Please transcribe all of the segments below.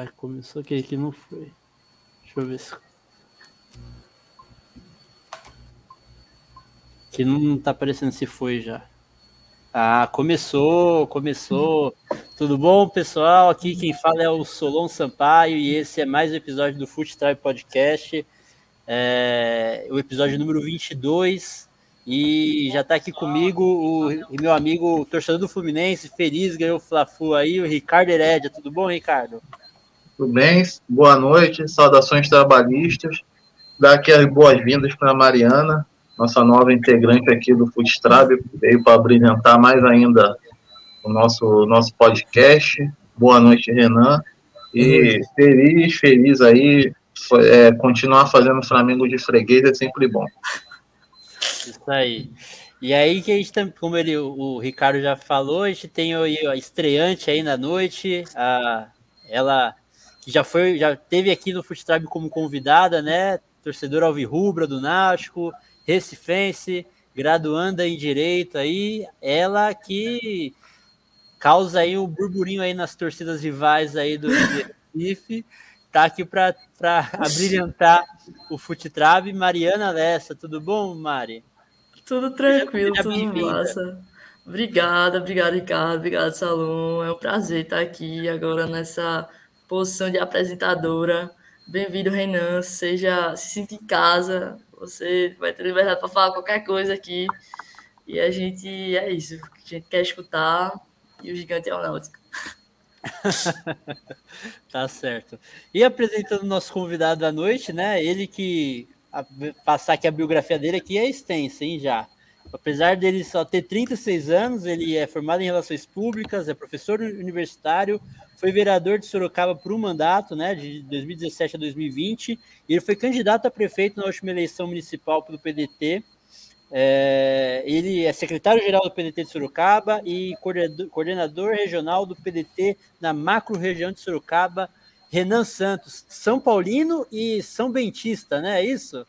Será que começou? Que aqui não foi. Deixa eu ver se. Que não tá aparecendo se foi já. Ah, começou, começou. Tudo bom, pessoal? Aqui quem fala é o Solon Sampaio e esse é mais um episódio do Foot Tribe Podcast. É, o episódio número 22. E já está aqui comigo o, meu amigo torcedor do Fluminense, feliz, ganhou o Fla-Flu aí, o Ricardo Herédia. Tudo bom, Ricardo? Tudo bem? Boa noite, saudações trabalhistas. Dar aqui as boas-vindas para a Mariana, nossa nova integrante aqui do Footstrab, veio para brilhantar mais ainda o nosso, nosso podcast. Boa noite, Renan. E feliz, feliz aí, é, continuar fazendo Flamengo de freguês é sempre bom. Isso aí. E aí que a gente tem, como ele, o Ricardo já falou, a gente tem a estreante aí na noite, a, ela que já foi, já teve aqui no Tribe como convidada, né? Torcedora alvirrubra do Náutico, recifense, graduanda em direito aí, ela que causa aí um burburinho aí nas torcidas rivais aí do Recife, tá aqui para abrilhantar o Futetrave. Mariana Lessa, tudo bom, Mari? Tudo tranquilo, tudo massa. Obrigada, obrigada, Ricardo, obrigado, Salom. É um prazer estar aqui agora nessa posição de apresentadora. Bem-vindo, Renan. Seja, se sinta em casa. Você vai ter liberdade para falar qualquer coisa aqui. E a gente é isso. A gente quer escutar. E o gigante é o Náutico. tá certo. E apresentando o nosso convidado da noite, né? Ele que a, passar aqui a biografia dele aqui é extensa, hein, já. Apesar dele só ter 36 anos, ele é formado em Relações Públicas, é professor universitário, foi vereador de Sorocaba por um mandato, né, de 2017 a 2020, e ele foi candidato a prefeito na última eleição municipal pelo PDT. É, ele é secretário-geral do PDT de Sorocaba e coordenador, regional do PDT na macro-região de Sorocaba, Renan Santos, São Paulino e São Bentista, né? É isso?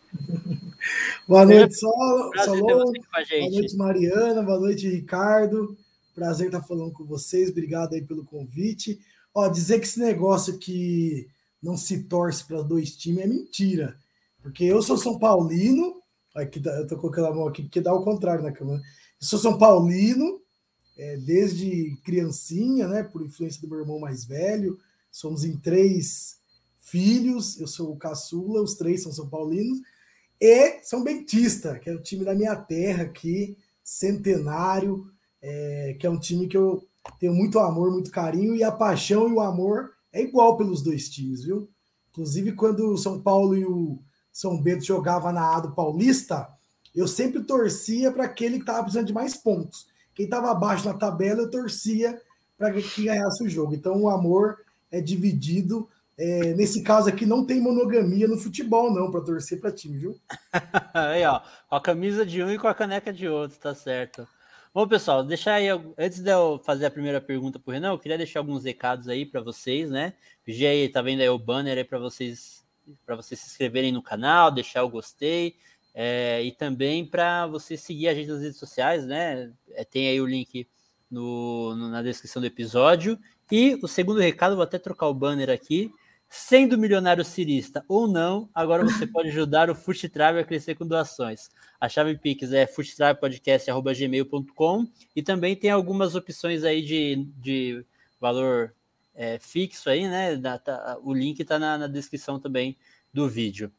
Boa noite, Sol, Solon. Boa noite, Mariana. Boa noite, Ricardo. Prazer estar falando com vocês. Obrigado aí pelo convite. Ó, dizer que esse negócio que não se torce para dois times é mentira. Porque eu sou São Paulino. Aqui, eu tô colocando a mão aqui porque dá o contrário na câmera. Eu sou São Paulino, é, desde criancinha, né? Por influência do meu irmão mais velho Somos em três filhos, eu sou o caçula, os três são São Paulinos, e São Bentista, que é o time da minha terra aqui, centenário, é, que é um time que eu tenho muito amor, muito carinho, e a paixão e o amor é igual pelos dois times, viu? Inclusive, quando o São Paulo e o São Bento jogavam na A do Paulista, eu sempre torcia para aquele que estava precisando de mais pontos. Quem estava abaixo na tabela, eu torcia para que ganhasse o jogo. Então, o amor é dividido. É, nesse caso aqui, não tem monogamia no futebol, não, para torcer para time, viu? aí, ó, com a camisa de um e com a caneca de outro, tá certo. Bom, pessoal, deixar aí, antes de eu fazer a primeira pergunta pro Renan, eu queria deixar alguns recados aí para vocês, né? Vigia aí, tá vendo aí o banner aí para vocês para vocês se inscreverem no canal, deixar o gostei, é, e também para você seguir a gente nas redes sociais, né? É, tem aí o link no, no, na descrição do episódio e o segundo recado, vou até trocar o banner aqui. Sendo milionário cirista ou não, agora você pode ajudar o Fuxitrave a crescer com doações. A chave Pix é fuxitravepodcast.gmail.com e também tem algumas opções aí de, de valor é, fixo aí, né? Da, tá, o link está na, na, descrição também do vídeo.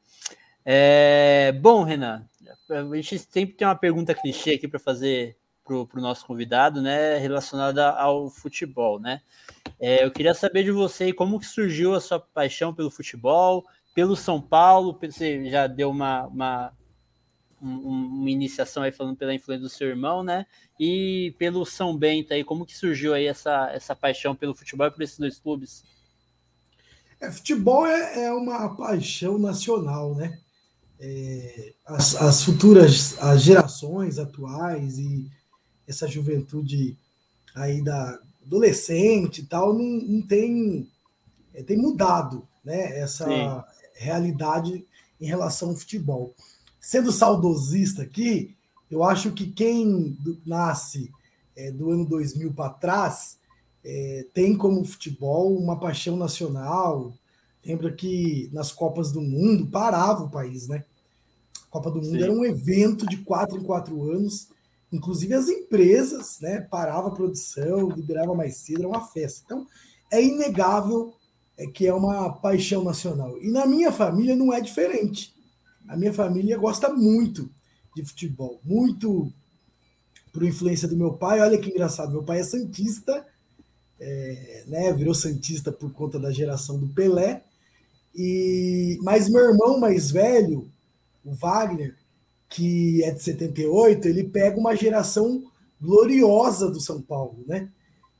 É, bom, Renan, a gente sempre tem uma pergunta clichê aqui para fazer para o nosso convidado, né, relacionada ao futebol, né? É, eu queria saber de você como que surgiu a sua paixão pelo futebol, pelo São Paulo, você já deu uma, uma, uma iniciação aí falando pela influência do seu irmão, né? E pelo São Bento aí, como que surgiu aí essa, essa paixão pelo futebol e por esses dois clubes? É, futebol é, é uma paixão nacional, né? É, as, as futuras, as gerações atuais e essa juventude aí da adolescente e tal, não, não tem, é, tem mudado né, essa Sim. realidade em relação ao futebol. Sendo saudosista aqui, eu acho que quem nasce é, do ano 2000 para trás é, tem como futebol uma paixão nacional. Lembra que nas Copas do Mundo parava o país, né? A Copa do Mundo Sim. era um evento de quatro em quatro anos. Inclusive as empresas, né? Parava a produção, liberava mais cedo, era uma festa. Então, é inegável é que é uma paixão nacional. E na minha família não é diferente. A minha família gosta muito de futebol, muito por influência do meu pai. Olha que engraçado, meu pai é santista, é, né, virou santista por conta da geração do Pelé. E mas meu irmão mais velho, o Wagner, que é de 78, ele pega uma geração gloriosa do São Paulo, né?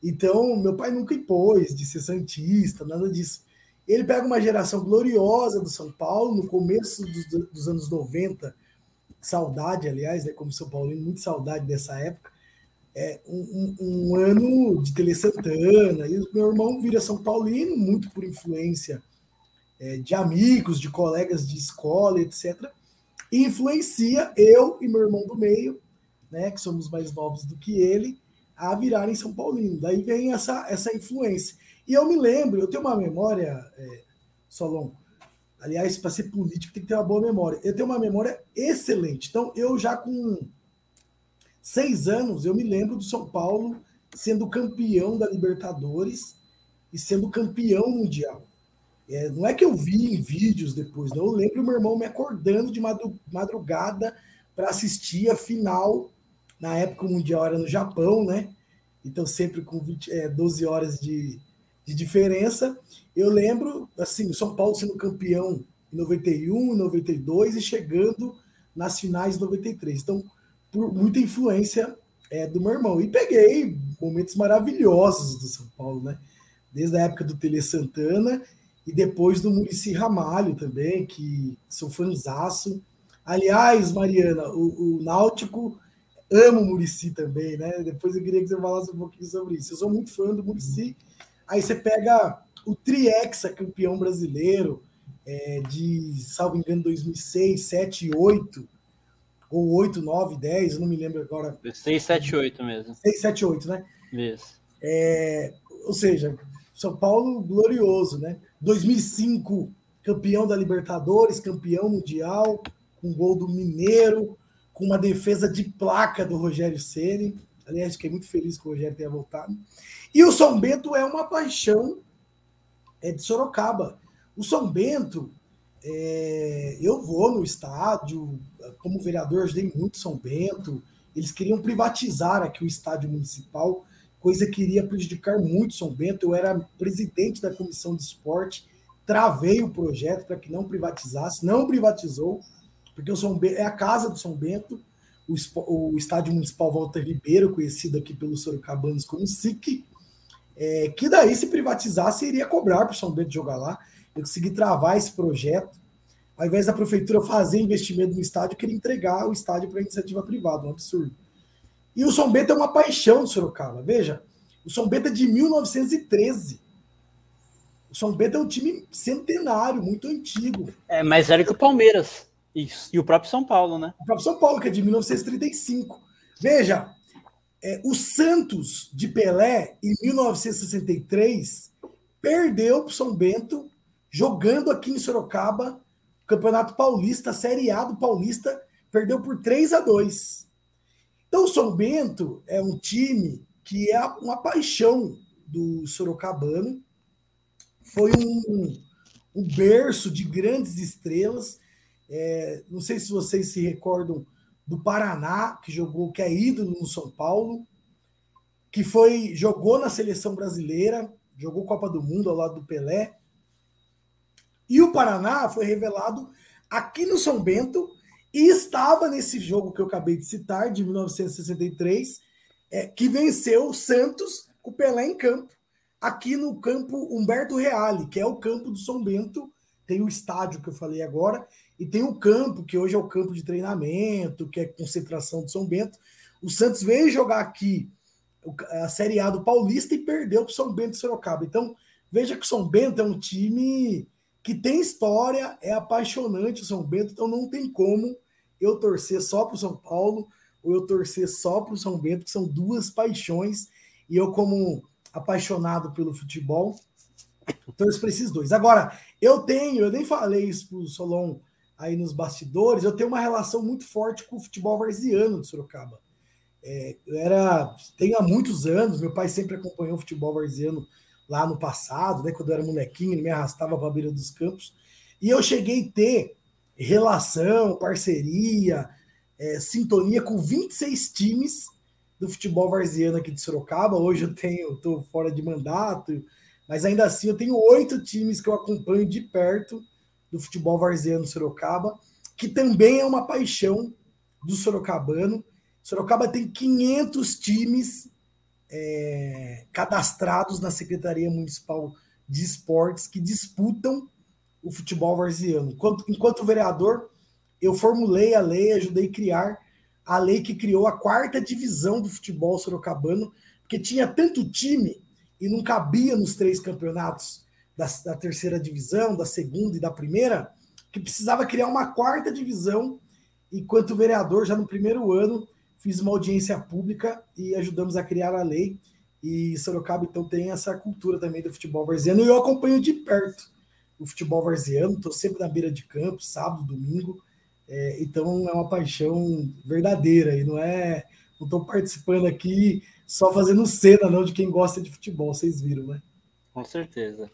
Então, meu pai nunca impôs de ser santista, nada disso. Ele pega uma geração gloriosa do São Paulo, no começo dos, dos anos 90, saudade, aliás, né, como São Paulino, muito saudade dessa época. É um, um, um ano de Tele Santana, e meu irmão vira São Paulino, muito por influência é, de amigos, de colegas de escola, etc. E influencia eu e meu irmão do meio, né, que somos mais novos do que ele, a virarem São Paulino. Daí vem essa, essa influência. E eu me lembro, eu tenho uma memória, é, Solon, aliás, para ser político tem que ter uma boa memória. Eu tenho uma memória excelente. Então, eu já com seis anos, eu me lembro do São Paulo sendo campeão da Libertadores e sendo campeão mundial. É, não é que eu vi em vídeos depois, não. Eu lembro meu irmão me acordando de madrugada para assistir a final na época o Mundial era no Japão, né? Então sempre com 20, é, 12 horas de, de diferença. Eu lembro, assim, o São Paulo sendo campeão em 91, 92 e chegando nas finais de 93. Então, por muita influência é, do meu irmão. E peguei momentos maravilhosos do São Paulo, né? Desde a época do Tele Santana e depois do Murici Ramalho também, que sou fãzaço. Aliás, Mariana, o, o Náutico amo o Murici também, né? Depois eu queria que você falasse um pouquinho sobre isso. Eu sou muito fã do Murici. Aí você pega o Triexa, campeão brasileiro, é, de, salvo engano, 2006, 7 e 8, ou 8, 9, 10, eu não me lembro agora. 6, 7, 8 mesmo. 6, 7, 8, né? Isso. É, ou seja, São Paulo glorioso, né? 2005, campeão da Libertadores, campeão mundial, com gol do Mineiro, com uma defesa de placa do Rogério Ceni. Aliás, fiquei muito feliz que o Rogério tenha voltado. E o São Bento é uma paixão é de Sorocaba. O São Bento, é, eu vou no estádio, como vereador, ajudei muito São Bento. Eles queriam privatizar aqui o estádio municipal, coisa que iria prejudicar muito São Bento. Eu era presidente da comissão de esporte, travei o projeto para que não privatizasse, não privatizou porque o São Bento, é a casa do São Bento, o, o estádio municipal Walter Ribeiro, conhecido aqui pelos sorocabanos como SIC, é, que daí se privatizasse iria cobrar para o São Bento jogar lá. Eu consegui travar esse projeto. Ao invés da prefeitura fazer investimento no estádio, queria entregar o estádio para iniciativa privada, um absurdo. E o São Bento é uma paixão de Sorocaba. Veja, o São Bento é de 1913. O São Bento é um time centenário, muito antigo. É mais velho que o Palmeiras. Isso. E o próprio São Paulo, né? O próprio São Paulo, que é de 1935. Veja, é, o Santos de Pelé, em 1963, perdeu para o São Bento, jogando aqui em Sorocaba, Campeonato Paulista, Série A do Paulista, perdeu por 3 a 2 Então, o São Bento é um time que é uma paixão do Sorocabano. Foi um, um berço de grandes estrelas. É, não sei se vocês se recordam do Paraná, que jogou, que é ídolo no São Paulo, que foi jogou na seleção brasileira, jogou Copa do Mundo ao lado do Pelé. E o Paraná foi revelado aqui no São Bento e estava nesse jogo que eu acabei de citar, de 1963, é, que venceu o Santos com o Pelé em campo, aqui no campo Humberto Reale, que é o campo do São Bento, tem o estádio que eu falei agora, e tem o campo, que hoje é o campo de treinamento, que é concentração de São Bento. O Santos veio jogar aqui a Série A do Paulista e perdeu para o São Bento de Sorocaba. Então, veja que o São Bento é um time que tem história, é apaixonante o São Bento, então não tem como eu torcer só para o São Paulo ou eu torcer só para o São Bento, que são duas paixões. E eu, como apaixonado pelo futebol. Torço para esses dois. Agora, eu tenho, eu nem falei isso para o Solon aí nos bastidores, eu tenho uma relação muito forte com o futebol varziano de Sorocaba. É, eu era, tenho há muitos anos, meu pai sempre acompanhou o futebol varziano lá no passado, né, quando eu era molequinho, ele me arrastava para a beira dos campos, e eu cheguei a ter relação, parceria, é, sintonia com 26 times do futebol varziano aqui de Sorocaba. Hoje eu tenho, estou fora de mandato, mas ainda assim eu tenho oito times que eu acompanho de perto do futebol varziano Sorocaba, que também é uma paixão do sorocabano. Sorocaba tem 500 times é, cadastrados na Secretaria Municipal de Esportes que disputam o futebol varziano. Enquanto, enquanto vereador, eu formulei a lei, ajudei a criar a lei que criou a quarta divisão do futebol sorocabano, porque tinha tanto time e não cabia nos três campeonatos da, da terceira divisão, da segunda e da primeira, que precisava criar uma quarta divisão. Enquanto vereador, já no primeiro ano, fiz uma audiência pública e ajudamos a criar a lei. E Sorocaba, então, tem essa cultura também do futebol varziano. E eu acompanho de perto o futebol varziano, estou sempre na beira de campo, sábado, domingo. É, então é uma paixão verdadeira e não é. Não estou participando aqui só fazendo cena, não, de quem gosta de futebol, vocês viram, né? Com certeza.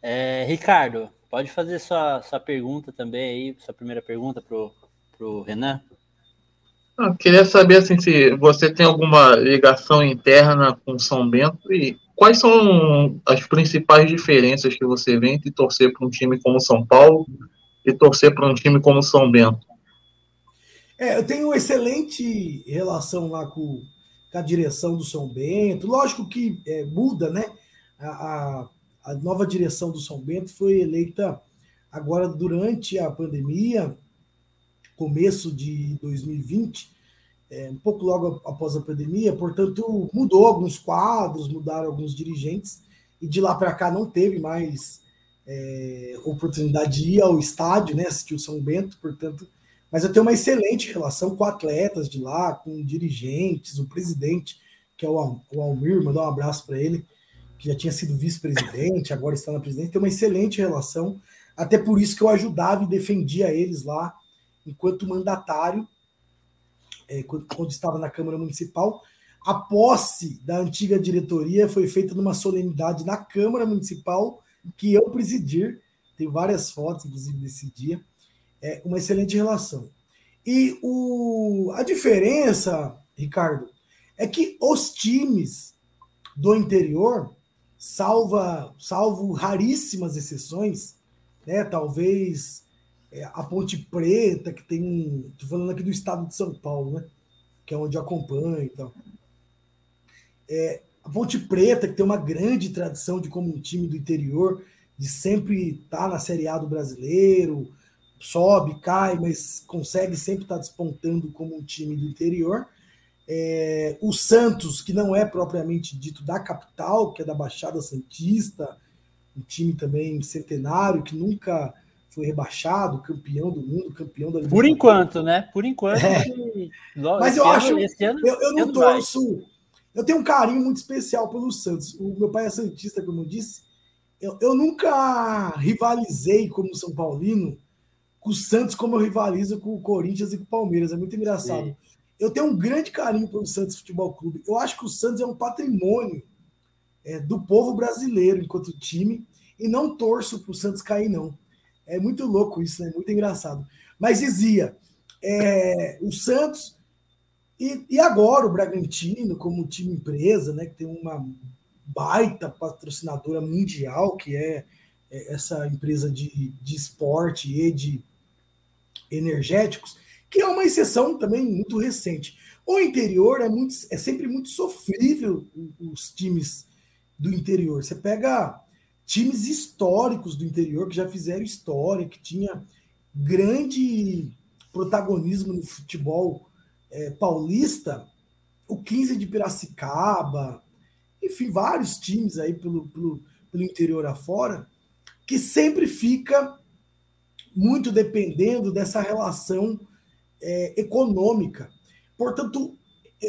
É, Ricardo, pode fazer sua, sua pergunta também aí, sua primeira pergunta pro, pro Renan? Eu queria saber assim, se você tem alguma ligação interna com São Bento e quais são as principais diferenças que você vê entre torcer para um time como São Paulo e torcer para um time como São Bento? É, eu tenho uma excelente relação lá com, com a direção do São Bento. Lógico que é, muda, né? A, a, a, nova direção do São Bento foi eleita agora durante a pandemia, começo de 2020, é, um pouco logo após a pandemia, portanto, mudou alguns quadros, mudaram alguns dirigentes, e de lá para cá não teve mais é, oportunidade de ir ao estádio, né, assistir o São Bento, portanto, mas eu tenho uma excelente relação com atletas de lá, com dirigentes, o presidente, que é o, o Almir, mandar um abraço para ele, que já tinha sido vice-presidente, agora está na presidência, tem uma excelente relação, até por isso que eu ajudava e defendia eles lá, enquanto mandatário, é, quando, quando estava na Câmara Municipal, a posse da antiga diretoria foi feita numa solenidade na Câmara Municipal, que eu presidir, tem várias fotos, inclusive, desse dia, é uma excelente relação. E o, a diferença, Ricardo, é que os times do interior, salva, salvo raríssimas exceções, né, talvez é, a Ponte Preta, que tem. Estou falando aqui do estado de São Paulo, né? Que é onde eu acompanho e tal. É, a Ponte Preta, que tem uma grande tradição de como um time do interior, de sempre estar tá na Série A do brasileiro, sobe, cai, mas consegue sempre estar tá despontando como um time do interior. É, o Santos, que não é propriamente dito da capital, que é da Baixada Santista, um time também centenário, que nunca foi rebaixado, campeão do mundo, campeão da Por enquanto, né? Por enquanto. É. Mas eu ano, acho, ano, eu, eu não torço. Eu tenho um carinho muito especial pelo Santos. O meu pai é Santista, como eu disse. Eu, eu nunca rivalizei como São Paulino com o Santos como eu rivalizo com o Corinthians e com o Palmeiras. É muito engraçado. Sim. Eu tenho um grande carinho pelo Santos Futebol Clube. Eu acho que o Santos é um patrimônio é, do povo brasileiro enquanto time e não torço para o Santos cair, não. É muito louco isso, né? Muito engraçado. Mas dizia, é, o Santos e, e agora o Bragantino, como time empresa, né, que tem uma baita patrocinadora mundial, que é, é essa empresa de, de esporte e de energéticos, que é uma exceção também muito recente. O interior é, muito, é sempre muito sofrível os times do interior. Você pega times históricos do interior que já fizeram história, que tinha grande protagonismo no futebol é, paulista, o 15 de Piracicaba, enfim, vários times aí pelo, pelo, pelo interior afora, que sempre fica muito dependendo dessa relação é, econômica. Portanto,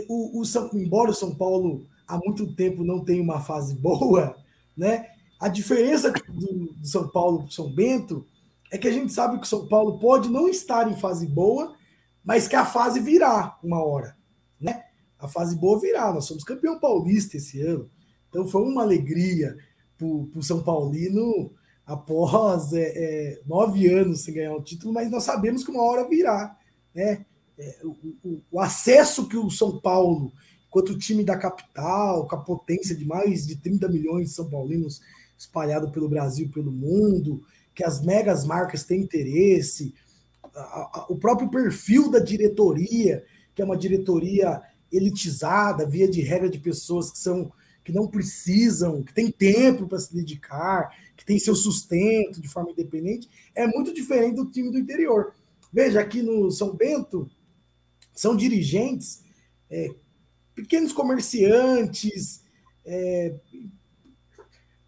o, o São, embora o São Paulo há muito tempo não tem uma fase boa, né? A diferença do, do São Paulo para o São Bento é que a gente sabe que o São Paulo pode não estar em fase boa, mas que a fase virá uma hora, né? A fase boa virá. Nós somos campeão paulista esse ano, então foi uma alegria para o São Paulino após é, é, nove anos sem ganhar o título, mas nós sabemos que uma hora virá, né? É, o, o, o, acesso que o São Paulo, enquanto time da capital, com a potência de mais de 30 milhões de São Paulinos espalhado pelo Brasil pelo mundo, que as megas marcas têm interesse, a, a, o próprio perfil da diretoria, que é uma diretoria elitizada, via de regra de pessoas que são que não precisam, que têm tempo para se dedicar, que tem seu sustento de forma independente, é muito diferente do time do interior. Veja, aqui no São Bento, são dirigentes, é, pequenos comerciantes, é,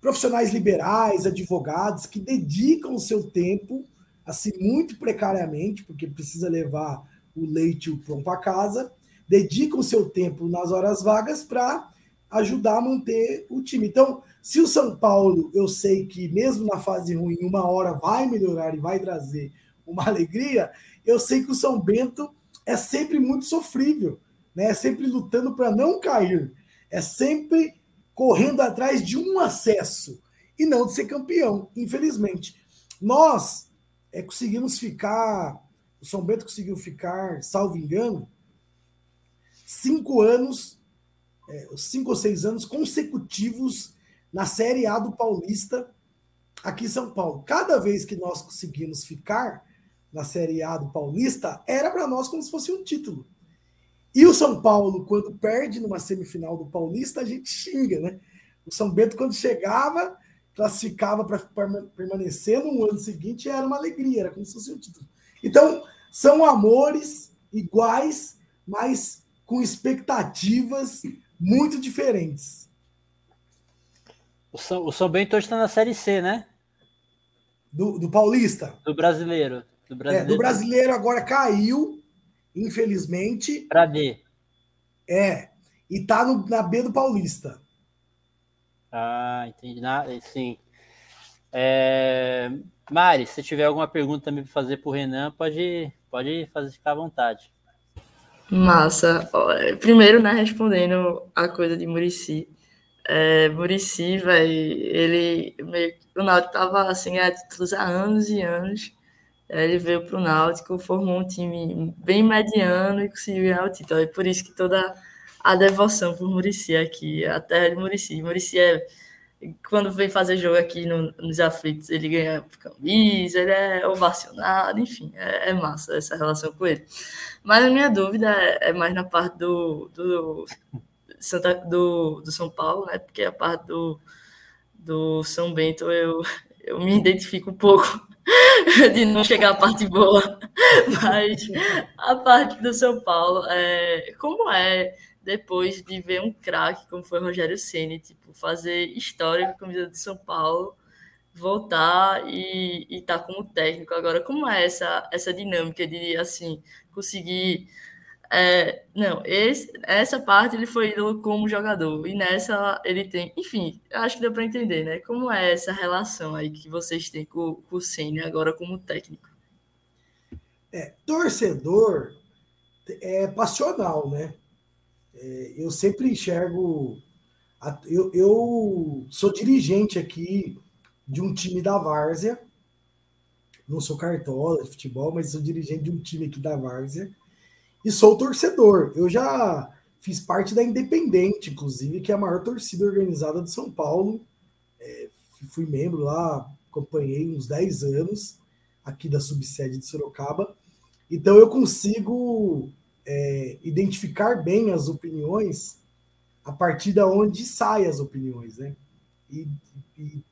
profissionais liberais, advogados, que dedicam o seu tempo, assim, muito precariamente, porque precisa levar o leite e o pão para casa, dedicam o seu tempo nas horas vagas para ajudar a manter o time. Então, se o São Paulo, eu sei que mesmo na fase ruim, uma hora vai melhorar e vai trazer uma alegria, eu sei que o São Bento é sempre muito sofrível, né? É sempre lutando para não cair, é sempre correndo atrás de um acesso e não de ser campeão, infelizmente. Nós é, conseguimos ficar, o São Bento conseguiu ficar, salvo engano, cinco anos, é, cinco ou seis anos consecutivos na Série A do Paulista aqui em São Paulo. Cada vez que nós conseguimos ficar na Série A do Paulista, era para nós como se fosse um título. E o São Paulo, quando perde numa semifinal do Paulista, a gente xinga, né? O São Bento, quando chegava, classificava para permanecer no ano seguinte, era uma alegria, era como se fosse um título. Então, são amores iguais, mas com expectativas muito diferentes. O São, o São Bento hoje está na Série C, né? Do, do Paulista? Do brasileiro. Do brasileiro. É, do brasileiro agora caiu, infelizmente. Para D. É. E tá no, na B do Paulista. Ah, entendi. Na, sim. É... Mari, se tiver alguma pergunta também para fazer para o Renan, pode, pode fazer, ficar à vontade. Massa. Primeiro, né, respondendo a coisa de Murici. É, Murici, velho, ele meio, o Náutico tava assim há títulos há anos e anos. Ele veio para o Náutico, formou um time bem mediano e conseguiu ganhar o título. É por isso que toda a devoção por Murici aqui, a terra de Murici. Murici é, quando vem fazer jogo aqui no, nos aflitos, ele ganha camisa, ele é ovacionado, enfim, é, é, massa essa relação com ele. Mas a minha dúvida é, é mais na parte do, do, Santa, do, do São Paulo, né? Porque a parte do, do São Bento eu, eu me identifico um pouco de não chegar à parte boa, mas a parte do São Paulo, é, como é depois de ver um craque como foi o Rogério Ceni, tipo, fazer história com a camisa de São Paulo, voltar e estar tá como técnico agora, como é essa essa dinâmica de assim conseguir é, não, esse, essa parte ele foi ídolo como jogador, e nessa ele tem, enfim, acho que deu para entender, né? Como é essa relação aí que vocês têm com, com o Ceni agora como técnico? É, torcedor é passional, né? É, eu sempre enxergo. Eu, eu sou dirigente aqui de um time da Várzea, não sou cartola de futebol, mas sou dirigente de um time aqui da Várzea e sou torcedor. Eu já fiz parte da Independente, inclusive, que é a maior torcida organizada de São Paulo. É, fui membro lá, acompanhei uns 10 anos aqui da subsede de Sorocaba. Então eu consigo é, identificar bem as opiniões a partir da onde saem as opiniões, né? E, e,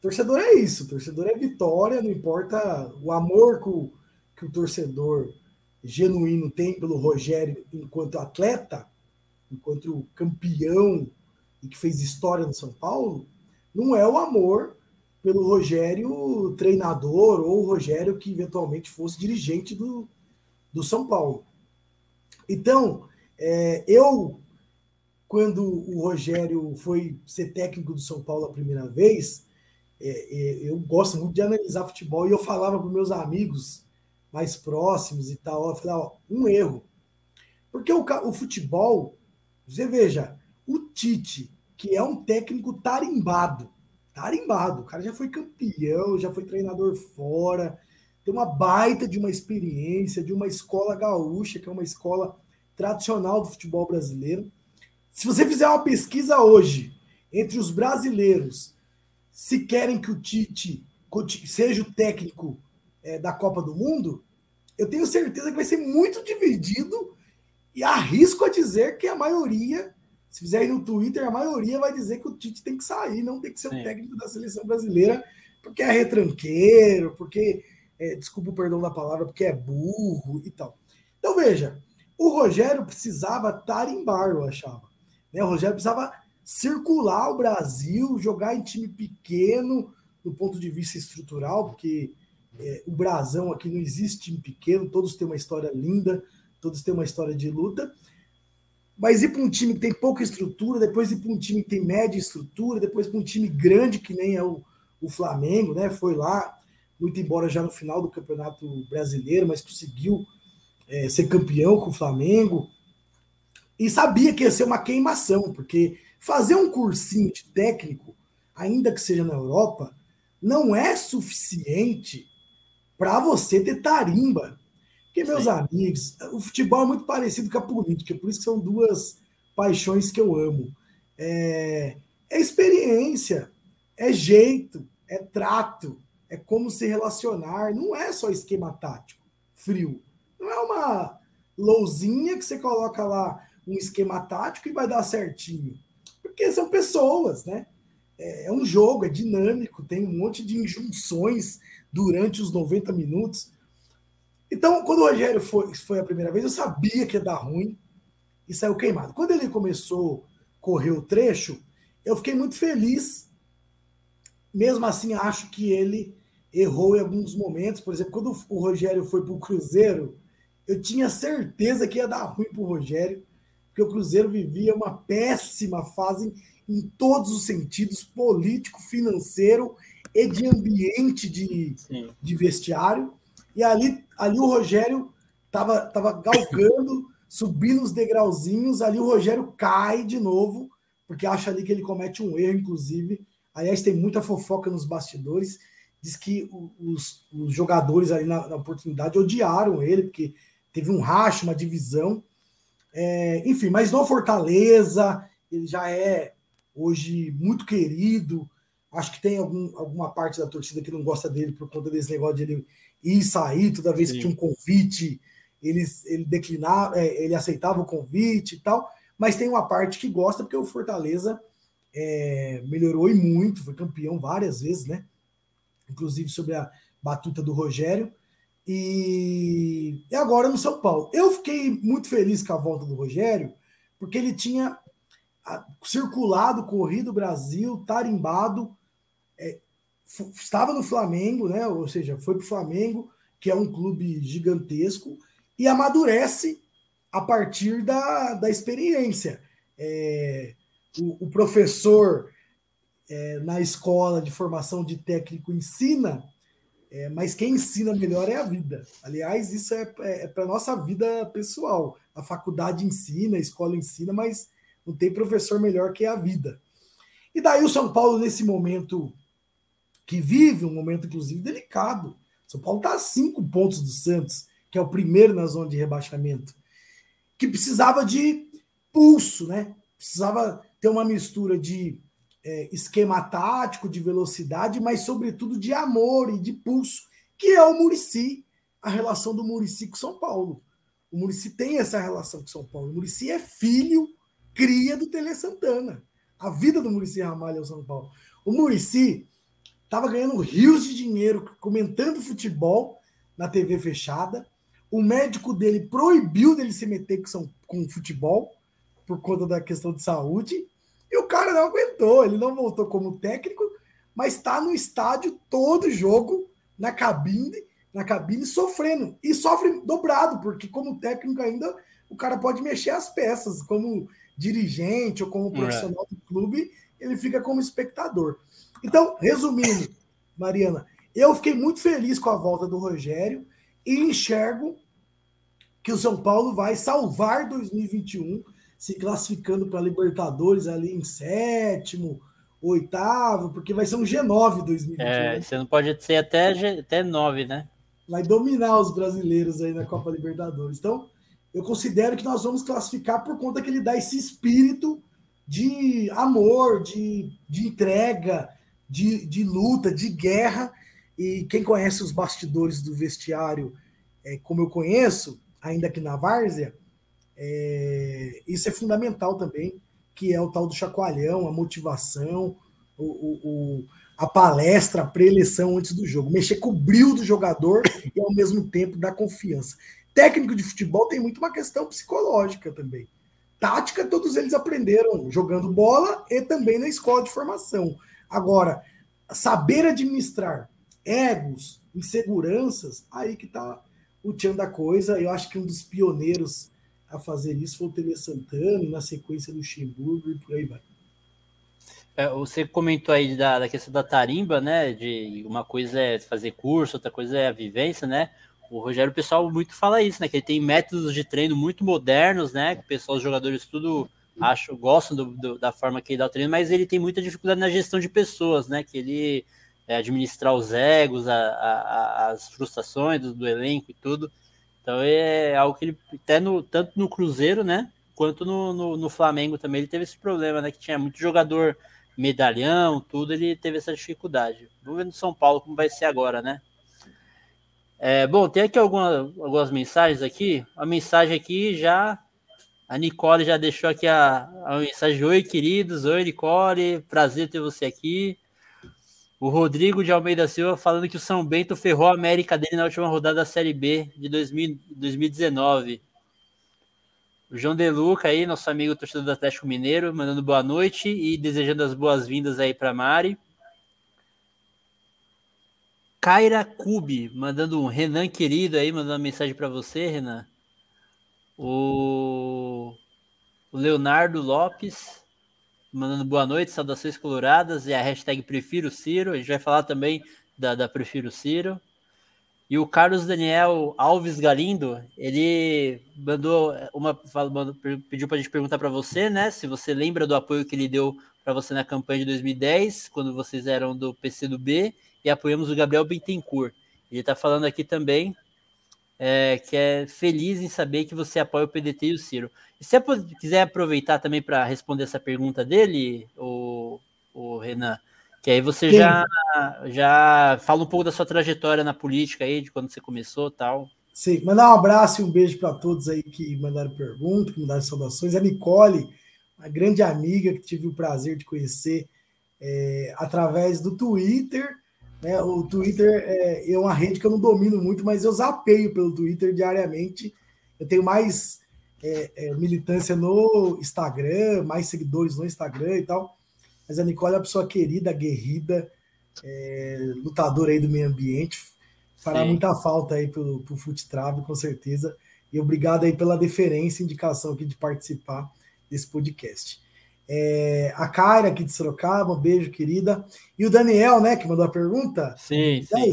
torcedor é isso, torcedor é vitória, não importa o amor que o, que o torcedor genuíno tem pelo Rogério enquanto atleta, enquanto campeão e que fez história no São Paulo, não é o amor pelo Rogério treinador ou o Rogério que eventualmente fosse dirigente do, do São Paulo. Então, é, eu quando o Rogério foi ser técnico do São Paulo a primeira vez, é, é, eu gosto muito de analisar futebol e eu falava para meus amigos mais próximos e tal, eu falava, ó, um erro. Porque o, o futebol, você veja, o Tite, que é um técnico tarimbado, tarimbado, o cara já foi campeão, já foi treinador fora, tem uma baita de uma experiência, de uma escola gaúcha, que é uma escola tradicional do futebol brasileiro. Se você fizer uma pesquisa hoje entre os brasileiros, se querem que o Tite seja o técnico é, da Copa do Mundo, eu tenho certeza que vai ser muito dividido e arrisco a dizer que a maioria, se fizer aí no Twitter, a maioria vai dizer que o Tite tem que sair, não tem que ser o técnico da seleção brasileira, porque é retranqueiro, porque, é, desculpa o perdão da palavra, porque é burro e tal. Então veja, o Rogério precisava tarimbar, eu achava. Né? O Rogério precisava circular o Brasil, jogar em time pequeno, do ponto de vista estrutural, porque é, o Brasão aqui não existe time pequeno, todos têm uma história linda, todos têm uma história de luta. Mas ir para um time que tem pouca estrutura, depois ir para um time que tem média estrutura, depois para um time grande que nem é o, o Flamengo, né? Foi lá, muito embora já no final do Campeonato Brasileiro, mas conseguiu é, ser campeão com o Flamengo. E sabia que ia ser uma queimação, porque fazer um cursinho de técnico, ainda que seja na Europa, não é suficiente para você ter tarimba. Porque, meus Sim. amigos, o futebol é muito parecido com a política, por isso que são duas paixões que eu amo. É, é experiência, é jeito, é trato, é como se relacionar, não é só esquema tático, frio. Não é uma lousinha que você coloca lá um esquema tático e vai dar certinho. Porque são pessoas, né? É, é um jogo, é dinâmico, tem um monte de injunções durante os 90 minutos. Então, quando o Rogério foi, foi a primeira vez, eu sabia que ia dar ruim e saiu queimado. Quando ele começou a correr o trecho, eu fiquei muito feliz. Mesmo assim, acho que ele errou em alguns momentos. Por exemplo, quando o Rogério foi para o Cruzeiro, eu tinha certeza que ia dar ruim para o Rogério, porque o Cruzeiro vivia uma péssima fase em todos os sentidos político, financeiro e de ambiente de, de vestiário. E ali, ali o Rogério estava tava galgando, subindo os degrauzinhos. Ali o Rogério cai de novo, porque acha ali que ele comete um erro, inclusive. Aliás, tem muita fofoca nos bastidores. Diz que os, os jogadores ali na, na oportunidade odiaram ele, porque teve um racho, uma divisão. É, enfim, mas no Fortaleza, ele já é hoje muito querido. Acho que tem algum, alguma parte da torcida que não gosta dele por conta desse negócio de ele ir e sair toda vez Sim. que tinha um convite, ele, ele declinava, é, ele aceitava o convite e tal. Mas tem uma parte que gosta, porque o Fortaleza é, melhorou e muito, foi campeão várias vezes, né? Inclusive sobre a batuta do Rogério. E, e agora no São Paulo. Eu fiquei muito feliz com a volta do Rogério, porque ele tinha circulado, corrido o Brasil, tarimbado, é, estava no Flamengo, né? Ou seja, foi para o Flamengo, que é um clube gigantesco, e amadurece a partir da, da experiência. É, o, o, professor é, na escola de formação de técnico ensina é, mas quem ensina melhor é a vida. Aliás, isso é, é, é para a nossa vida pessoal. A faculdade ensina, a escola ensina, mas não tem professor melhor que a vida. E daí o São Paulo, nesse momento que vive, um momento inclusive delicado. São Paulo está a cinco pontos do Santos, que é o primeiro na zona de rebaixamento, que precisava de pulso, né? Precisava ter uma mistura de é, esquema tático, de velocidade, mas sobretudo de amor e de pulso, que é o Murici, a relação do Murici com São Paulo. O Murici tem essa relação com São Paulo. O Murici é filho, cria do Tele Santana. A vida do Murici Ramalho é o São Paulo. O Murici estava ganhando rios de dinheiro comentando futebol na TV fechada. O médico dele proibiu dele se meter com, com futebol por conta da questão de saúde. E o cara não aguentou, ele não voltou como técnico, mas está no estádio todo jogo, na cabine, na cabine sofrendo. E sofre dobrado, porque como técnico ainda o cara pode mexer as peças, como dirigente ou como é. profissional do clube, ele fica como espectador. Então, resumindo, Mariana, eu fiquei muito feliz com a volta do Rogério e enxergo que o São Paulo vai salvar 2021, se classificando para Libertadores ali em sétimo, oitavo, porque vai ser um G9 2021. É, você não pode ser até, G, até 9, né? Vai dominar os brasileiros aí na Copa Libertadores. Então, eu considero que nós vamos classificar por conta que ele dá esse espírito de amor, de, de entrega, de, de luta, de guerra. E quem conhece os bastidores do vestiário, é, como eu conheço, ainda aqui na Várzea, é, isso é fundamental também, que é o tal do chacoalhão, a motivação, o, o, o a palestra, a pré-eleição antes do jogo. Mexer com o brilho do jogador e, ao mesmo tempo, dar confiança. Técnico de futebol tem muito uma questão psicológica também. Tática, todos eles aprenderam jogando bola e também na escola de formação. Agora, saber administrar egos, inseguranças, aí que está o tchan da coisa. Eu acho que um dos pioneiros a fazer isso foi o Tele Santana, e na sequência do Luxemburgo e por aí vai. É, você comentou aí da, da, questão da tarimba, né? De uma coisa é fazer curso, outra coisa é a vivência, né? O Rogério, o pessoal muito fala isso, né? Que ele tem métodos de treino muito modernos, né? Que o pessoal, os jogadores, tudo acho, gostam do, do, da forma que ele dá o treino, mas ele tem muita dificuldade na gestão de pessoas, né? Que ele é, administrar os egos, a, a, as frustrações do, do, elenco e tudo. Então é algo que ele, até no, tanto no Cruzeiro, né? Quanto no, no, no Flamengo também, ele teve esse problema, né? Que tinha muito jogador medalhão, tudo, ele teve essa dificuldade. Vamos ver no São Paulo como vai ser agora, né? É, bom, tem aqui alguma, algumas mensagens aqui. A mensagem aqui já. A Nicole já deixou aqui a, a mensagem: Oi, queridos. Oi, Nicole. Prazer ter você aqui. O Rodrigo de Almeida Silva falando que o São Bento ferrou a América dele na última rodada da Série B de 2000, 2019. O João De Luca aí, nosso amigo torcedor do Atlético Mineiro, mandando boa noite e desejando as boas-vindas aí para Mari. Kaira Cube, mandando um Renan querido aí, mandando uma mensagem para você, Renan. O... o Leonardo Lopes, mandando boa noite, saudações coloradas, e a hashtag Prefiro Ciro. A gente vai falar também da, da Prefiro Ciro. E o Carlos Daniel Alves Galindo, ele mandou uma pediu para a gente perguntar para você, né, se você lembra do apoio que ele deu para você na campanha de 2010, quando vocês eram do PC do B, e apoiamos o Gabriel Bittencourt. Ele está falando aqui também é, que é feliz em saber que você apoia o PDT e o Ciro. E se você quiser aproveitar também para responder essa pergunta dele, o, o Renan, que aí você já, já fala um pouco da sua trajetória na política aí, de quando você começou tal. Sim, mandar um abraço e um beijo para todos aí que mandaram perguntas, que mandaram saudações. A Nicole, uma grande amiga que tive o prazer de conhecer é, através do Twitter né? O Twitter é, é uma rede que eu não domino muito, mas eu zapeio pelo Twitter diariamente. Eu tenho mais é, é, militância no Instagram, mais seguidores no Instagram e tal. Mas a Nicole é uma pessoa querida, aguerrida, é, lutadora aí do meio ambiente. Fará Sim. muita falta aí pro, pro Trave, com certeza. E obrigado aí pela deferência e indicação aqui de participar desse podcast. É, a Kaira aqui de Sorocaba, um beijo, querida. E o Daniel, né, que mandou a pergunta. Sim, sim.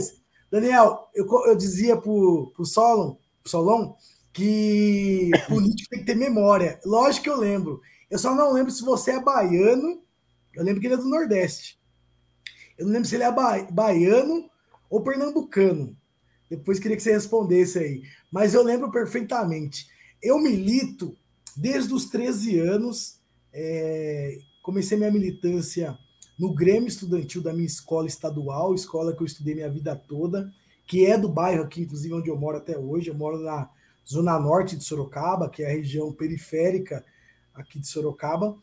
Daniel, eu, eu dizia pro, pro Solon, pro Solon que político tem que ter memória. Lógico que eu lembro. Eu só não lembro se você é baiano. Eu lembro que ele é do Nordeste. Eu não lembro se ele é ba baiano ou pernambucano. Depois queria que você respondesse aí. Mas eu lembro perfeitamente. Eu milito desde os 13 anos é, comecei minha militância no Grêmio Estudantil da minha escola estadual, escola que eu estudei minha vida toda, que é do bairro aqui, inclusive onde eu moro até hoje. Eu moro na zona norte de Sorocaba, que é a região periférica aqui de Sorocaba.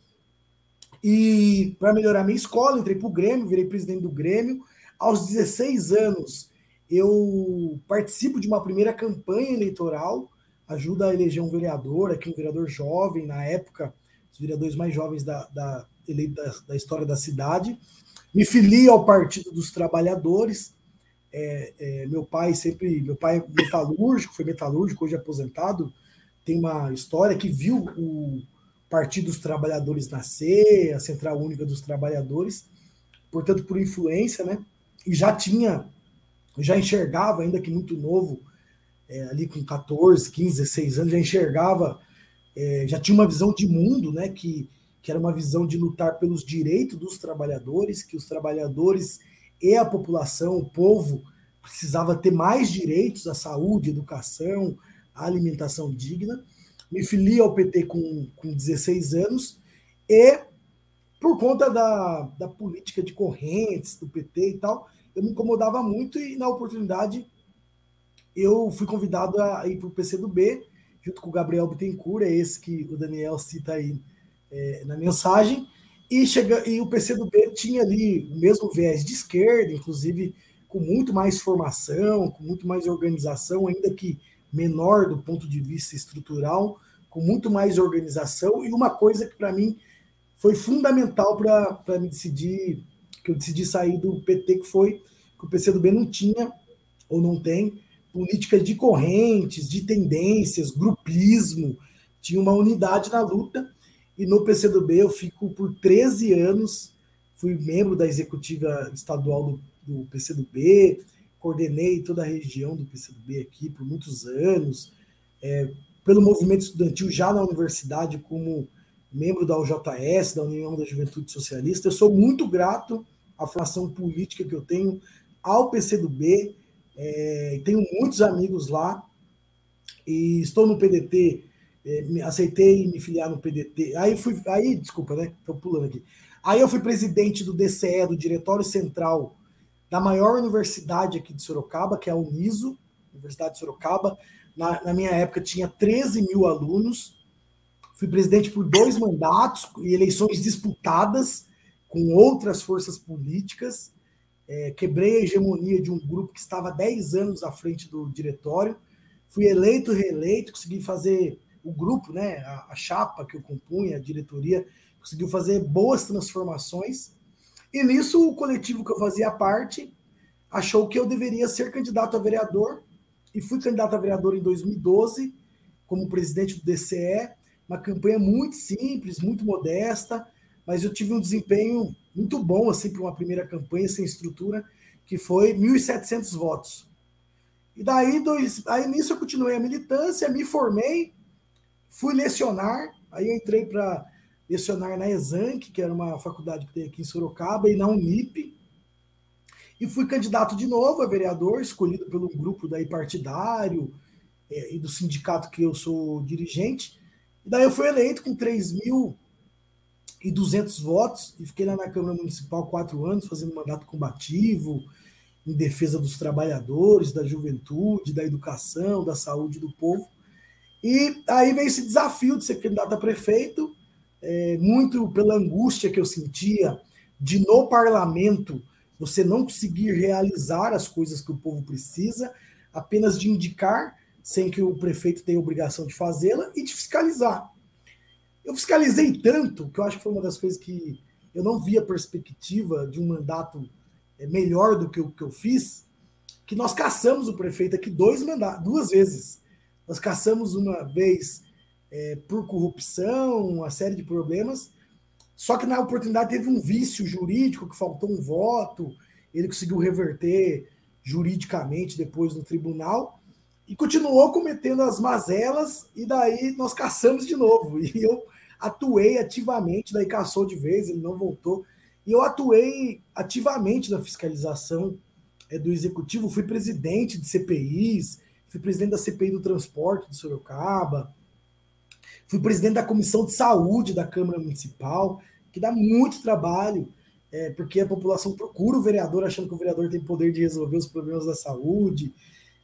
E para melhorar minha escola, entrei para o Grêmio, virei presidente do Grêmio. Aos 16 anos, eu participo de uma primeira campanha eleitoral, ajuda a eleger um vereador, aqui um vereador jovem, na época vereadores mais jovens da, da, da, da história da cidade. Me filio ao Partido dos Trabalhadores. É, é, meu pai sempre, meu pai é metalúrgico, foi metalúrgico, hoje aposentado, tem uma história que viu o, Partido dos Trabalhadores nascer, a Central Única dos Trabalhadores, portanto, por influência, né? E já tinha, já enxergava, ainda que muito novo, é, ali com 14, 15, 16 anos, já enxergava, é, já tinha uma visão de mundo, né? Que, que era uma visão de lutar pelos direitos dos trabalhadores, que os trabalhadores e a população, o povo, precisava ter mais direitos à saúde, educação, à alimentação digna. Me filiei ao PT com, com 16 anos e, por conta da, da política de correntes do PT e tal, eu me incomodava muito e, na oportunidade, eu fui convidado a ir para o PCdoB, junto com o Gabriel Bittencourt, é esse que o Daniel cita aí é, na mensagem, e, chega, e o PCdoB tinha ali o mesmo viés de esquerda, inclusive com muito mais formação, com muito mais organização, ainda que menor do ponto de vista estrutural, com muito mais organização, e uma coisa que para mim foi fundamental para me decidir, que eu decidi sair do PT, que foi que o PCdoB não tinha, ou não tem, políticas de correntes, de tendências, grupismo, tinha uma unidade na luta, e no PCdoB eu fico por 13 anos, fui membro da executiva estadual do do PCdoB, coordenei toda a região do PCdoB aqui por muitos anos, é, pelo movimento estudantil já na universidade como membro da UJS, da União da Juventude Socialista. Eu sou muito grato à formação política que eu tenho ao PCdoB, é, tenho muitos amigos lá e estou no PDT, é, aceitei me filiar no PDT. Aí fui, aí desculpa, né? Estou pulando aqui. Aí eu fui presidente do DCE, do Diretório Central da maior universidade aqui de Sorocaba, que é a Uniso, Universidade de Sorocaba. Na, na, minha época tinha 13 mil alunos. Fui presidente por dois mandatos e eleições disputadas com outras forças políticas. É, quebrei a hegemonia de um grupo que estava 10 anos à frente do diretório. Fui eleito, reeleito, consegui fazer o grupo, né, a, a chapa que eu compunha, a diretoria, conseguiu fazer boas transformações. E nisso, o coletivo que eu fazia parte achou que eu deveria ser candidato a vereador, e fui candidato a vereador em 2012, como presidente do DCE, uma campanha muito simples, muito modesta, mas eu tive um desempenho muito bom, assim, para uma primeira campanha sem estrutura, que foi 1.700 votos. E daí, dois, aí nisso eu continuei a militância, me formei, fui lecionar, aí eu entrei para lecionar na Exanc, que era uma faculdade que tem aqui em Sorocaba, e na Unip. E fui candidato de novo a vereador, escolhido pelo grupo daí partidário é, e do sindicato que eu sou dirigente. E daí eu fui eleito com 3.200 votos e fiquei lá na Câmara Municipal quatro anos, fazendo mandato combativo, em defesa dos trabalhadores, da juventude, da educação, da saúde do povo. E aí veio esse desafio de ser candidato a prefeito, é, muito pela angústia que eu sentia de no parlamento você não conseguir realizar as coisas que o povo precisa, apenas de indicar, sem que o prefeito tenha obrigação de fazê-la, e de fiscalizar. Eu fiscalizei tanto que eu acho que foi uma das coisas que eu não via perspectiva de um mandato é, melhor do que o que eu fiz, que nós caçamos o prefeito aqui dois mandatos, duas vezes. Nós caçamos uma vez é, por corrupção, uma série de problemas. Só que na oportunidade teve um vício jurídico, que faltou um voto, ele conseguiu reverter juridicamente depois no tribunal e continuou cometendo as mazelas, e daí nós caçamos de novo. E eu atuei ativamente, daí caçou de vez, ele não voltou. E eu atuei ativamente na fiscalização é, do executivo, fui presidente de CPIs, fui presidente da CPI do transporte de Sorocaba, Fui presidente da comissão de saúde da Câmara Municipal, que dá muito trabalho, é, porque a população procura o vereador achando que o vereador tem poder de resolver os problemas da saúde.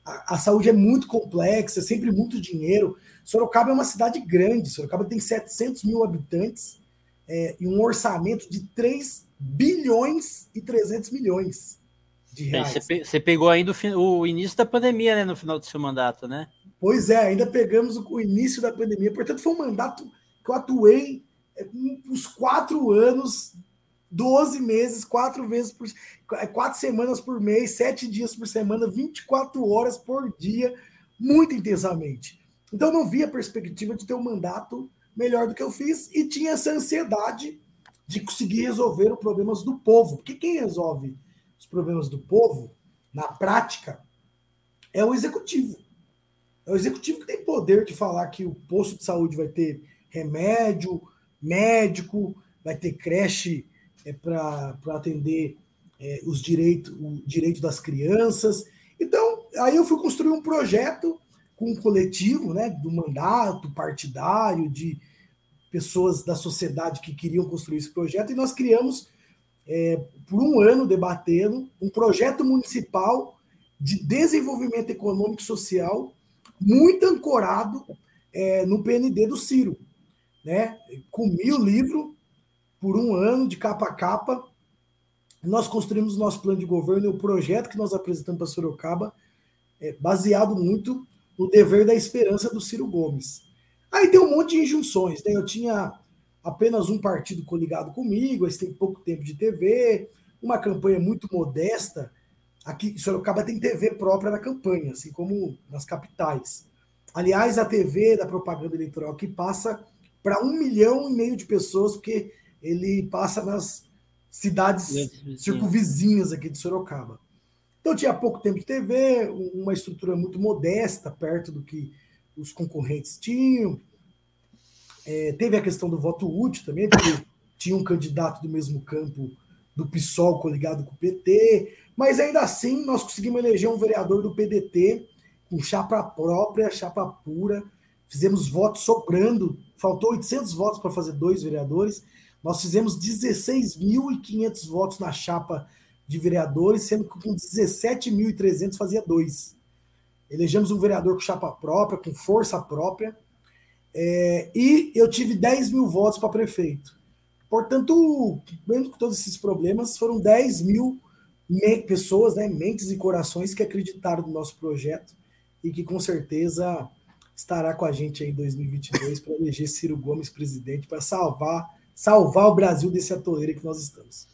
A, a saúde é muito complexa, é sempre muito dinheiro. Sorocaba é uma cidade grande, Sorocaba tem 700 mil habitantes é, e um orçamento de 3 bilhões e 300 milhões de reais. Você pegou ainda o, o início da pandemia, né, no final do seu mandato, né? Pois é, ainda pegamos o, início da pandemia. Portanto, foi um mandato que eu atuei é, uns quatro anos, 12 meses, quatro vezes por é, quatro semanas por mês, sete dias por semana, 24 horas por dia, muito intensamente. Então, não via perspectiva de ter um mandato melhor do que eu fiz e tinha essa ansiedade de conseguir resolver os problemas do povo. Porque quem resolve os problemas do povo, na prática, é o executivo. É o executivo que tem poder de falar que o posto de saúde vai ter remédio, médico, vai ter creche é, para atender é, os direitos, o direito das crianças. Então, aí eu fui construir um projeto com um coletivo, né, do mandato partidário, de pessoas da sociedade que queriam construir esse projeto, e nós criamos, é, por um ano, debatendo, um projeto municipal de desenvolvimento econômico e social, muito ancorado é, no PND do Ciro. Né? Comi o livro por um ano, de capa a capa, nós construímos o nosso plano de governo e o projeto que nós apresentamos para Sorocaba é baseado muito no dever da esperança do Ciro Gomes. Aí tem um monte de injunções, né? Eu tinha apenas um partido coligado comigo, eles têm pouco tempo de TV, uma campanha muito modesta. Aqui Sorocaba tem TV própria na campanha, assim como nas capitais. Aliás, a TV da propaganda eleitoral aqui passa para um milhão e meio de pessoas, porque ele passa nas cidades circunvizinhas aqui de Sorocaba. Então tinha pouco tempo de TV, uma estrutura muito modesta, perto do que os concorrentes tinham. É, teve a questão do voto útil também, porque tinha um candidato do mesmo campo do PSOL coligado com o PT, mas ainda assim nós conseguimos eleger um vereador do PDT com chapa própria, chapa pura, fizemos votos sobrando, faltou 800 votos para fazer dois vereadores, nós fizemos 16.500 votos na chapa de vereadores, sendo que com 17.300 fazia dois. Elegemos um vereador com chapa própria, com força própria, é, e eu tive 10 mil votos para prefeito. Portanto, mesmo com todos esses problemas, foram 10 mil pessoas, né, mentes e corações que acreditaram no nosso projeto e que com certeza estará com a gente em 2022 para eleger Ciro Gomes presidente, para salvar salvar o Brasil desse atoleiro que nós estamos.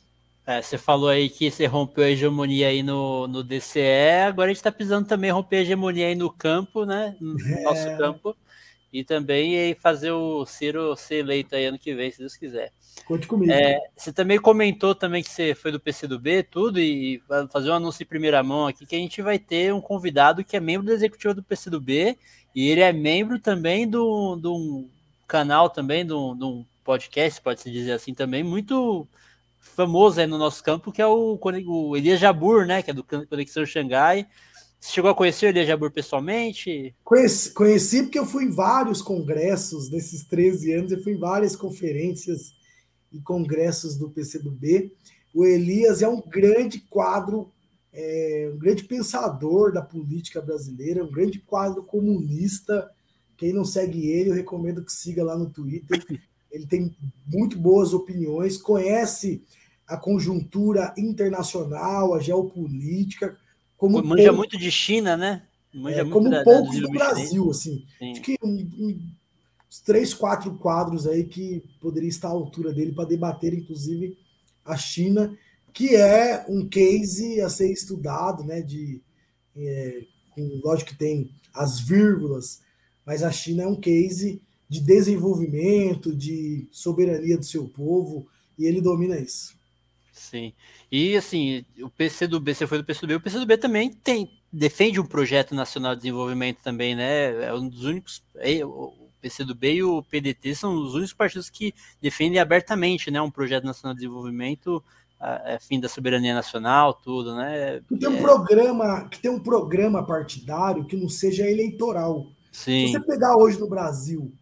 É, você falou aí que você rompeu a hegemonia aí no, no DCE, agora a gente está precisando também romper a hegemonia aí no campo, né? No é. nosso campo. E também aí fazer o Ciro ser eleito aí ano que vem, se Deus quiser. Conte comigo. É, você também comentou também que você foi do PCdoB, tudo, e fazer um anúncio em primeira mão aqui, que a gente vai ter um convidado que é membro do executivo do PCdoB, e ele é membro também do, do canal também, do, do podcast, pode-se dizer assim também, muito famoso aí no nosso campo, que é o, o Elias Jabur, né? Que é do Conexão Xangai. Você chegou a conhecer o Elias Jabur pessoalmente? Conheci, conheci porque eu fui em vários congressos nesses 13 anos, eu fui em várias conferências e congressos do PCdoB. O Elias é um grande quadro, é, um grande pensador da política brasileira, um grande quadro comunista. Quem não segue ele, eu recomendo que siga lá no Twitter ele tem muito boas opiniões, conhece a conjuntura internacional, a geopolítica. Como Manja muito de China, né? Manja é, como da, poucos do Brasil, assim. Sim. Acho que um, um, uns três, quatro quadros aí que poderia estar à altura dele para debater, inclusive, a China, que é um case a ser estudado, né? De, é, com, lógico que tem as vírgulas, mas a China é um case de desenvolvimento, de soberania do seu povo, e ele domina isso. Sim. E assim, o PCdoB, você foi do PCdoB, o PCdoB também tem defende um projeto nacional de desenvolvimento também, né? É um dos únicos é, o PCdoB e o PDT são os únicos partidos que defendem abertamente, né, um projeto nacional de desenvolvimento a, a fim da soberania nacional, tudo, né? Que tem um é... programa, que tem um programa partidário que não seja eleitoral. Sim. Se você pegar hoje no Brasil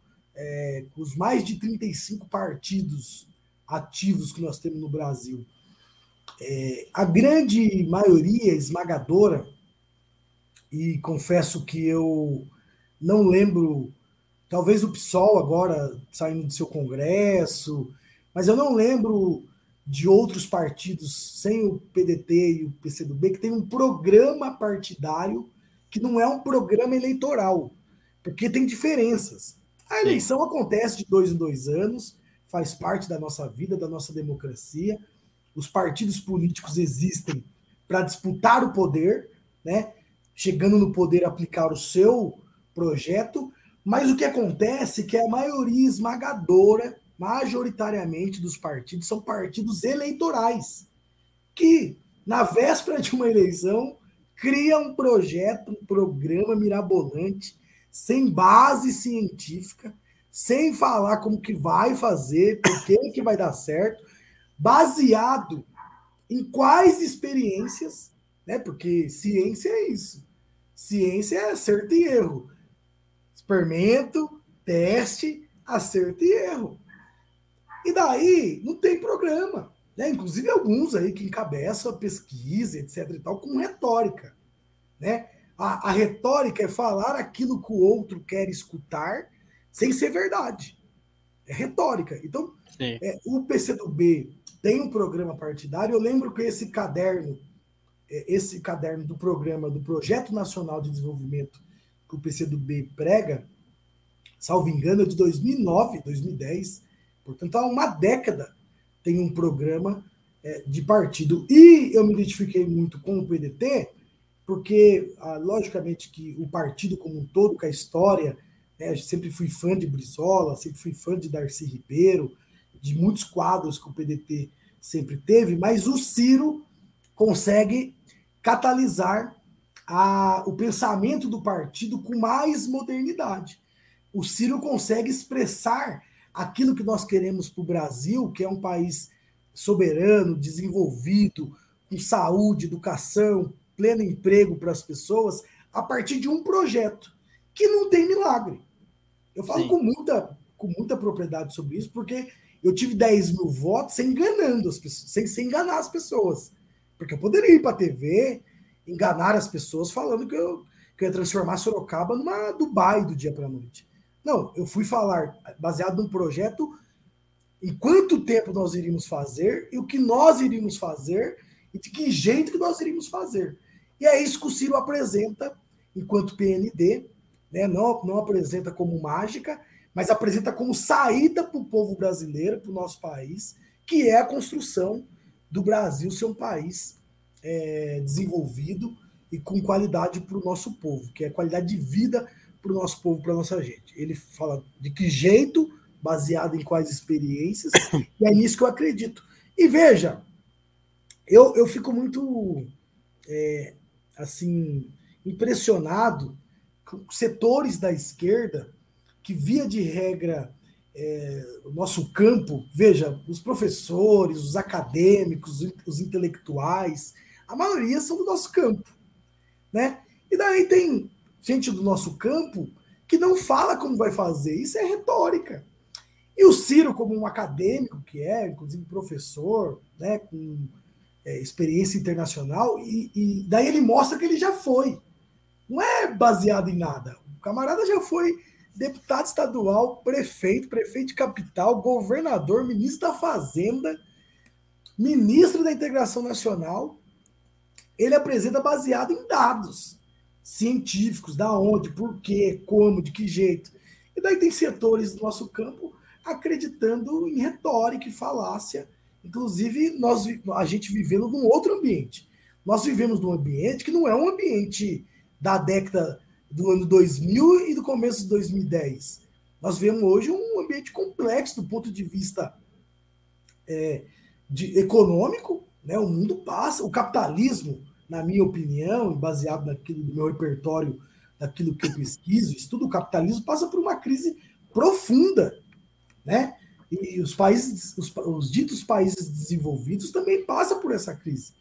é, os mais de 35 partidos ativos que nós temos no Brasil, é, a grande maioria esmagadora, e confesso que eu não lembro, talvez o PSOL agora saindo do seu congresso, mas eu não lembro de outros partidos sem o PDT e o PCdoB que tem um programa partidário que não é um programa eleitoral, porque tem diferenças. A eleição Sim. acontece de dois em dois anos, faz parte da nossa vida, da nossa democracia. Os partidos políticos existem para disputar o poder, né? chegando no poder aplicar o seu projeto, Mas o que acontece é que a maioria esmagadora, majoritariamente dos partidos, são partidos eleitorais, que, na véspera de uma eleição, criam um projeto, um programa mirabolante, sem base científica, sem falar como que vai fazer, por que, que vai dar certo, baseado em quais experiências, né? Porque ciência é isso. Ciência é acerto e erro. Experimento, teste, acerto e erro. E daí não tem programa. Né? Inclusive alguns aí que encabeçam pesquisa, etc. e tal, com retórica. Né? A, a retórica é falar aquilo que o outro quer escutar sem ser verdade. É retórica. Então, é, o PCdoB tem um programa partidário. Eu lembro que esse caderno, é, esse caderno do programa do Projeto Nacional de Desenvolvimento que o PCdoB prega, salvo engano, é de 2009, 2010. Portanto, há uma década tem um programa é, de partido. E eu me identifiquei muito com o PDT, porque, ah, logicamente, que o partido como um todo, com a história, né, sempre fui fã de Brizola, sempre fui fã de Darcy Ribeiro, de muitos quadros que o PDT sempre teve, mas o Ciro consegue catalisar a, o pensamento do partido com mais modernidade. O Ciro consegue expressar aquilo que nós queremos para o Brasil, que é um país soberano, desenvolvido, com saúde, educação, pleno emprego para as pessoas, a partir de um projeto que não tem milagre. Eu falo com muita, com muita propriedade sobre isso, porque eu tive 10 mil votos sem enganando as pessoas, sem, sem enganar as pessoas. Porque eu poderia ir para a TV, enganar as pessoas falando que eu, que eu ia transformar Sorocaba numa Dubai do dia para a noite. Não, eu fui falar baseado num projeto em quanto tempo nós iríamos fazer e o que nós iríamos fazer e de que jeito que nós iríamos fazer. E é isso que o Ciro apresenta enquanto PND, né? não, não apresenta como mágica, mas apresenta como saída para o povo brasileiro, para o nosso país, que é a construção do Brasil ser um país é, desenvolvido e com qualidade para o nosso povo, que é qualidade de vida para o nosso povo, para a nossa gente. Ele fala de que jeito, baseado em quais experiências, e é nisso que eu acredito. E veja, eu, eu fico muito é, assim impressionado com setores da esquerda que, via de regra, é, o nosso campo, veja, os professores, os acadêmicos, os intelectuais, a maioria são do nosso campo. Né? E daí tem gente do nosso campo que não fala como vai fazer, isso é retórica. E o Ciro, como um acadêmico que é, inclusive professor, né, com é, experiência internacional, e, e daí ele mostra que ele já foi. Não é baseado em nada. O camarada já foi deputado estadual, prefeito, prefeito de capital, governador, ministro da Fazenda, ministro da Integração Nacional. Ele apresenta baseado em dados científicos, da onde, por quê, como, de que jeito. E daí tem setores do nosso campo acreditando em retórica e falácia. Inclusive, nós, a gente vivendo num outro ambiente. Nós vivemos num ambiente que não é um ambiente da década do ano 2000 e do começo de 2010. Nós vemos hoje um ambiente complexo do ponto de vista é, de, econômico. Né? O mundo passa, o capitalismo, na minha opinião, baseado naquilo do meu repertório, daquilo que eu pesquiso, estudo o capitalismo, passa por uma crise profunda. Né? E os países, os, os ditos países desenvolvidos também passam por essa crise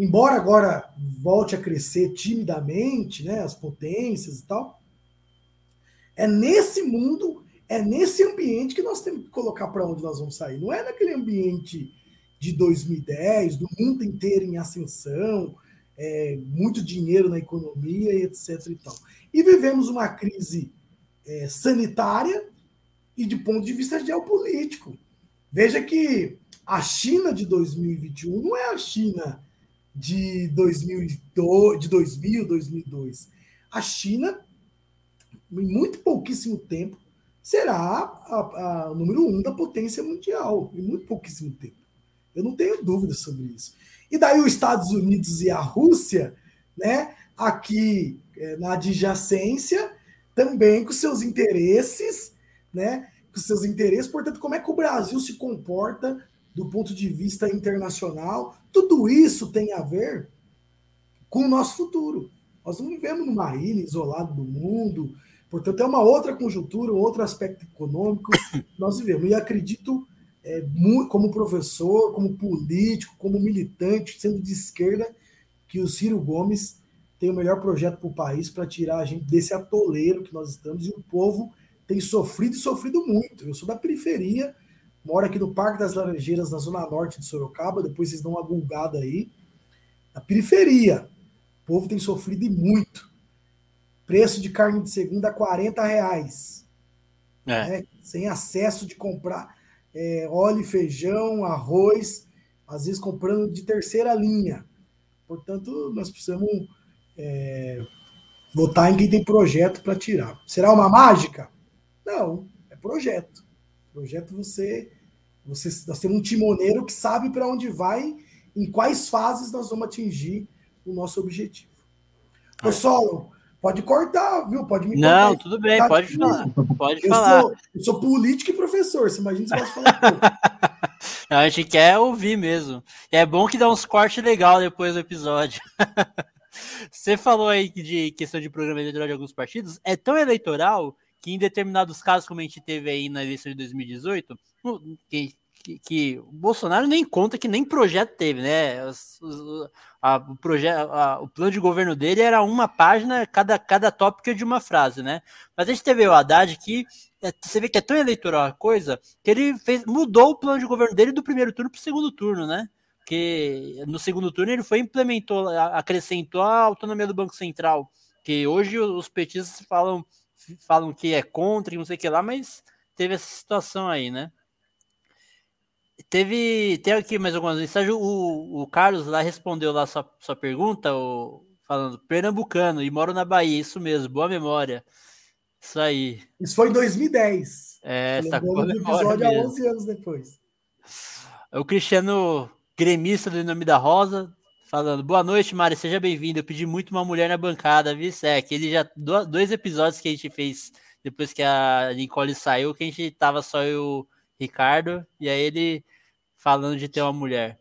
embora agora volte a crescer timidamente, né, as potências e tal, é nesse mundo, é nesse ambiente que nós temos que colocar para onde nós vamos sair. Não é naquele ambiente de 2010, do mundo inteiro em ascensão, é, muito dinheiro na economia e etc. E, tal. e vivemos uma crise é, sanitária e de ponto de vista geopolítico. Veja que a China de 2021 não é a China de 2002, de 2000, 2002. A China, em muito pouquíssimo tempo, será a, a, número um da potência mundial, em muito pouquíssimo tempo. Eu não tenho dúvidas sobre isso. E daí os Estados Unidos e a Rússia, né, aqui é, na adjacência, também com seus interesses, né? Com seus interesses, portanto, como é que o Brasil se comporta do ponto de vista internacional? Tudo isso tem a ver com o nosso futuro. Nós não vivemos numa ilha isolada do mundo, portanto, é uma outra conjuntura, um outro aspecto econômico que nós vivemos. E acredito, é, como professor, como político, como militante, sendo de esquerda, que o Ciro Gomes tem o melhor projeto para o país para tirar a gente desse atoleiro que nós estamos e o povo tem sofrido e sofrido muito. Eu sou da periferia, moro aqui no Parque das Laranjeiras, na zona norte de Sorocaba, depois vocês dão uma gulgada aí. Na periferia, o povo tem sofrido e muito. Preço de carne de segunda a 40 reais. É. Né? Sem acesso de comprar é, óleo, feijão, arroz, às vezes comprando de terceira linha. Portanto, nós precisamos é, votar em quem tem projeto para tirar. Será uma mágica? Não, é projeto. Projeto você, você nós temos um timoneiro que sabe para onde vai, em quais fases nós vamos atingir o nosso objetivo. Ah. Ô, Solo, pode cortar, viu? Pode me Não, cortar. tudo bem, pode falar. Pode eu falar. Sou, eu sou político e professor, você imagina se pode falar. a gente quer ouvir mesmo. É bom que dá uns cortes legal depois do episódio. Você falou aí de questão de programa eleitoral de alguns partidos, é tão eleitoral que em determinados casos, como a gente teve aí na eleição de 2018, que, que, que o Bolsonaro nem conta que nem projeto teve, né? a, o, projeto, a, o plano de governo dele era uma página, cada, cada tópico de uma frase, né? Mas a gente teve o Haddad que é, você vê que é tão eleitoral a coisa que ele fez, mudou o plano de governo dele do primeiro turno para o segundo turno, né? porque no segundo turno ele foi implementou, acrescentou a autonomia do Banco Central, que hoje os petistas falam falam que é contra e não sei o que lá, mas teve essa situação aí, né? Teve, tem aqui mais algumas mensagens. O, o Carlos lá respondeu lá sua, sua pergunta, o, falando pernambucano e moro na Bahia, isso mesmo, boa memória. Isso aí. Isso foi em 2010. É, tá com episódio há 11 anos depois. O Cristiano gremista do nome da Rosa, falando: Boa noite, Mari, seja bem-vindo. Eu pedi muito uma mulher na bancada, viu? É, aquele já. Dois episódios que a gente fez depois que a Nicole saiu, que a gente tava só eu o Ricardo, e aí ele falando de ter uma mulher.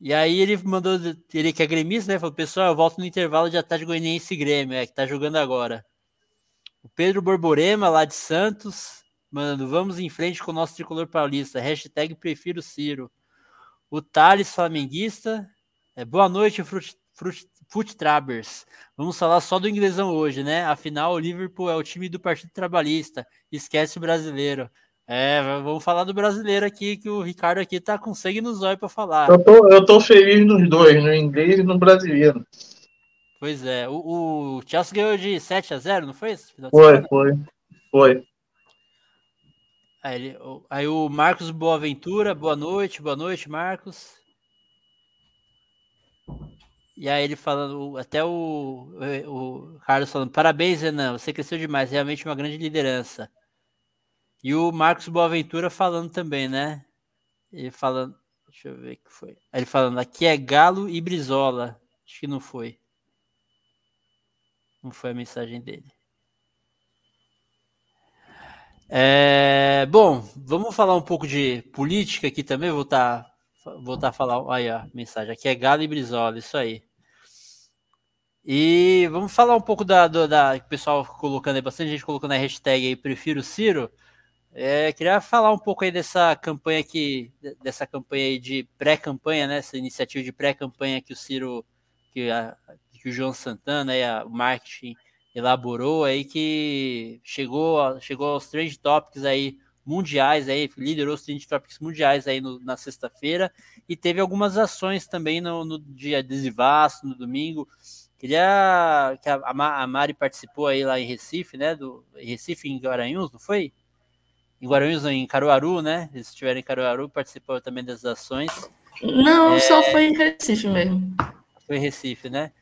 E aí ele mandou, ele que é gremista, né? Falou, pessoal, eu volto no intervalo de Atlético Goianiense Grêmio, é, que tá jogando agora. O Pedro Borborema, lá de Santos, mano, vamos em frente com o nosso tricolor paulista. Hashtag prefiro Ciro o Thales Flamenguista. É, boa noite, Fruit, Foot Trabers. Vamos falar só do inglesão hoje, né? Afinal, o Liverpool é o time do Partido Trabalhista. Esquece o brasileiro. É, vamos falar do brasileiro aqui, que o Ricardo aqui tá com sangue nos olhos para falar. Eu tô, eu tô feliz nos dois, no inglês e no brasileiro. Pois é, o, o Chelsea ganhou de 7 a 0 não foi isso? Foi, foi, foi. Aí, aí o Marcos Boaventura, boa noite, boa noite, Marcos. E aí ele falando, até o, o Carlos falando, parabéns, Renan, você cresceu demais, realmente uma grande liderança. E o Marcos Boaventura falando também, né? Ele falando, deixa eu ver o que foi. Ele falando, aqui é Galo e Brizola. Acho que não foi. Não foi a mensagem dele. É, bom, vamos falar um pouco de política aqui também. Voltar, voltar a falar. Aí, a mensagem aqui é Galo e Brizola, isso aí. E vamos falar um pouco da, do, da pessoal colocando aí, bastante gente colocando a hashtag aí, prefiro Ciro. É, queria falar um pouco aí dessa campanha aqui, dessa campanha aí de pré-campanha, né? Essa iniciativa de pré-campanha que o Ciro, que, a, que o João Santana, aí, a, o marketing elaborou aí que chegou, chegou aos trend topics aí mundiais aí, liderou os trend topics mundiais aí no, na sexta-feira e teve algumas ações também no, no dia adesivaço, no domingo. Queria que a, a Mari participou aí lá em Recife, né? Do em Recife em Guaranhuns, não foi? Em Guaranhuns, em Caruaru, né? Eles estiveram em Caruaru, participou também das ações. Não, é... só foi em Recife mesmo. Foi em Recife, né?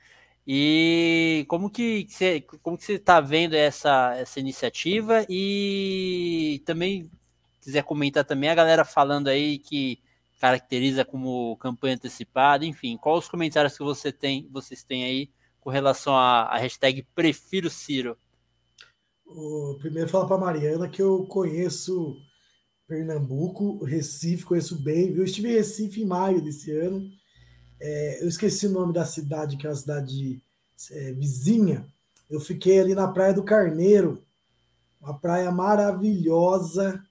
E como que você, como que você está vendo essa, essa iniciativa? E também quiser comentar também a galera falando aí que caracteriza como campanha antecipada, enfim, quais os comentários que você tem, vocês têm aí com relação à, hashtag Prefiro Ciro? o, primeiro falar para Mariana que eu conheço Pernambuco, Recife, conheço bem. Eu estive em Recife em maio desse ano. É, eu esqueci o nome da cidade, que é uma cidade é, vizinha. Eu fiquei ali na Praia do Carneiro, uma praia maravilhosa.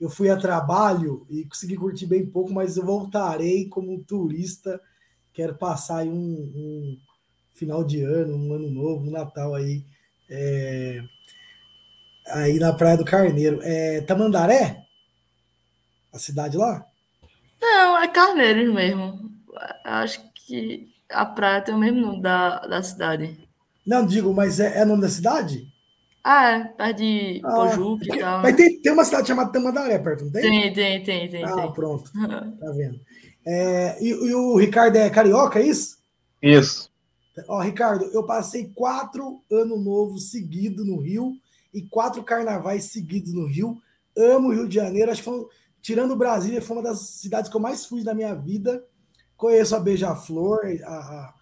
Eu fui a trabalho e consegui curtir bem pouco, mas eu voltarei como turista. Quero passar aí um, um final de ano, um ano novo, um Natal aí, é, aí na Praia do Carneiro. É Tamandaré? A cidade lá? Não, é Carneiros mesmo. Acho que a praia tem o mesmo nome da, da cidade. Não, digo, mas é, é nome da cidade? Ah, é, perto de ah, Pojuque e tal. Mas tem, tem uma cidade chamada Tamandaré perto, não tem? Tem, tem, tem, tem. Ah, tem. pronto. tá vendo. É, e, e, o Ricardo é carioca, é isso? Isso. Ó, Ricardo, eu passei quatro anos novos seguidos no Rio e quatro carnavais seguidos no Rio. Amo o Rio de Janeiro. Acho que foi, tirando Brasília, foi uma das cidades que eu mais fui na minha vida. Conheço a Beija-Flor, a, a,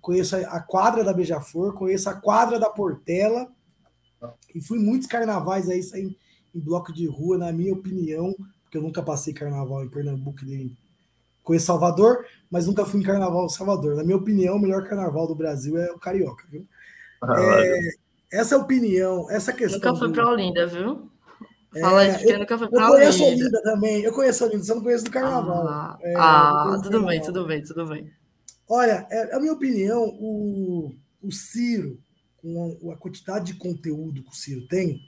conheço a, a, quadra da Beija-Flor, conheço a quadra da Portela. E fui muitos carnavais aí, em, em bloco de rua, na minha opinião, porque eu nunca passei carnaval em Pernambuco nem conheço Salvador, mas nunca fui em carnaval em Salvador. Na minha opinião, o melhor carnaval do Brasil é o carioca, viu? Ah, é, essa opinião, essa questão. Nunca fui para Olinda, viu? Fala é, eu, nunca. Eu conheço Olinda também, eu conheço Olinda, só não conheço do carnaval. Ah, é, ah tudo bem, tudo bem, tudo bem. Olha, é, a minha opinião, o, o Ciro, com a, a quantidade de conteúdo que o Ciro tem,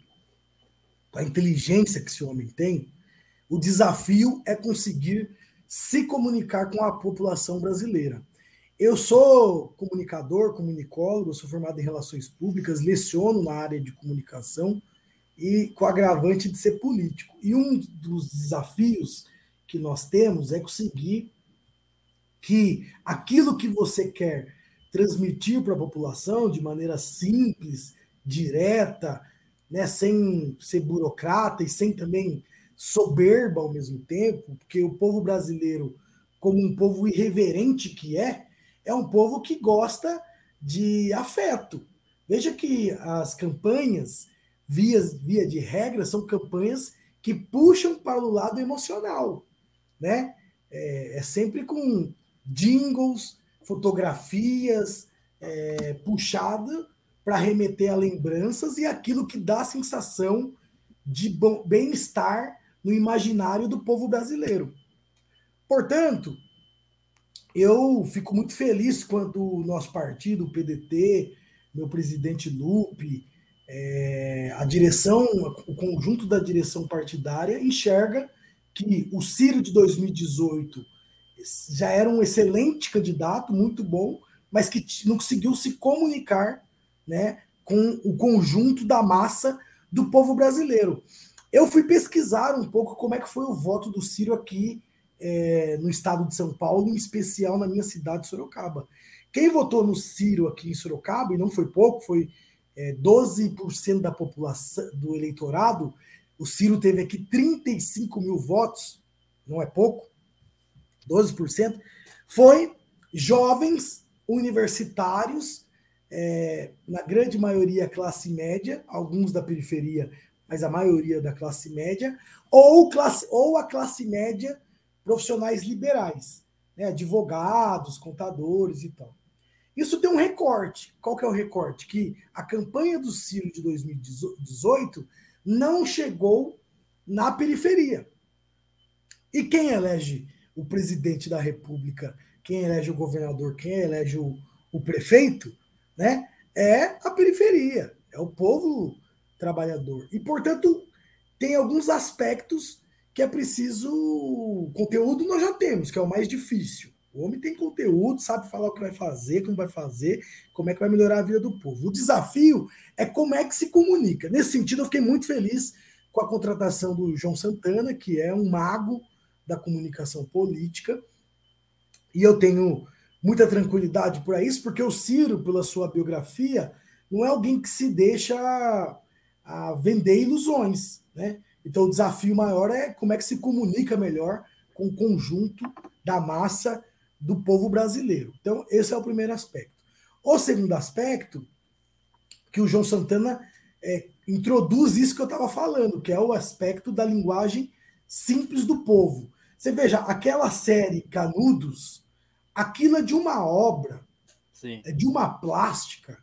com a inteligência que esse homem tem, o desafio é conseguir se comunicar com a população brasileira. Eu sou comunicador, comunicólogo, sou formado em relações públicas, leciono na área de comunicação e com agravante de ser político. E um dos desafios que nós temos é conseguir que aquilo que você quer transmitir para a população de maneira simples, direta, né, sem ser burocrata e sem também soberba ao mesmo tempo, porque o povo brasileiro, como um povo irreverente que é, é um povo que gosta de afeto. Veja que as campanhas, via, via de regra, são campanhas que puxam para o lado emocional, né? É, é sempre com jingles, fotografias, é, puxada para remeter a lembranças e aquilo que dá a sensação de bem-estar no imaginário do povo brasileiro. Portanto, eu fico muito feliz quando o nosso partido, o PDT, meu presidente Lupe, é, a direção, o conjunto da direção partidária enxerga que o Ciro de 2018 já era um excelente candidato, muito bom, mas que não conseguiu se comunicar né, com o conjunto da massa do povo brasileiro. Eu fui pesquisar um pouco como é que foi o voto do Ciro aqui é, no estado de São Paulo, em especial na minha cidade, Sorocaba. Quem votou no Ciro aqui em Sorocaba, e não foi pouco, foi é, 12% da população, do eleitorado, o Ciro teve aqui 35 mil votos, não é pouco, 12%, foi jovens universitários, é, na grande maioria classe média, alguns da periferia mas a maioria da classe média, ou, classe, ou a classe média profissionais liberais, né? advogados, contadores e tal. Isso tem um recorte. Qual que é o recorte? Que a campanha do Ciro de 2018 não chegou na periferia. E quem elege o presidente da República, quem elege o governador, quem elege o, o prefeito, né? É a periferia, é o povo trabalhador. E, portanto, tem alguns aspectos que é preciso. Conteúdo nós já temos, que é o mais difícil. O homem tem conteúdo, sabe falar o que vai fazer, como vai fazer, como é que vai melhorar a vida do povo. O desafio é como é que se comunica. Nesse sentido, eu fiquei muito feliz com a contratação do João Santana, que é um mago da comunicação política. E eu tenho muita tranquilidade por isso, porque o Ciro, pela sua biografia, não é alguém que se deixa a vender ilusões, né? Então o desafio maior é como é que se comunica melhor com o conjunto da massa do povo brasileiro. Então esse é o primeiro aspecto. O segundo aspecto que o João Santana é, introduz isso que eu estava falando, que é o aspecto da linguagem simples do povo. Você veja, aquela série Canudos, aquilo é de uma obra, Sim. é de uma plástica.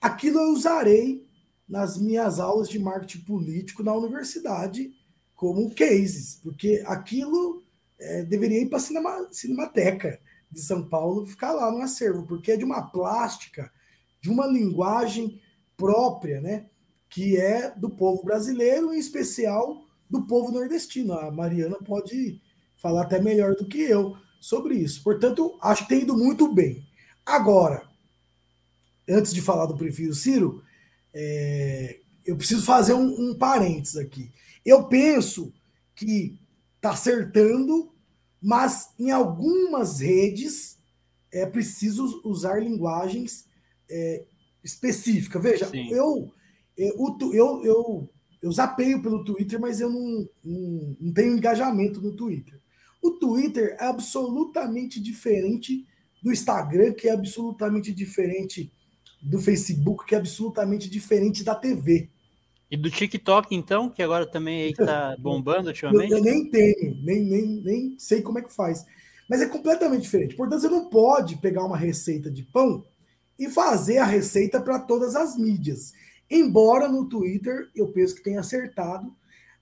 Aquilo eu usarei nas minhas aulas de marketing político na universidade como cases, porque aquilo é, deveria ir para a cinema, Cinemateca de São Paulo ficar lá no acervo, porque é de uma plástica, de uma linguagem própria, né? Que é do povo brasileiro, em especial do povo nordestino. A Mariana pode falar até melhor do que eu sobre isso. Portanto, acho que tem ido muito bem. Agora, antes de falar do Prefiro Ciro, é, eu preciso fazer um, um parênteses aqui. Eu penso que está acertando, mas em algumas redes é preciso usar linguagens é, específicas. Veja, eu, é, eu, eu, eu, eu zapeio pelo Twitter, mas eu não, não, não tenho engajamento no Twitter. O Twitter é absolutamente diferente do Instagram, que é absolutamente diferente do Facebook, que é absolutamente diferente da TV. E do TikTok, então, que agora também está bombando ultimamente? Eu, eu, nem tenho, nem, nem, nem sei como é que faz. Mas é completamente diferente. Portanto, você não pode pegar uma receita de pão e fazer a receita para todas as mídias. Embora no Twitter eu penso que tenha acertado,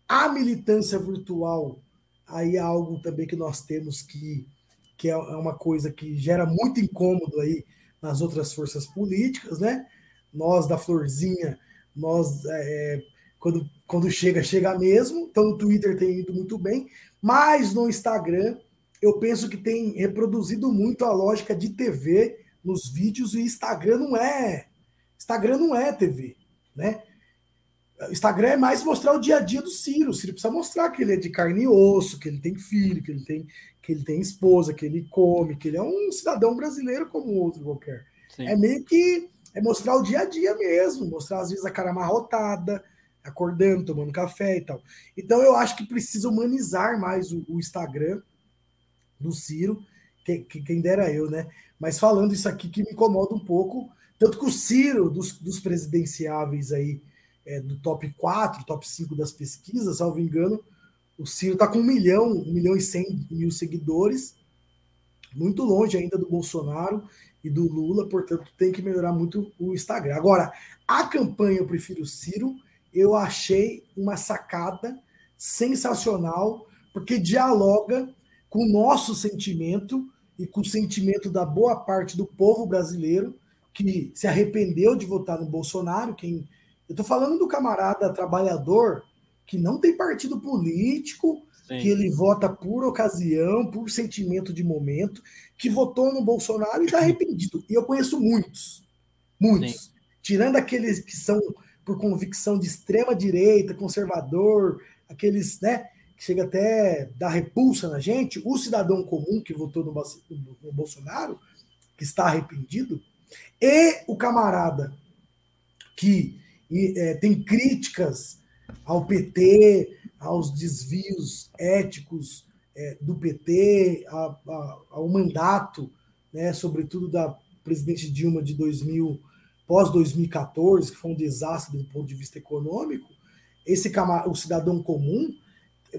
a militância virtual aí é algo também que nós temos que, que é uma coisa que gera muito incômodo aí nas outras forças políticas, né? Nós da Florzinha nós, é, quando, quando chega, chega mesmo. Então, no Twitter tem ido muito bem. Mas no Instagram, eu penso que tem reproduzido muito a lógica de TV nos vídeos. E Instagram não é. Instagram não é TV, né? Instagram é mais mostrar o dia a dia do Ciro. O Ciro precisa mostrar que ele é de carne e osso, que ele tem filho, que ele tem, que ele tem esposa, que ele come, que ele é um cidadão brasileiro como outro qualquer. Sim. É meio que é mostrar o dia a dia mesmo, mostrar às vezes a cara amarrotada, acordando, tomando café e tal. Então eu acho que precisa humanizar mais o, o Instagram do Ciro, que, que, quem dera eu, né? Mas falando isso aqui que me incomoda um pouco, tanto que o Ciro, dos, dos presidenciáveis aí, é, do top 4, top 5 das pesquisas, salvo engano, o Ciro está com um milhão, um milhão e cem mil seguidores, muito longe ainda do Bolsonaro e do Lula, portanto, tem que melhorar muito o Instagram. Agora, a campanha Eu Prefiro Ciro, eu achei uma sacada sensacional, porque dialoga com o nosso sentimento e com o sentimento da boa parte do povo brasileiro que se arrependeu de votar no Bolsonaro. Quem eu estou falando do camarada trabalhador que não tem partido político, Sim. que ele vota por ocasião, por sentimento de momento, que votou no Bolsonaro e está arrependido. E eu conheço muitos, muitos. Sim. Tirando aqueles que são por convicção de extrema direita, conservador, aqueles, né, que chega até dar repulsa na gente, o cidadão comum que votou no, no Bolsonaro, que está arrependido, e o camarada que é, tem críticas ao PT, aos desvios éticos é, do PT, a, a, ao mandato, né, sobretudo da presidente Dilma de 2000, pós 2014, que foi um desastre do ponto de vista econômico, esse o cidadão comum,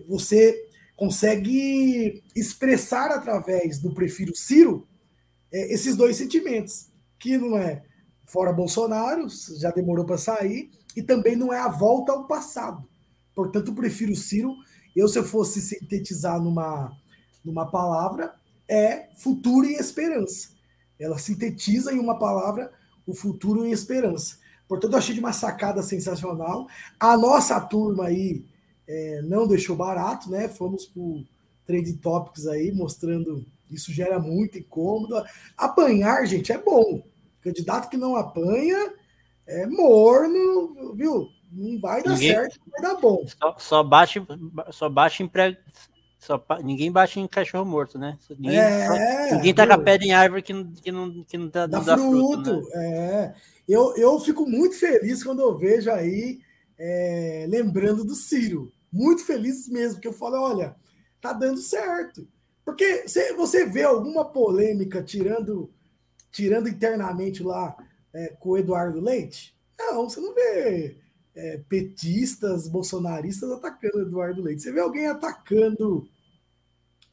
você consegue expressar através do prefiro Ciro é, esses dois sentimentos, que não é fora Bolsonaro, já demorou para sair, e também não é a volta ao passado. Portanto, prefiro Ciro. Eu, se eu fosse sintetizar numa, numa palavra, é futuro e esperança. Ela sintetiza em uma palavra o futuro e esperança. Portanto, eu achei de uma sacada sensacional. A nossa turma aí é, não deixou barato, né? Fomos por trade topics aí, mostrando isso gera muito incômodo. Apanhar, gente, é bom. Candidato que não apanha é morno, viu? Não vai dar ninguém, certo, não vai dar bom. Só, só bate, só bate em pré, só, ninguém bate em cachorro morto, né? Ninguém, é, ninguém taca viu? pedra em árvore que não, que não, que não, dá, dá, dá fruto. fruto né? é. eu, eu fico muito feliz quando eu vejo aí, é, lembrando do Ciro. Muito feliz mesmo, porque eu falo, olha, tá dando certo. Porque você, você vê alguma polêmica tirando, tirando internamente lá é, com o Eduardo Leite? Não, você não vê é, petistas, bolsonaristas atacando Eduardo Leite. Você vê alguém atacando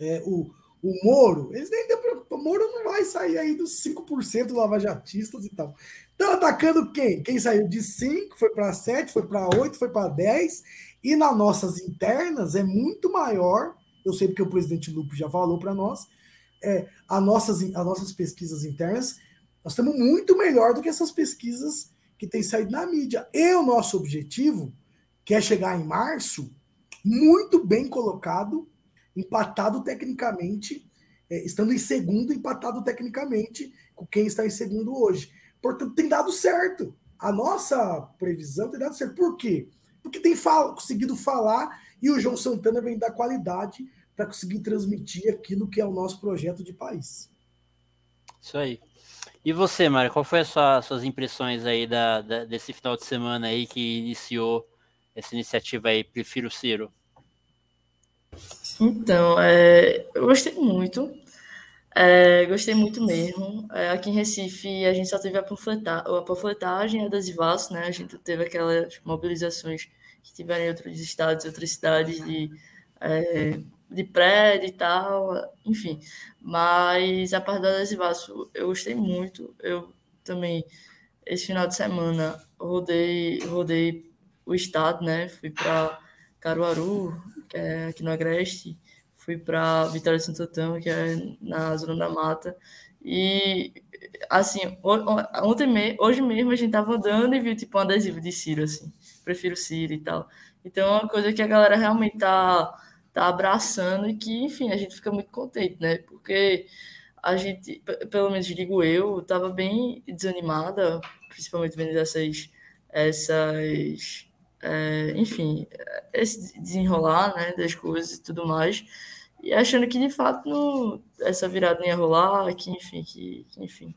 é, o, o Moro, eles nem deu O Moro não vai sair aí dos 5% lavajatistas e tal. Estão atacando quem? Quem saiu de 5, foi para 7, foi para 8, foi para 10. E nas nossas internas é muito maior. Eu sei porque o presidente Lupe já falou para nós. É, as, nossas, as nossas pesquisas internas, nós estamos muito melhor do que essas pesquisas que têm saído na mídia. E o nosso objetivo, que é chegar em março, muito bem colocado, empatado tecnicamente, é, estando em segundo, empatado tecnicamente com quem está em segundo hoje. Portanto, tem dado certo. A nossa previsão tem dado certo. Por quê? Porque tem fal conseguido falar e o João Santana vem dar qualidade para conseguir transmitir aquilo que é o nosso projeto de país. Isso aí. E você, Mário, qual foi as sua, suas impressões aí da, da, desse final de semana aí que iniciou essa iniciativa aí, Prefiro Ciro? Então, é, eu gostei muito. É, gostei muito mesmo. É, aqui em Recife, a gente só teve a, panfleta, a panfletagem e adesivaço, né? A gente teve aquelas mobilizações que tiveram em outros estados, outras cidades de, é, de prédio e tal, enfim. Mas a parte do adesivaço, eu gostei muito. Eu também, esse final de semana, rodei, rodei o estado, né? Fui para Caruaru, que é aqui no Agreste, fui para Vitória de Santo Antão, que é na Zona da Mata, e assim, ontem, hoje mesmo a gente tava andando e viu tipo um adesivo de Ciro, assim, prefiro Ciro e tal. Então é uma coisa que a galera realmente tá, tá abraçando e que, enfim, a gente fica muito contente, né? Porque a gente, pelo menos digo eu, tava bem desanimada, principalmente vendo essas, essas é, enfim, esse desenrolar né, das coisas e tudo mais, e achando que de fato não, essa virada não ia rolar, que enfim, que, que, enfim,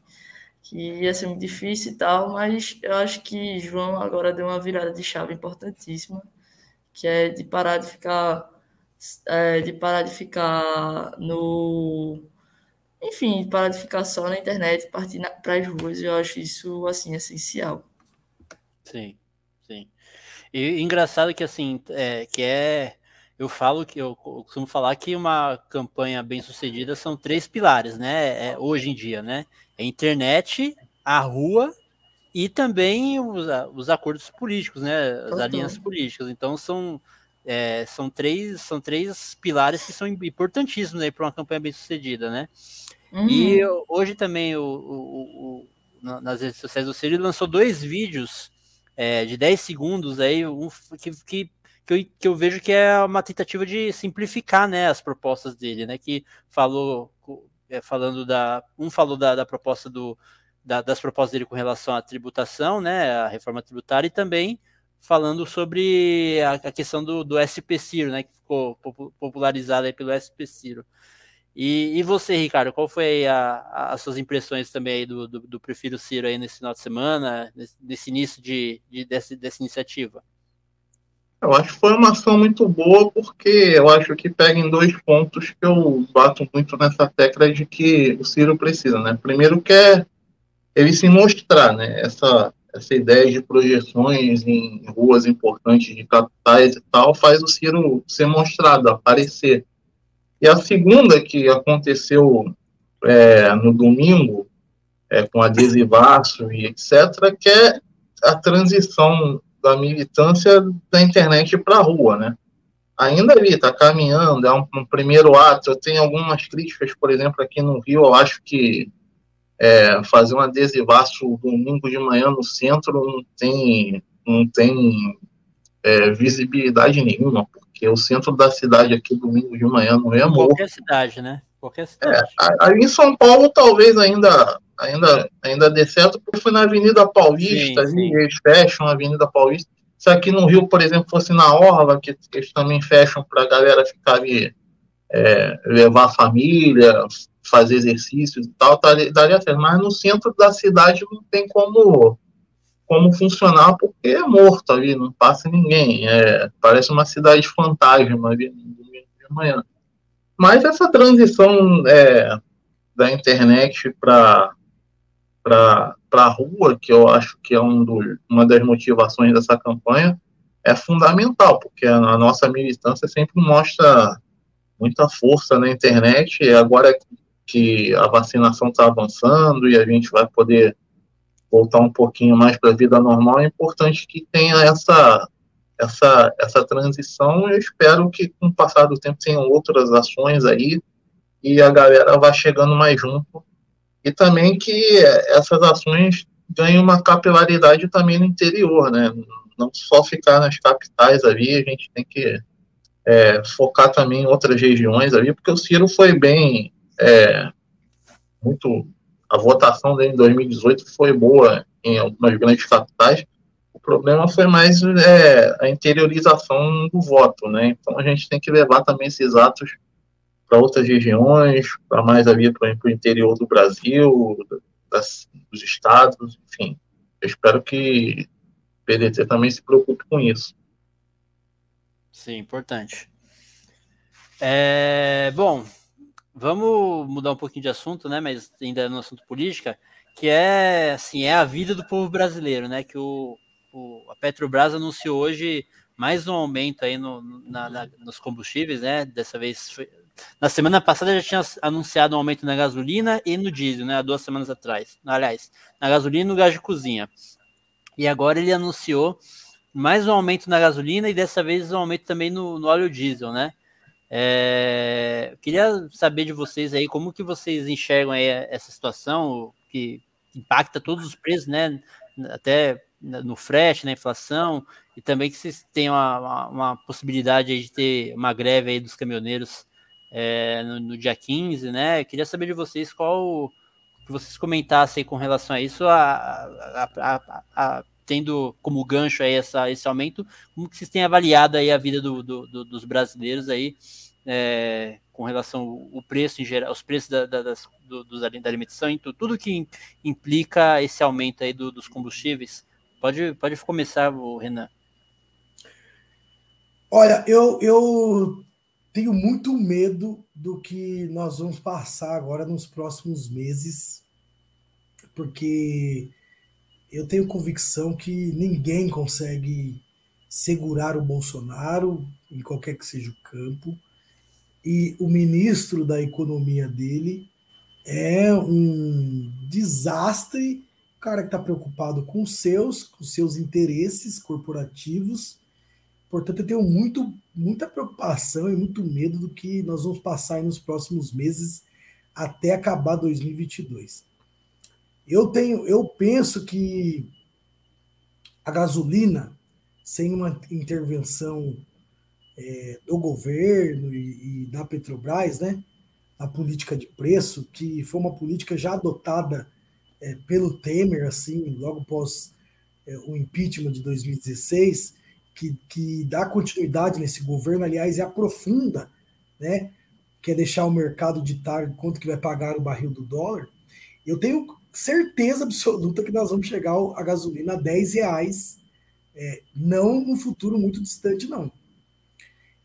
que ia ser muito difícil e tal, mas eu acho que João agora deu uma virada de chave importantíssima, que é de parar de ficar é, de parar de ficar no enfim, parar de ficar só na internet, partir para as ruas, eu acho isso assim essencial. Sim, sim. E engraçado que assim, é, que é. Eu falo que eu costumo falar que uma campanha bem sucedida são três pilares, né? É, hoje em dia, né? É a internet, a rua e também os, os acordos políticos, né? As alianças políticas. Então são, é, são, três, são três pilares que são importantíssimos para uma campanha bem sucedida, né? Uhum. E hoje também o, o, o, nas redes sociais do Ciro lançou dois vídeos é, de 10 segundos aí, um, que, que, que, eu, que eu vejo que é uma tentativa de simplificar né, as propostas dele, né? Que falou, é, falando da. Um falou da, da proposta do, da, das propostas dele com relação à tributação, né? A reforma tributária, e também falando sobre a, a questão do, do SP Ciro, né? Que ficou popularizada pelo SP Ciro. E, e você, Ricardo, qual foi a, a, as suas impressões também do, do, do, Prefiro Ciro aí nesse final de semana, nesse, nesse início de, de dessa, dessa iniciativa? Eu acho que foi uma ação muito boa, porque eu acho que pega em dois pontos que eu bato muito nessa tecla de que o Ciro precisa, né? Primeiro que é ele se mostrar, né? Essa, essa ideia de projeções em ruas importantes de capitais e tal faz o Ciro ser mostrado, aparecer. E a segunda, que aconteceu é, no domingo, é, com adesivaço e etc., que é a transição da militância da internet para a rua, né? Ainda ali, está caminhando, é um, um, primeiro ato. Eu tenho algumas críticas, por exemplo, aqui no Rio, eu acho que é, fazer um adesivaço domingo de manhã no centro não tem, não tem é, visibilidade nenhuma, porque o centro da cidade aqui domingo de manhã não é morto. Qualquer cidade, né? Qualquer é, cidade. É, aí em São Paulo talvez ainda ainda ainda dê certo, porque foi na Avenida Paulista, sim, sim. eles fecham a Avenida Paulista. Se aqui no Rio, por exemplo, fosse na Orla, que eles também fecham para a galera ficar ali, é, levar a família, fazer exercícios e tal, daria certo. Mas no centro da cidade não tem como como funcionar porque é morto ali, não passa ninguém. É, parece uma cidade fantasma ali no domingo de manhã. Mas essa transição é, da internet para para a rua, que eu acho que é um do, uma das motivações dessa campanha, é fundamental, porque a, a nossa militância sempre mostra muita força na internet, e agora que a vacinação está avançando e a gente vai poder voltar um pouquinho mais para a vida normal, é importante que tenha essa, essa, essa transição. Eu espero que, com o passar do tempo, tenham outras ações aí e a galera vá chegando mais junto. E também que essas ações ganhem uma capilaridade também no interior, né? Não só ficar nas capitais ali, a gente tem que é, focar também em outras regiões ali, porque o Ciro foi bem, é, muito, a votação dele em 2018 foi boa em algumas grandes capitais, o problema foi mais é, a interiorização do voto, né? Então a gente tem que levar também esses atos para outras regiões, para mais ali para o interior do Brasil, das, dos estados, enfim. Eu espero que o PDT também se preocupe com isso. Sim, importante. É, bom, vamos mudar um pouquinho de assunto, né? Mas ainda no assunto política, que é assim, é a vida do povo brasileiro, né? Que o, o a Petrobras anunciou hoje mais um aumento aí no, na, na, nos combustíveis, né? Dessa vez foi, na semana passada já tinha anunciado um aumento na gasolina e no diesel, né? Há duas semanas atrás. Aliás, na gasolina e no gás de cozinha. E agora ele anunciou mais um aumento na gasolina e dessa vez um aumento também no, no óleo diesel, né? É, queria saber de vocês aí como que vocês enxergam essa situação que impacta todos os preços, né? Até no frete, na inflação, e também que vocês tenham uma, uma, uma possibilidade de ter uma greve aí dos caminhoneiros é, no, no, dia 15, né? Queria saber de vocês qual que vocês comentassem com relação a isso, a, a, a, tendo como gancho aí essa, esse aumento, como que vocês têm avaliado aí a vida do, do, do, dos brasileiros aí é, com relação ao preço em geral, os preços da, da, das, do, dos, da alimentação, então, tudo que implica esse aumento aí dos combustíveis. Pode, pode começar, Renan. Olha, eu, eu tenho muito medo do que nós vamos passar agora nos próximos meses, porque eu tenho convicção que ninguém consegue segurar o Bolsonaro em qualquer que seja o campo, e o ministro da economia dele é um desastre, o cara que está preocupado com seus, com seus interesses corporativos. Portanto, eu tenho muito muita preocupação e muito medo do que nós vamos passar nos próximos meses até acabar 2022. Eu tenho, eu penso que a gasolina, sem uma intervenção é, do governo e, e, da Petrobras, né, a política de preço, que foi uma política já adotada é, pelo Temer, assim, logo após é, o impeachment de 2016, que, que dá continuidade nesse governo, aliás, e aprofunda, né? Que é deixar o mercado ditar quanto que vai pagar o barril do dólar. Eu tenho certeza absoluta que nós vamos chegar a gasolina a 10 reais, é, não no futuro muito distante, não.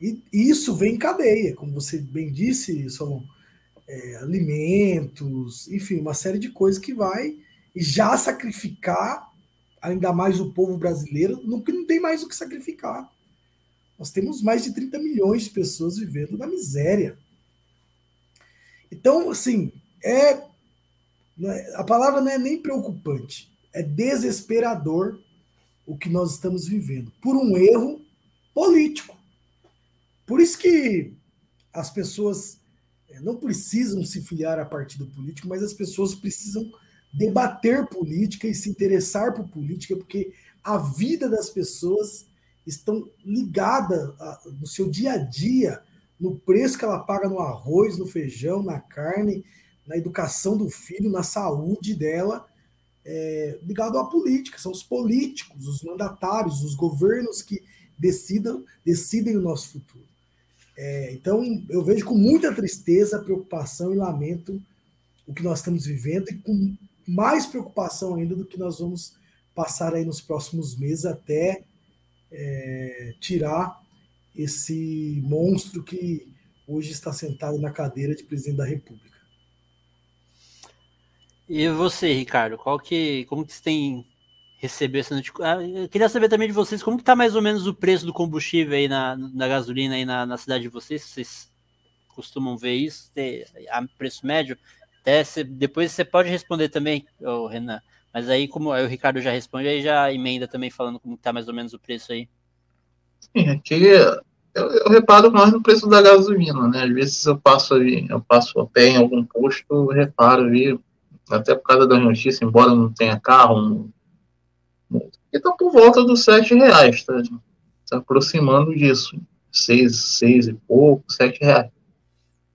E isso vem em cadeia, como você bem disse, Solon, é, alimentos, enfim, uma série de coisas que vai já sacrificar ainda mais o povo brasileiro, não, não tem mais o que sacrificar. Nós temos mais de 30 milhões de pessoas vivendo na miséria. Então, assim, é, é a palavra não é nem preocupante, é desesperador o que nós estamos vivendo, por um erro político. Por isso que as pessoas é, não precisam se filiar a partido político, mas as pessoas precisam debater política e se interessar por política, porque a vida das pessoas estão ligada no seu dia a dia, no preço que ela paga no arroz, no feijão, na carne, na educação do filho, na saúde dela, é, ligado à política. São os políticos, os mandatários, os governos que decidam, decidem o nosso futuro. É, então, eu vejo com muita tristeza, preocupação e lamento o que nós estamos vivendo e com mais preocupação ainda do que nós vamos passar aí nos próximos meses até é, tirar esse monstro que hoje está sentado na cadeira de presidente da República. E você, Ricardo, qual que, como que você tem recebido essa? Ah, eu queria saber também de vocês como que tá mais ou menos o preço do combustível aí na, na gasolina aí na, na cidade de vocês, vocês costumam ver isso, ter a preço médio. Até cê, depois você pode responder também, Renan. Mas aí, como aí o Ricardo já responde, aí já emenda também falando como tá mais ou menos o preço aí. Sim, aqui eu, eu, reparo mais no preço da gasolina, né? Às vezes eu passo ali, eu passo a pé em algum posto, eu reparo ali, até por causa da notícia, embora não tenha carro, não, e tá por volta dos sete reais, tá? Se aproximando disso. Seis, seis e pouco, sete reais.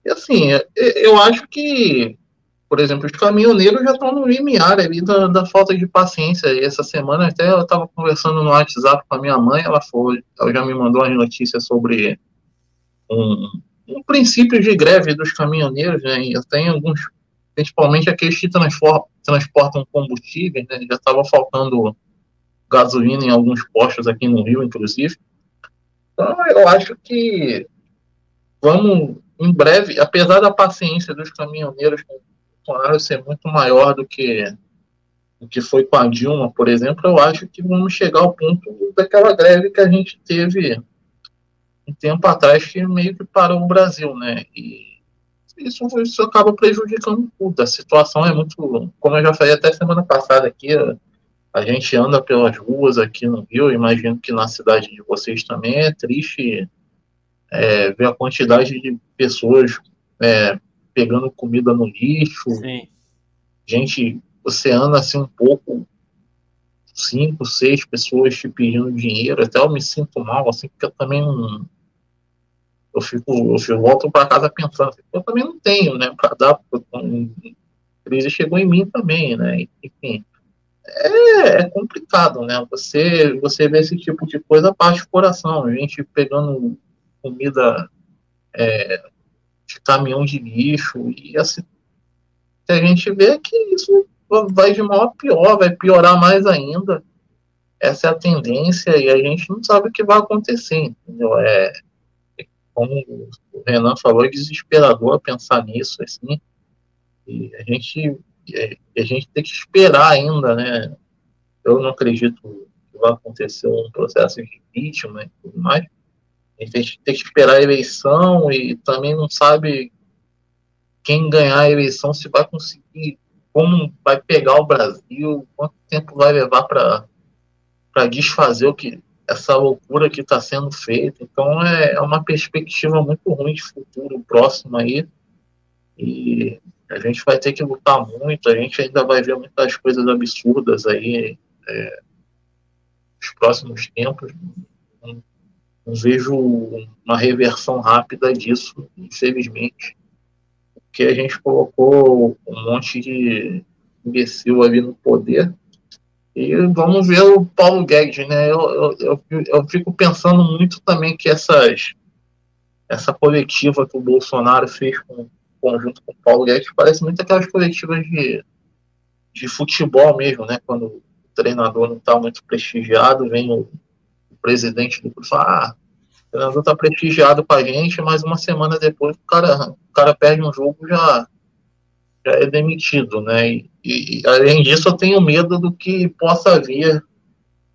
E assim, é, eu acho que por exemplo, os caminhoneiros já estão no limiar ali da, da, falta de paciência. E essa semana até eu estava conversando no WhatsApp com a minha mãe, ela foi, ela já me mandou as notícias sobre um, um princípio de greve dos caminhoneiros, né? Eu tenho alguns, principalmente aqueles que transportam combustíveis, né? Já estava faltando gasolina em alguns postos aqui no Rio, inclusive. Então, eu acho que vamos, em breve, apesar da paciência dos caminhoneiros com Bolsonaro ser muito maior do que o que foi com a Dilma, por exemplo, eu acho que vamos chegar ao ponto daquela greve que a gente teve um tempo atrás que meio que parou o Brasil, né? E isso, isso acaba prejudicando tudo. A situação é muito, como eu já falei até semana passada aqui, a gente anda pelas ruas aqui no Rio, imagino que na cidade de vocês também é triste é, ver a quantidade de pessoas é, pegando comida no lixo. Sim. Gente, você anda assim um pouco, cinco, seis pessoas te pedindo dinheiro, até eu me sinto mal, assim, porque eu também não. Eu fico, eu fico, volto para casa pensando, eu também não tenho, né, para dar, porque a crise chegou em mim também, né, enfim. É, é, complicado, né? Você, você vê esse tipo de coisa parte do coração. A gente pegando comida é, de caminhão de lixo, e assim, a gente vê que isso vai de mal a pior, vai piorar mais ainda. Essa é a tendência e a gente não sabe o que vai acontecer, entendeu? É, como o Renan falou, é desesperador pensar nisso, assim, e a gente, a gente tem que esperar ainda, né? Eu não acredito que vai acontecer um processo de vítima e tudo mais, a gente tem que esperar a eleição e também não sabe quem ganhar a eleição se vai conseguir, como vai pegar o Brasil, quanto tempo vai levar para desfazer o que essa loucura que está sendo feita. Então é, é uma perspectiva muito ruim de futuro próximo aí. E a gente vai ter que lutar muito, a gente ainda vai ver muitas coisas absurdas aí é, nos próximos tempos vejo uma reversão rápida disso, infelizmente, porque a gente colocou um monte de imbecil ali no poder. E vamos ver o Paulo Guedes, né? Eu, eu, eu, fico pensando muito também que essas, essa coletiva que o Bolsonaro fez com, conjunto com o Paulo Guedes parece muito aquelas coletivas de, de futebol mesmo, né? Quando o treinador não está muito prestigiado, vem o presidente do clube ah, o treinador tá prestigiado com a gente, mas uma semana depois o cara, o cara perde um jogo já já é demitido, né? E, e além disso, eu tenho medo do que possa vir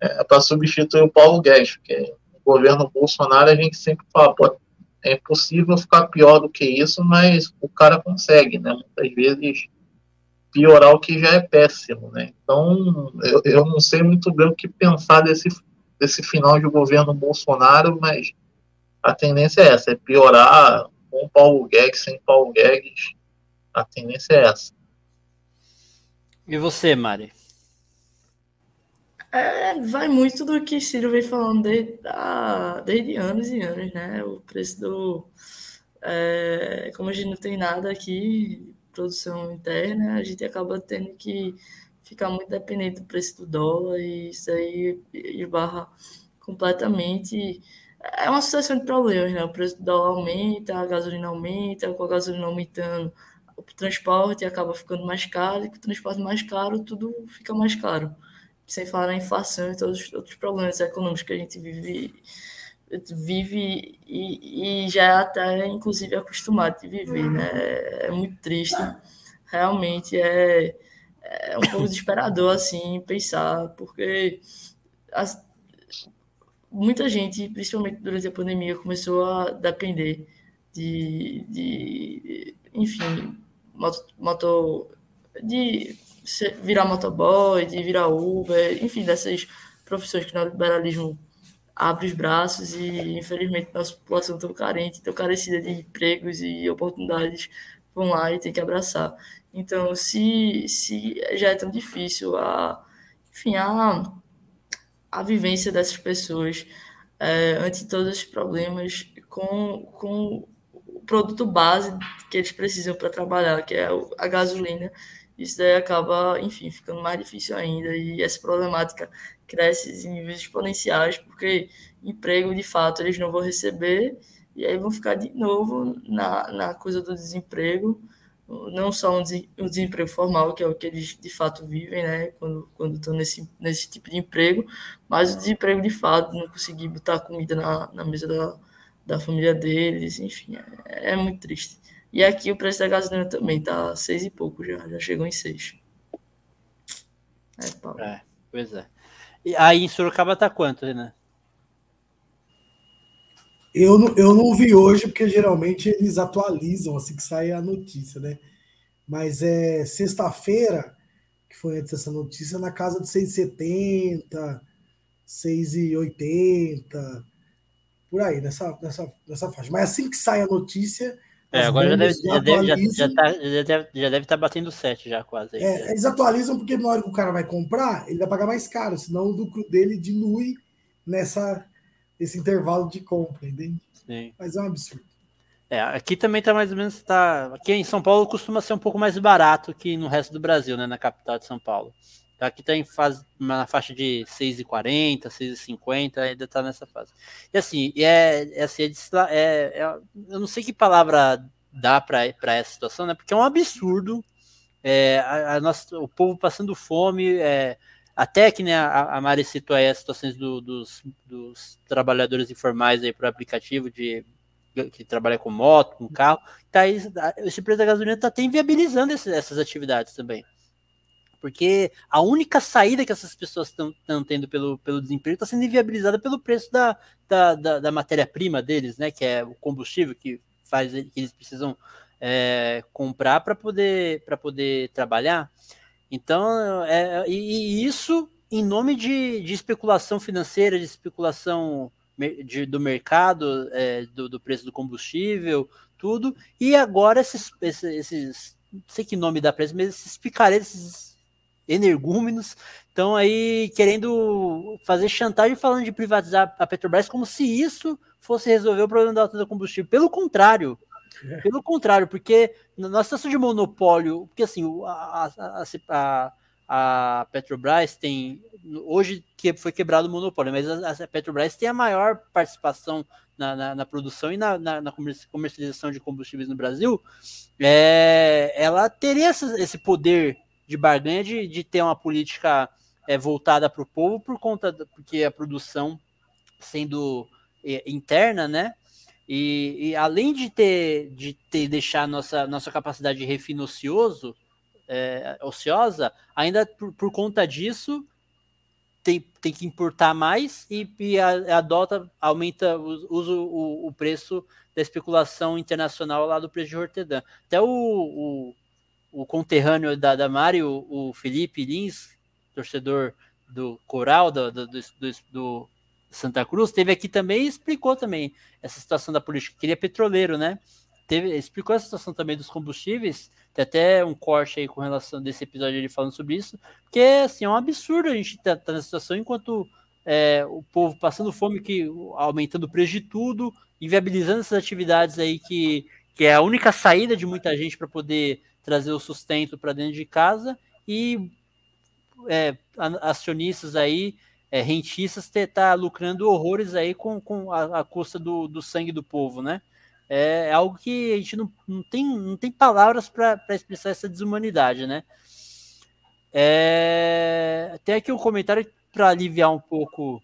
é, para substituir o Paulo Guedes, porque o governo Bolsonaro a gente sempre fala, pô, é impossível ficar pior do que isso, mas o cara consegue, né? Muitas vezes piorar o que já é péssimo, né? Então, eu, eu não sei muito bem o que pensar desse desse final de governo Bolsonaro, mas a tendência é essa, é piorar com Paulo Guedes, sem Paulo Guedes, a tendência é essa. E você, Mari? É, vai muito do que Ciro vem falando desde, ah, desde anos e anos, né? O preço do. É, como a gente não tem nada aqui, produção interna, a gente acaba tendo que ficar muito dependente do preço do dólar e isso aí esbarra completamente. É uma sucessão de problemas, né? O preço do dólar aumenta, a gasolina aumenta, com a gasolina aumentando, o transporte acaba ficando mais caro, e com o transporte mais caro, tudo fica mais caro. Sem falar na inflação e todos os outros problemas econômicos que a gente vive, vive e, e já é até, inclusive, acostumado de viver, né? É muito triste. Realmente é é um pouco desesperador, assim, pensar, porque as, muita gente, principalmente durante a pandemia, começou a depender de, de enfim, moto, moto, de virar motoboy, de virar Uber, enfim, dessas profissões que no liberalismo abre os braços e, infelizmente, nossa população tão carente, tão carecida de empregos e oportunidades, vão lá e tem que abraçar. Então, se, se já é tão difícil a, enfim, a, a vivência dessas pessoas é, ante todos os problemas com, com o produto base que eles precisam para trabalhar, que é a gasolina, isso daí acaba, enfim, ficando mais difícil ainda. E essa problemática cresce em níveis exponenciais, porque emprego, de fato, eles não vão receber, e aí vão ficar de novo na, na coisa do desemprego, não só um, desemprego formal, que é o que eles de fato vivem, né, quando, quando estão nesse, nesse tipo de emprego, mas o desemprego de fato, não conseguir botar comida na, na mesa da, da família deles, enfim, é, é muito triste. E aqui o preço da gasolina também tá seis e pouco já, já chegou em seis. É, pau. É, pois é. E aí em Sorocaba tá quanto, Renan? Eu não, eu não vi hoje, porque geralmente eles atualizam assim que sai a notícia, né? Mas é sexta-feira, que foi antes dessa notícia, na casa de 6,70, 6,80, por aí, nessa, nessa, nessa faixa. Mas assim que sai a notícia, é, agora já deve, já, deve, já, já, tá, já, deve, já deve estar tá batendo 7 já quase. É, eles atualizam porque na hora que o cara vai comprar, ele vai pagar mais caro, senão o lucro dele dilui nessa, nesse intervalo de compra, entende? Sim. Mas é um absurdo. É, aqui também tá mais ou menos. Tá, aqui em São Paulo costuma ser um pouco mais barato que no resto do Brasil, né? Na capital de São Paulo. Aqui tá em fase, na faixa de 6,40, 6,50, ainda tá nessa fase. E assim, é, é, assim, é, é, é eu não sei que palavra dá para essa situação, né? Porque é um absurdo é, a, a nossa, o povo passando fome, é, até que né, a, a Mari citou aí as situações do, dos, dos, trabalhadores informais aí para aplicativo de que trabalha com moto, com carro, tá aí, esse preço da gasolina está até inviabilizando esse, essas atividades também porque a única saída que essas pessoas estão tendo pelo, pelo desemprego está sendo inviabilizada pelo preço da, da, da, da matéria-prima deles, né? Que é o combustível que faz que eles precisam é, comprar para poder, poder trabalhar. Então, é, e, e, isso em nome de, de especulação financeira, de especulação de, do mercado, é, do, do, preço do combustível, tudo. E agora esses, esses, esses sei que nome dá para eles, mas esses picaretes, esses energúmenos estão aí querendo fazer chantagem falando de privatizar a Petrobras como se isso fosse resolver o problema da alta do combustível. Pelo contrário, é. pelo contrário, porque na situação de monopólio, porque assim, a, a, a, a, Petrobras tem, hoje que foi quebrado o monopólio, mas a, a Petrobras tem a maior participação na, na, na produção e na, na, comercialização de combustíveis no Brasil, é, ela teria esse, esse poder de barganha de, de ter uma política é, voltada para o povo por conta da, porque a produção sendo é, interna, né? E, e, além de ter de ter deixar nossa nossa capacidade de refino ocioso é, ociosa, ainda por, por, conta disso tem, tem que importar mais e, e a, adota aumenta usa o, o preço da especulação internacional lá do preço de Rotterdam. Até o, o o conterrâneo da, da Mari, o, o Felipe Lins, torcedor do Coral, do, do, do, do, Santa Cruz, teve aqui também e explicou também essa situação da política. Queria petroleiro, né? Teve, explicou a situação também dos combustíveis. Tem até um corte aí com relação desse episódio ele falando sobre isso, porque assim, é um absurdo a gente estar tá, tá nessa situação enquanto é, o povo passando fome, que aumentando o preço de tudo, inviabilizando essas atividades aí que, que é a única saída de muita gente para poder trazer o sustento para dentro de casa e é, acionistas aí, é, rentistas, tá lucrando horrores aí com, com a, a custa do, do sangue do povo, né? É, algo que a gente não, não, tem, não tem palavras para expressar essa desumanidade, né? É, tem aqui um comentário para aliviar um pouco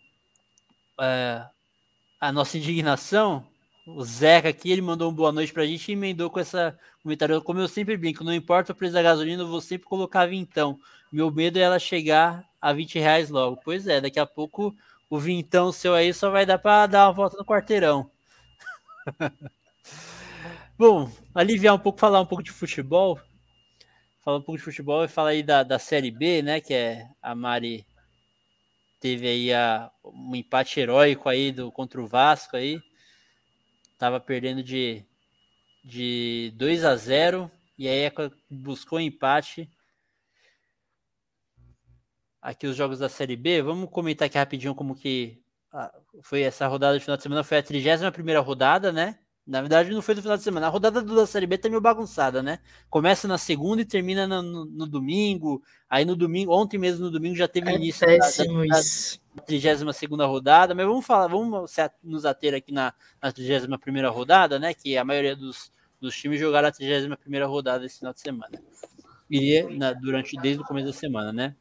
é, a nossa indignação. O Zeca aqui, ele mandou um boa noite pra gente e emendou com essa comentário. Como eu sempre brinco, não importa o preço da gasolina, eu vou sempre colocar vintão. Meu medo é ela chegar a 20 reais logo. Pois é, daqui a pouco o vintão seu aí só vai dar para dar uma volta no quarteirão. Bom, aliviar um pouco, falar um pouco de futebol. Falar um pouco de futebol e falar aí da, da Série B, né? Que é a Mari teve aí a, um empate heróico aí do, contra o Vasco aí. Tava perdendo de, de 2 a 0 e aí buscou empate. Aqui os jogos da Série B, vamos comentar aqui rapidinho como que foi essa rodada de final de semana, foi a 31 primeira rodada, né? Na verdade, não foi do final de semana. A rodada da Série B tá meio bagunçada, né? Começa na segunda e termina no, no, no domingo. Aí no domingo, ontem mesmo no domingo já teve é início da, da, 32 rodada. Mas vamos falar, vamos nos ater aqui na, na 31 rodada, né? Que a maioria dos, dos times jogaram a 31 rodada esse final de semana. Iria na, durante desde o começo da semana, né?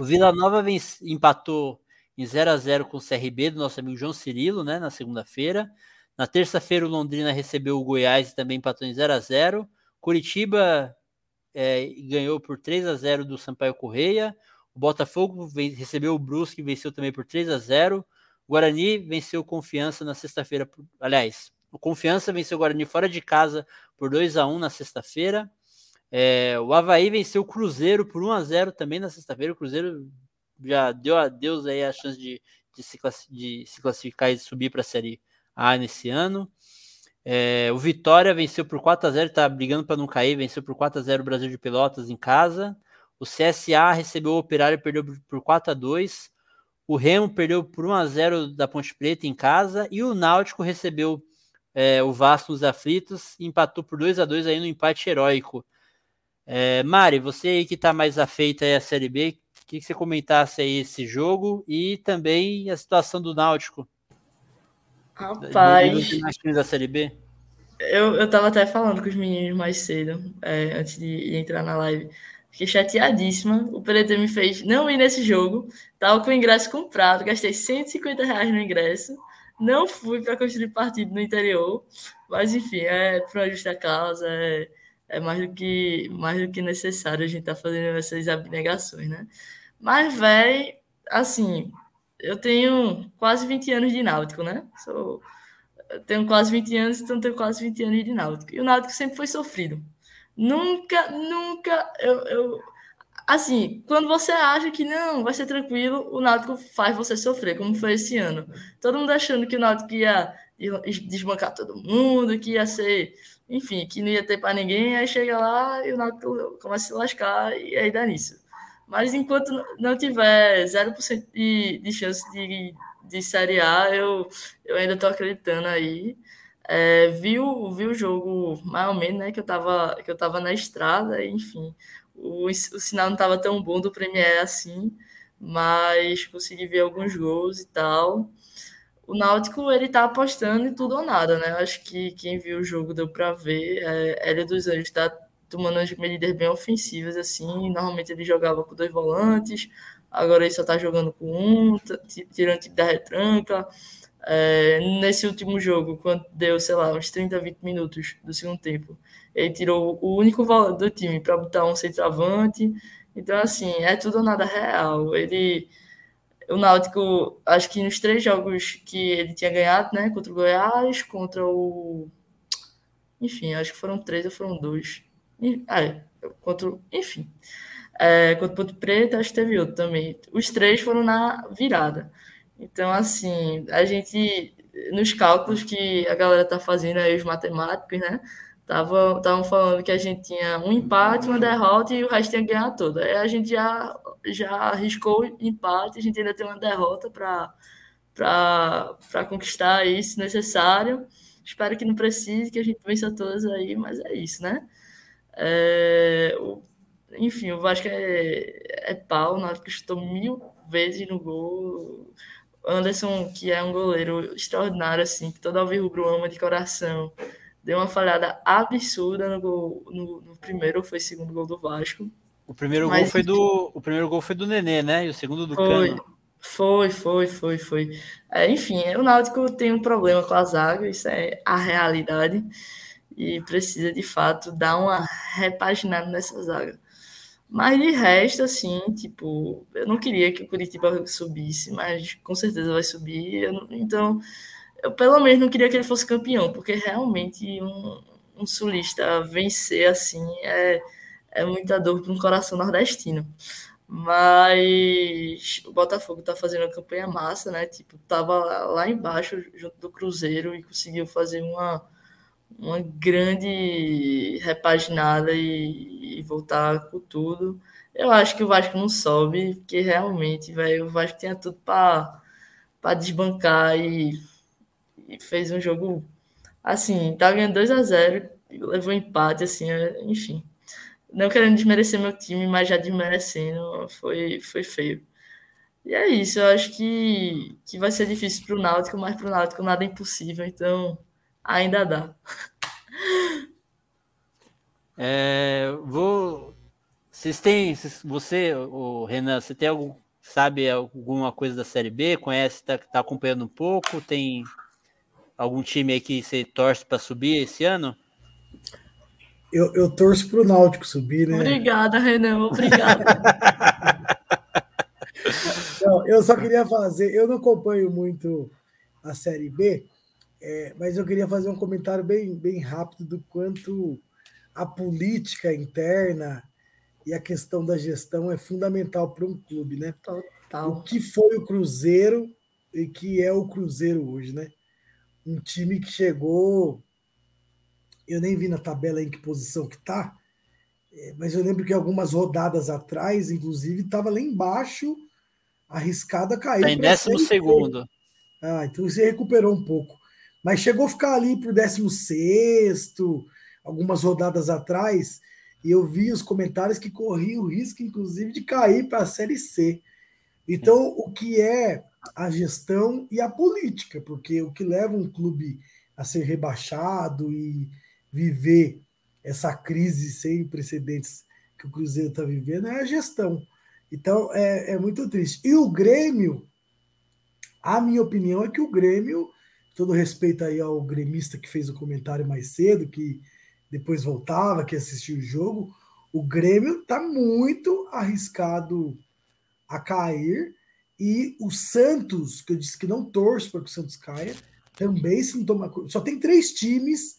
O Vila Nova vence, empatou em 0 a 0 com o CRB do nosso amigo João Cirilo, né? Na segunda-feira. Na terça-feira, o Londrina recebeu o Goiás e também empatou em 0 a 0 Curitiba é, ganhou por 3 a 0 do Sampaio Correia. O Botafogo recebeu o Brusque venceu também por 3 a 0 o Guarani venceu Confiança na sexta-feira. Aliás, o Confiança venceu o Guarani fora de casa por 2 a 1 na sexta-feira. É, o Havaí venceu o Cruzeiro por 1 a 0 também na sexta-feira. O Cruzeiro já deu a Deus aí a chance de, de, se, de se classificar e subir para a Série a nesse ano. É, o Vitória venceu por 4 a 0 está brigando para não cair, venceu por 4 a 0 o Brasil de Pelotas em casa. O CSA recebeu o Operário e perdeu por 4 a 2 O Remo perdeu por 1 a 0 da Ponte Preta em casa. E o Náutico recebeu é, o Vasco nos aflitos e empatou por 2 a 2 aí no empate heróico. É, Mari, você aí que está mais afeita à Série B, queria que você comentasse aí esse jogo e também a situação do Náutico. Rapaz. Times da Série B? Eu, eu tava até falando com os meninos mais cedo, é, antes de, de, entrar na live. Fiquei chateadíssima. O PDT me fez não ir nesse jogo. Tava com o ingresso comprado, gastei 150 reais no ingresso. Não fui para construir partido no interior. Mas, enfim, é para justa causa. É, é mais, do que, mais do que necessário a gente tá fazendo essas abnegações, né? Mas, velho, assim, eu tenho quase 20 anos de náutico, né? Sou, tenho quase 20 anos, então tenho quase 20 anos de náutico. E o náutico sempre foi sofrido. Nunca, nunca, eu, eu, assim, quando você acha que não, vai ser tranquilo, o náutico faz você sofrer, como foi esse ano. Todo mundo achando que o náutico ia desbancar todo mundo, que ia ser, enfim, que não ia ter para ninguém, aí chega lá e o náutico começa a se lascar e aí dá nisso. Mas enquanto não tiver 0% de, de chance de, de Série A, eu, eu ainda estou acreditando aí. É, vi, o, vi o jogo mais ou menos, né? Que eu estava que eu tava na estrada, enfim. O, o sinal não estava tão bom do Premier assim, mas consegui ver alguns gols e tal. O Náutico, ele tá apostando em tudo ou nada, né? Acho que quem viu o jogo deu para ver. É, Hélio dos Anjos tá tomando as medidas bem ofensivas, assim. Normalmente ele jogava com dois volantes, agora ele só tá jogando com um, tirando o tipo da retranca. É, nesse último jogo, quando deu, sei lá, uns 30, 20 minutos do segundo tempo, ele tirou o único volante do time para botar um centroavante. Então, assim, é tudo ou nada real. Ele. O Náutico, acho que nos três jogos que ele tinha ganhado, né? Contra o Goiás, contra o. Enfim, acho que foram três ou foram dois. É, contra, enfim. É, contra o Ponto Preto, acho que teve outro também. Os três foram na virada. Então, assim, a gente, nos cálculos que a galera tá fazendo aí, os matemáticos, né? Estavam falando que a gente tinha um empate, uma derrota e o resto tinha que ganhar toda. Aí a gente já, já arriscou empate, a gente ainda tem uma derrota para conquistar isso necessário. Espero que não precise, que a gente vença todas aí, mas é isso, né? É, o, enfim, o Vasco é, é pau, o Náutico chutou mil vezes no gol. Anderson, que é um goleiro extraordinário, assim, que todo alvirrubro ama de coração, deu uma falhada absurda no, gol, no, no primeiro ou foi segundo gol do Vasco. O primeiro Mas, gol foi do o primeiro gol foi do Nenê, né? E o segundo do foi, Cano. Foi, foi, foi, foi. É, enfim, o Náutico tem um problema com a zaga, isso é a realidade, e precisa de fato dar uma repaginada nessa zaga. Mas de resto, assim, tipo, eu não queria que o Curitiba subisse, mas com certeza vai subir. Eu, então, eu pelo menos não queria que ele fosse campeão, porque realmente um, um sulista vencer assim é, é muita dor para um coração nordestino. Mas o Botafogo tá fazendo uma campanha massa, né? Tipo, tava lá embaixo junto do Cruzeiro e conseguiu fazer uma, uma grande repaginada e, e voltar com tudo. Eu acho que o Vasco não sobe, porque realmente, velho, o Vasco tinha tudo para desbancar e, e, fez um jogo assim, tá ganhando 2 a 0 levou empate, assim, é, enfim não querendo desmerecer meu time, mas já desmerecendo, foi, foi feio. E é isso, eu acho que, que vai ser difícil para o Náutico, mas para o Náutico nada é impossível, então ainda dá. É, vou. Vocês têm. Você, o Renan, você tem algum. Sabe alguma coisa da Série B? Conhece, está tá acompanhando um pouco? Tem algum time aí que você torce para subir esse ano? eu, eu torço para o Náutico subir, né? Obrigada, Renan, obrigada. não, eu só queria fazer, eu não acompanho muito a Série B, é, mas eu queria fazer um comentário bem, bem rápido do quanto a política interna e a questão da gestão é fundamental para um clube, né? Total. O que foi o Cruzeiro e que é o Cruzeiro hoje, né? Um time que chegou eu nem vi na tabela em que posição que está, é, mas eu lembro que algumas rodadas atrás, inclusive, estava lá embaixo, arriscado a cair. Está em décimo segundo. Ah, então você recuperou um pouco. Mas chegou a ficar ali para o décimo sexto, algumas rodadas atrás, e eu vi os comentários que corria o risco, inclusive, de cair para a Série C. Então, o que é a gestão e a política? Porque o que leva um clube a ser rebaixado e viver essa crise sem precedentes que o Cruzeiro está vivendo é a gestão. Então é, é muito triste. E o Grêmio, a minha opinião é que o Grêmio, todo respeito aí ao gremista que fez o comentário mais cedo, que depois voltava, que assistiu o jogo, o Grêmio está muito arriscado a cair. E o Santos, que eu disse que não torço para que o Santos caia, também se não toma. Só tem três times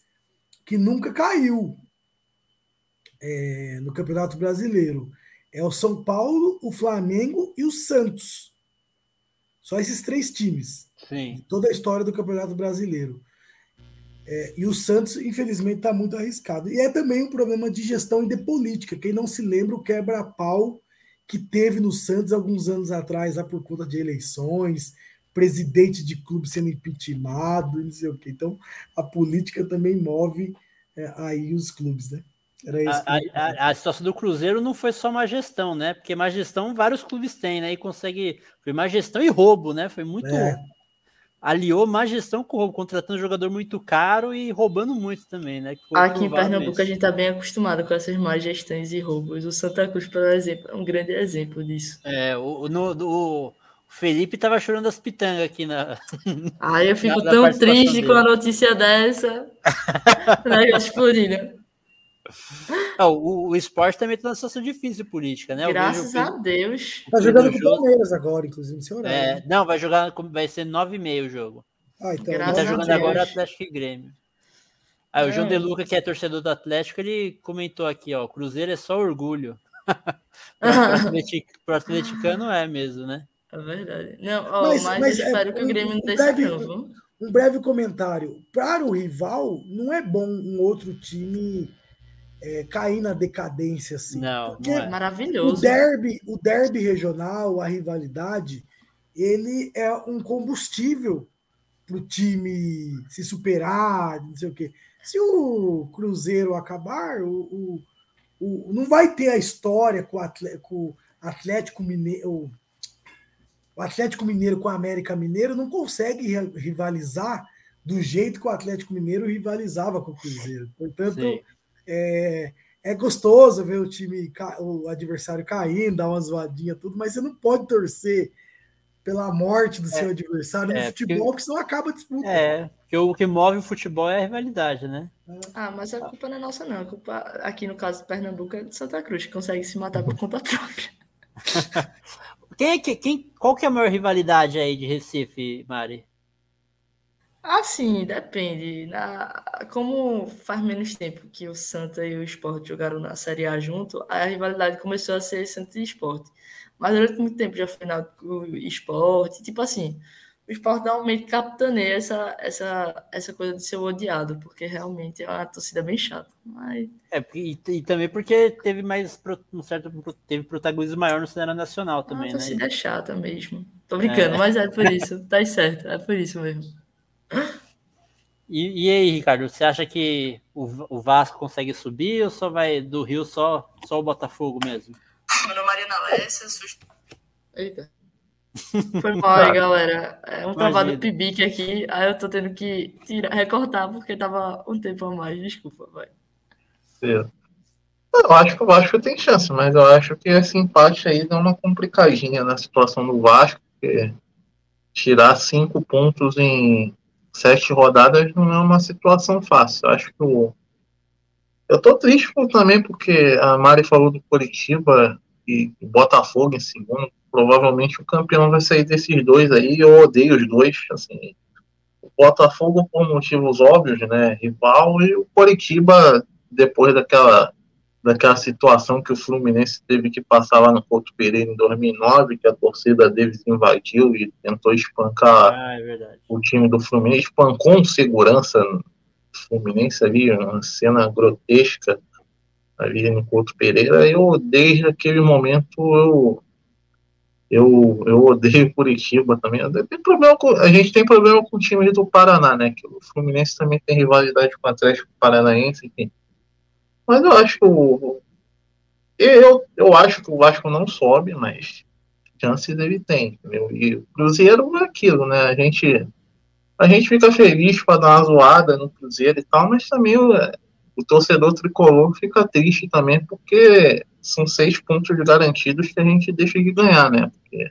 que nunca caiu é, no Campeonato Brasileiro. É o São Paulo, o Flamengo e o Santos. Só esses três times. Sim. Toda a história do Campeonato Brasileiro. É, e o Santos, infelizmente, está muito arriscado. E é também um problema de gestão e de política. Quem não se lembra o quebra-pau que teve no Santos alguns anos atrás, lá por conta de eleições, presidente de clube sendo impeachmentado, não sei o quê. Então, a política também move é, aí os clubes, né? Era isso a, a, a, situação do Cruzeiro não foi só má gestão, né? Porque má gestão vários clubes têm, né? E consegue. Foi má gestão e roubo, né? Foi muito. É. Aliou má gestão com roubo, contratando um jogador muito caro e roubando muito também, né? Aqui em Pernambuco mesmo. a gente tá bem acostumado com essas má gestões e roubos. O Santa Cruz, por exemplo, é um grande exemplo disso. É, o, no, o, Felipe tava chorando as pitangas aqui na. Ai, eu fico na, tão triste dele. com a notícia dessa. Negócio Florinda. Não, o, o esporte também está numa situação difícil política, né? Graças a Deus. Tá jogando com o Palmeiras agora, inclusive, seu horário. É, não, vai jogar, vai ser 9h30 o jogo. Ah, então. Ele tá jogando agora Atlético e Grêmio. Aí é. o João é. De Luca, que é torcedor do Atlético, ele comentou aqui, ó, Cruzeiro é só orgulho. Pro atleticano é mesmo, né? É verdade. Não, ó, mas, mas, mas é espero é, que o Grêmio não tenha breve, Um breve comentário. Para o rival, não é bom um outro time é, cair na decadência assim. Não, não é. maravilhoso. O derby, o derby regional, a rivalidade, ele é um combustível para o time se superar, não sei o quê. Se o Cruzeiro acabar, o, o, o não vai ter a história com o Atlético Mineiro o Atlético Mineiro com o América Mineiro não consegue rivalizar do jeito que o Atlético Mineiro rivalizava com o Cruzeiro. Portanto, é, é, gostoso ver o time, o adversário caindo, dar uma zoadinha, tudo, mas você não pode torcer pela morte do é, seu adversário no é, futebol, porque, que senão acaba a disputa. É, porque o que move o futebol é a rivalidade, né? Ah, mas a culpa não é nossa, não. A culpa, aqui no caso do Pernambuco, é de Santa Cruz, que consegue se matar por conta própria. quem é que, quem, qual que é a maior rivalidade aí de Recife, Mari? Assim, depende. Na, como faz menos tempo que o Santa e o Sport jogaram na Série A junto, a rivalidade começou a ser Santa e Sport. Mas durante muito tempo já foi na o Sport, tipo assim, o Sport normalmente capitaneia essa, essa, essa coisa de ser odiado, porque realmente é uma torcida bem chata. Mas... É, e, e também porque teve mais um certo teve protagonismo maior no cenário nacional também, a torcida né? é chata mesmo. Tô brincando, é. mas é por isso, tá certo, é por isso mesmo. E, e, aí, Ricardo, você acha que o, o, Vasco consegue subir ou só vai do Rio só, só o Botafogo mesmo? Mano, Mariana Alessia, Eita. Foi mal aí, galera. É um travado do Pibic aqui, aí eu tô tendo que tirar, recortar porque tava um tempo a mais. Desculpa, vai. Eu acho que o Vasco tem chance, mas eu acho que esse empate aí dá uma complicadinha na situação do Vasco, porque tirar cinco pontos em sete rodadas não é uma situação fácil. Acho que o. Eu tô triste também porque a Mari falou do Curitiba e Botafogo em segundo. Provavelmente o campeão vai sair desses dois aí. Eu odeio os dois. Assim, o Botafogo por motivos óbvios, né? Rival, e o Curitiba, depois daquela daquela situação que o Fluminense teve que passar lá no Porto Pereira em 2009, que a torcida deles invadiu e tentou espancar ah, é o time do Fluminense, espancou com segurança Fluminense ali, uma cena grotesca ali no Porto Pereira. Eu, desde aquele momento, eu eu, eu odeio Curitiba também. Tem problema com, a gente tem problema com o time do Paraná, né? Que o Fluminense também tem rivalidade com o Atlético Paranaense, enfim. Mas eu acho que o. Eu, eu acho que o Vasco não sobe, mas chances ele tem, entendeu? E o Cruzeiro é aquilo, né? A gente, a gente fica feliz para dar uma zoada no Cruzeiro e tal, mas também o, o torcedor tricolor fica triste também, porque são seis pontos garantidos que a gente deixa de ganhar, né? Porque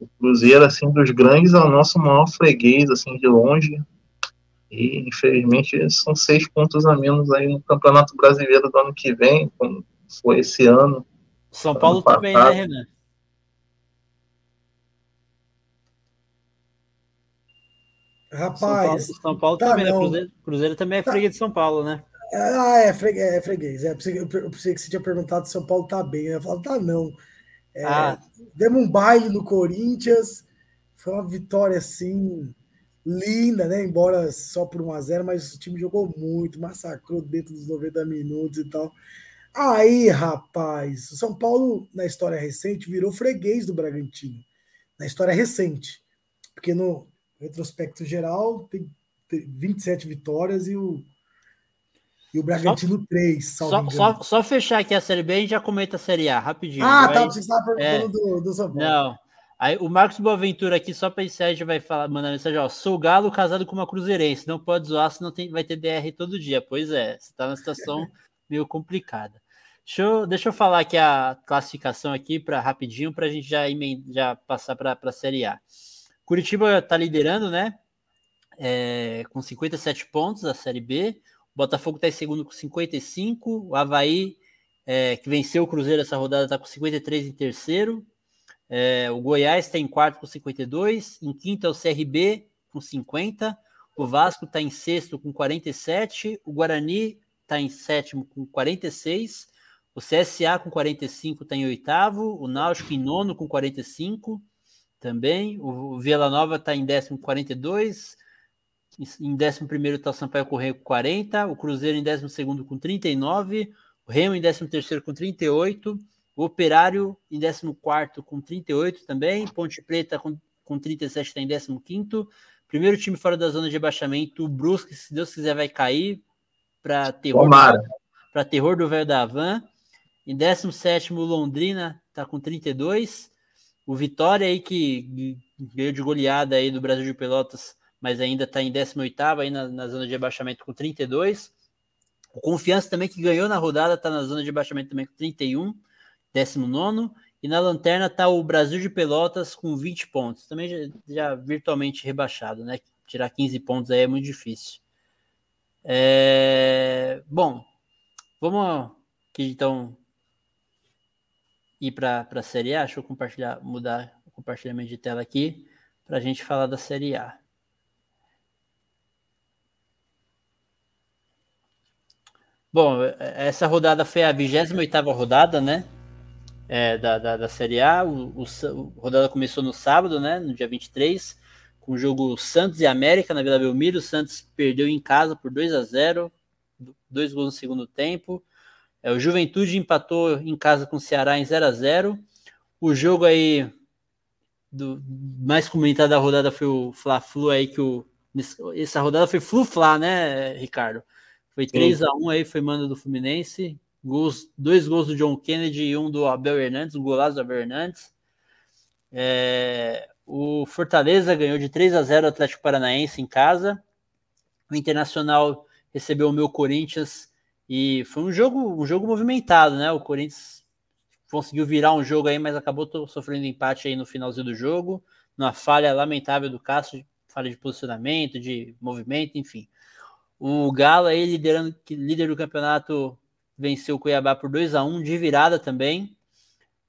o Cruzeiro, assim, dos grandes, é o nosso maior freguês, assim, de longe. E, infelizmente, são seis pontos a menos aí no Campeonato Brasileiro do ano que vem, como foi esse ano. São Paulo ano também, né, Renan? Rapaz. São Paulo, São Paulo tá também, né? Cruzeiro, Cruzeiro, também é tá. freguês de São Paulo, né? Ah, é, freguês. É, freguês. É, eu pensei que você tinha perguntado se São Paulo tá bem. Eu falo, tá não. É, ah. Demos um baile no Corinthians. Foi uma vitória assim linda, né? Embora só por 1 a 0 mas o time jogou muito, massacrou dentro dos 90 minutos e tal. Aí, rapaz, o São Paulo, na história recente, virou freguês do Bragantino. Na história recente. Porque no retrospecto geral, tem, tem 27 vitórias e o, e o Bragantino só, 3. Só, só, só, fechar aqui a Série B e já comenta a Série A, rapidinho. Ah, tá, você estava perguntando é, do, do São Paulo. Não, Aí o Marcos Boaventura aqui, só para encerrar, já vai falar, mandar mensagem, ó. Sou galo casado com uma cruzeirense, não pode zoar, senão tem, vai ter DR todo dia. Pois é, você está numa situação meio complicada. Deixa eu, deixa eu falar aqui a classificação aqui para rapidinho, para a gente já, já passar para a Série A. Curitiba está liderando, né? É, com 57 pontos a Série B. O Botafogo está em segundo com 55. O Havaí, é, que venceu o Cruzeiro essa rodada, está com 53 em terceiro. É, o Goiás está em quarto com 52, em quinto é o CRB com 50, o Vasco está em sexto com 47, o Guarani está em sétimo com 46, o CSA com 45 está em oitavo, o Náutico em nono com 45 também, o Vila Nova está em décimo com 42, em décimo primeiro está o Sampaio Correio com 40, o Cruzeiro em décimo segundo com 39, o Remo em décimo terceiro com 38, o Operário em 14 com 38 também. Ponte Preta com, com 37 está em 15. Primeiro time fora da zona de rebaixamento. O Brusque, se Deus quiser, vai cair para terror, terror do velho da Havan. Em 17, Londrina está com 32. O Vitória aí que ganhou de goleada aí do Brasil de Pelotas, mas ainda está em 18 aí na, na, zona de rebaixamento com 32. O Confiança também que ganhou na rodada está na zona de rebaixamento também com 31. 19. E na lanterna está o Brasil de Pelotas com 20 pontos. Também já, já, virtualmente rebaixado, né? Tirar 15 pontos aí é muito difícil. É... Bom, vamos aqui então ir para a Série A. Deixa eu compartilhar, mudar o compartilhamento de tela aqui para a gente falar da Série A. Bom, essa rodada foi a 28 rodada, né? É, da, da, da, Série A. O, o, a rodada começou no sábado, né? No dia 23, com o jogo Santos e América na Vila Belmiro. O Santos perdeu em casa por 2 a 0 dois gols no segundo tempo. É, o Juventude empatou em casa com o Ceará em 0 a 0 O jogo aí do mais comentado da rodada foi o Fla-Flu aí que o essa rodada foi Flu-Fla, né, Ricardo? Foi 3 a 1 aí, foi mando do Fluminense. Gols, dois gols do John Kennedy e um do Abel Hernandes, um golaço do Abel Hernandes. É, o Fortaleza ganhou de 3 a 0 o Atlético Paranaense em casa. O Internacional recebeu o meu Corinthians e foi um jogo, um jogo movimentado, né? O Corinthians conseguiu virar um jogo aí, mas acabou sofrendo empate aí no finalzinho do jogo, numa falha lamentável do Castro, falha de posicionamento, de movimento, enfim. O Galo aí liderando, líder do campeonato venceu o Cuiabá por 2 a 1 de virada também.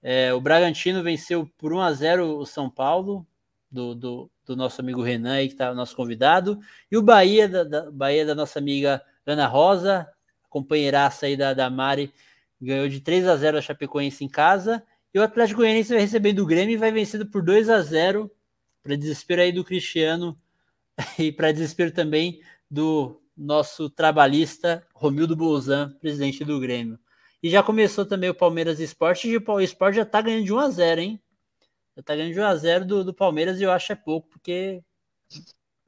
É, o Bragantino venceu por 1 a 0 o São Paulo, do, do, do nosso amigo Renan, aí, que está nosso convidado. E o Bahia, da, da, Bahia da nossa amiga Ana Rosa, companheiraça aí da, da Mari, ganhou de 3 a 0 a Chapecoense em casa. E o Atlético Goianiense vai recebendo o Grêmio e vai vencendo por 2 a 0 para desespero aí do Cristiano e para desespero também do nosso trabalhista Romildo Bolzan, presidente do Grêmio. E já começou também o Palmeiras Esporte, e o Esporte já tá ganhando de 1 a 0 hein? Já tá ganhando de 1 a 0 do, do Palmeiras e eu acho é pouco, porque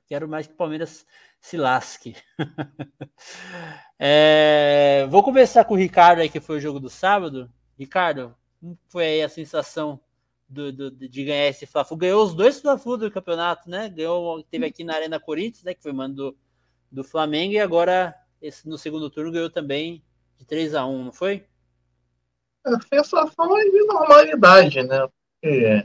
quero mais que o Palmeiras se lasque. é, vou começar com o Ricardo aí, que foi o jogo do sábado. Ricardo, como foi aí a sensação do, do, de ganhar esse Fla-Flu? Ganhou os dois Fla-Flu do campeonato, né? Ganhou, teve aqui na Arena Corinthians, né? Que foi mando do, Flamengo e agora esse, no segundo turno ganhou também de 3 a 1 não foi? A sensação é de normalidade, né? Porque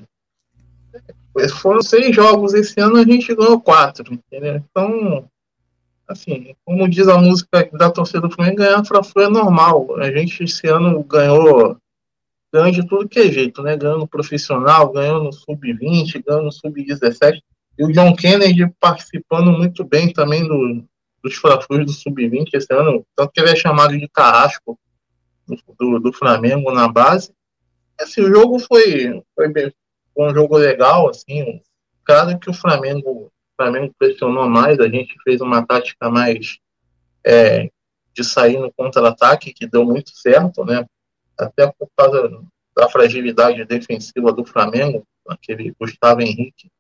foram seis jogos esse ano, a gente ganhou quatro, entendeu? Então, assim, como diz a música da torcida do Flamengo, ganhar Fla-Flu é normal. A gente esse ano ganhou, ganhou de tudo que é jeito, né? Ganhou no profissional, ganhou no sub-20, ganhou no sub-17. E o John Kennedy participando muito bem também do, dos Fla-Flus do Sub-20 esse ano, tanto que ele é chamado de carrasco do, do Flamengo na base. O jogo foi, foi, foi um jogo legal, assim, claro que o Flamengo, o Flamengo pressionou mais, a gente fez uma tática mais é, de sair no contra-ataque, que deu muito certo, né? Até por causa da fragilidade defensiva do Flamengo, aquele Gustavo Henrique,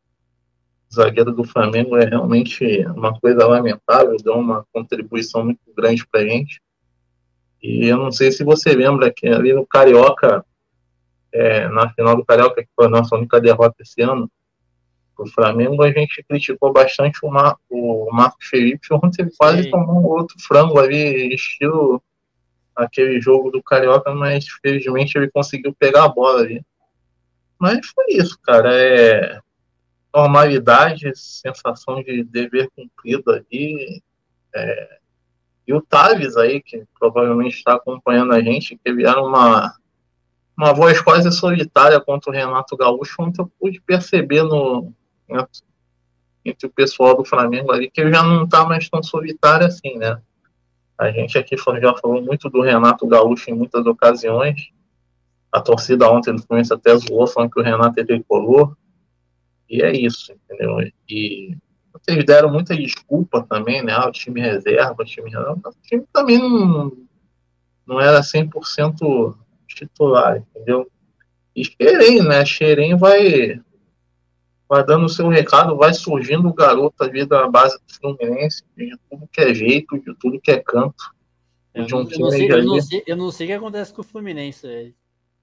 zagueiro do Flamengo é realmente uma coisa lamentável, deu uma contribuição muito grande para a gente. E eu não sei se você lembra que ali no Carioca, é, na final do Carioca, que foi a nossa única derrota esse ano, o Flamengo, a gente criticou bastante o, Mar o Marcos Felipe, ontem ele quase Sim. tomou um outro frango ali, estilo aquele jogo do Carioca, mas felizmente ele conseguiu pegar a bola ali. Mas foi isso, cara. É, normalidade, sensação de dever cumprido ali. É, e o Taves aí, que provavelmente está acompanhando a gente, que vieram uma, uma voz quase solitária contra o Renato Gaúcho, ontem eu pude perceber no, entre, entre o pessoal do Flamengo ali, que ele já não está mais tão solitário assim, né? A gente aqui já falou muito do Renato Gaúcho em muitas ocasiões. A torcida ontem do Fluminense até zoou, falando que o Renato é tricolor. E é isso, entendeu? E vocês deram muita desculpa também, né? Ah, o time reserva, o time reserva. O time também não, não era 100% titular, entendeu? E Xerém, né? Xerém vai, vai dando o seu recado, vai surgindo o garoto ali da base do Fluminense, de tudo que é jeito, de tudo que é canto. Eu, um não, sei, eu, não sei, eu não sei o que acontece com o Fluminense.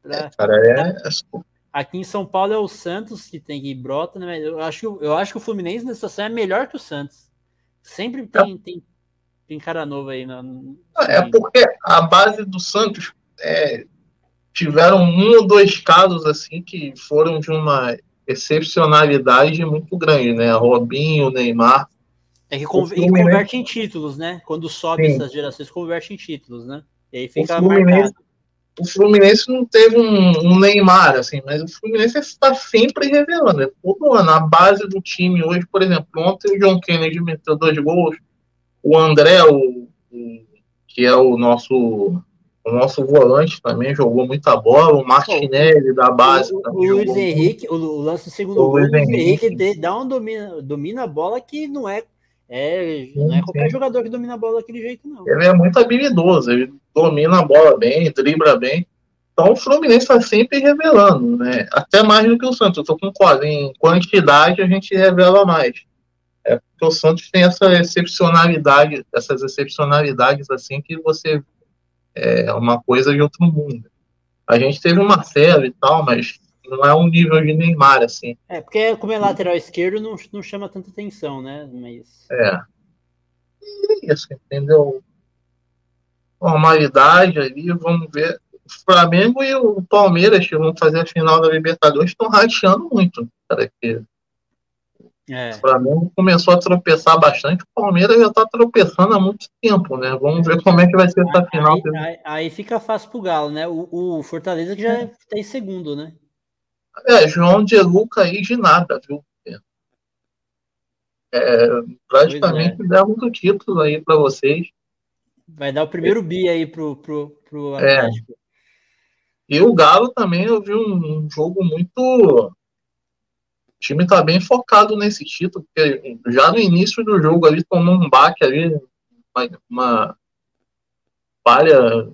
Pra, é, cara, é, é Aqui em São Paulo é o Santos que tem que brota, né? Eu acho, que, eu acho que o Fluminense nessa situação é melhor que o Santos. Sempre tem, é. tem, tem cara novo aí. É porque a base do Santos é, tiveram um ou dois casos assim que foram de uma excepcionalidade muito grande, né? Robinho, Neymar. É que converte em títulos, né? Quando sobe Sim. essas gerações, converte em títulos, né? E aí fica o Fluminense, marcado. O Fluminense não teve um, um, Neymar, assim, mas o Fluminense está sempre revelando. Né? Todo ano, a base do time hoje, por exemplo, ontem o John Kennedy meteu dois gols, o André, o, o que é o nosso o nosso volante também jogou muita bola, o Martinelli da base. O, o Luiz Henrique, o, o lance do segundo o gol, Luiz Henrique, Henrique dá um domina, domina a bola que não é, é sim, não é qualquer sim. jogador que domina a bola daquele jeito, não. Ele é muito habilidoso, ele domina a bola bem, dribla bem. Então o Fluminense está sempre revelando, né? Até mais do que o Santos. Eu com em quantidade a gente revela mais. É porque o Santos tem essa excepcionalidade, essas excepcionalidades assim que você é uma coisa de outro mundo. A gente teve uma série e tal, mas não é um nível de Neymar, assim. É, porque como é lateral esquerdo, não, não chama tanta atenção, né? Mas... É. E é isso, entendeu? Normalidade ali, vamos ver. O Flamengo e o Palmeiras, que vão fazer a final da Libertadores, estão rateando muito. Cara, que é. O Flamengo começou a tropeçar bastante, o Palmeiras já está tropeçando há muito tempo, né? Vamos ver como é que vai ser essa final. Aí, aí, aí fica fácil pro Galo, né? O, o Fortaleza que já está é. em segundo, né? É, João de Luca aí de nada, viu? É, praticamente é. demos o título aí para vocês. Vai dar o primeiro bi aí pro, pro, pro é. Atlético. É. E o Galo também, eu vi um, um jogo muito o time está bem focado nesse título, porque já no início do jogo ali tomou um baque ali, uma, uma falha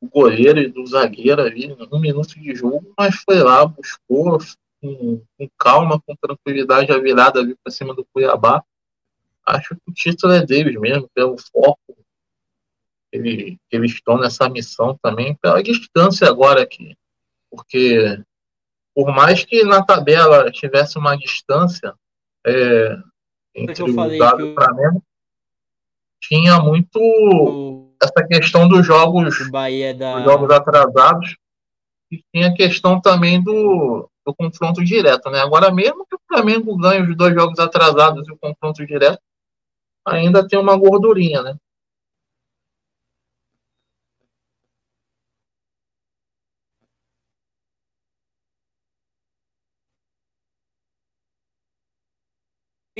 do goleiro e do zagueiro ali, um minuto de jogo, mas foi lá, buscou com, com calma, com tranquilidade a virada ali para cima do Cuiabá. Acho que o título é deles mesmo, pelo foco que eles estão nessa missão também, pela distância agora aqui, porque por mais que na tabela tivesse uma distância é, entre o Galo e o Flamengo, tinha muito o... essa questão dos jogos, da... dos jogos atrasados e tinha a questão também do, do confronto direto, né? Agora mesmo que o Flamengo ganhe os dois jogos atrasados e o confronto direto, ainda tem uma gordurinha, né?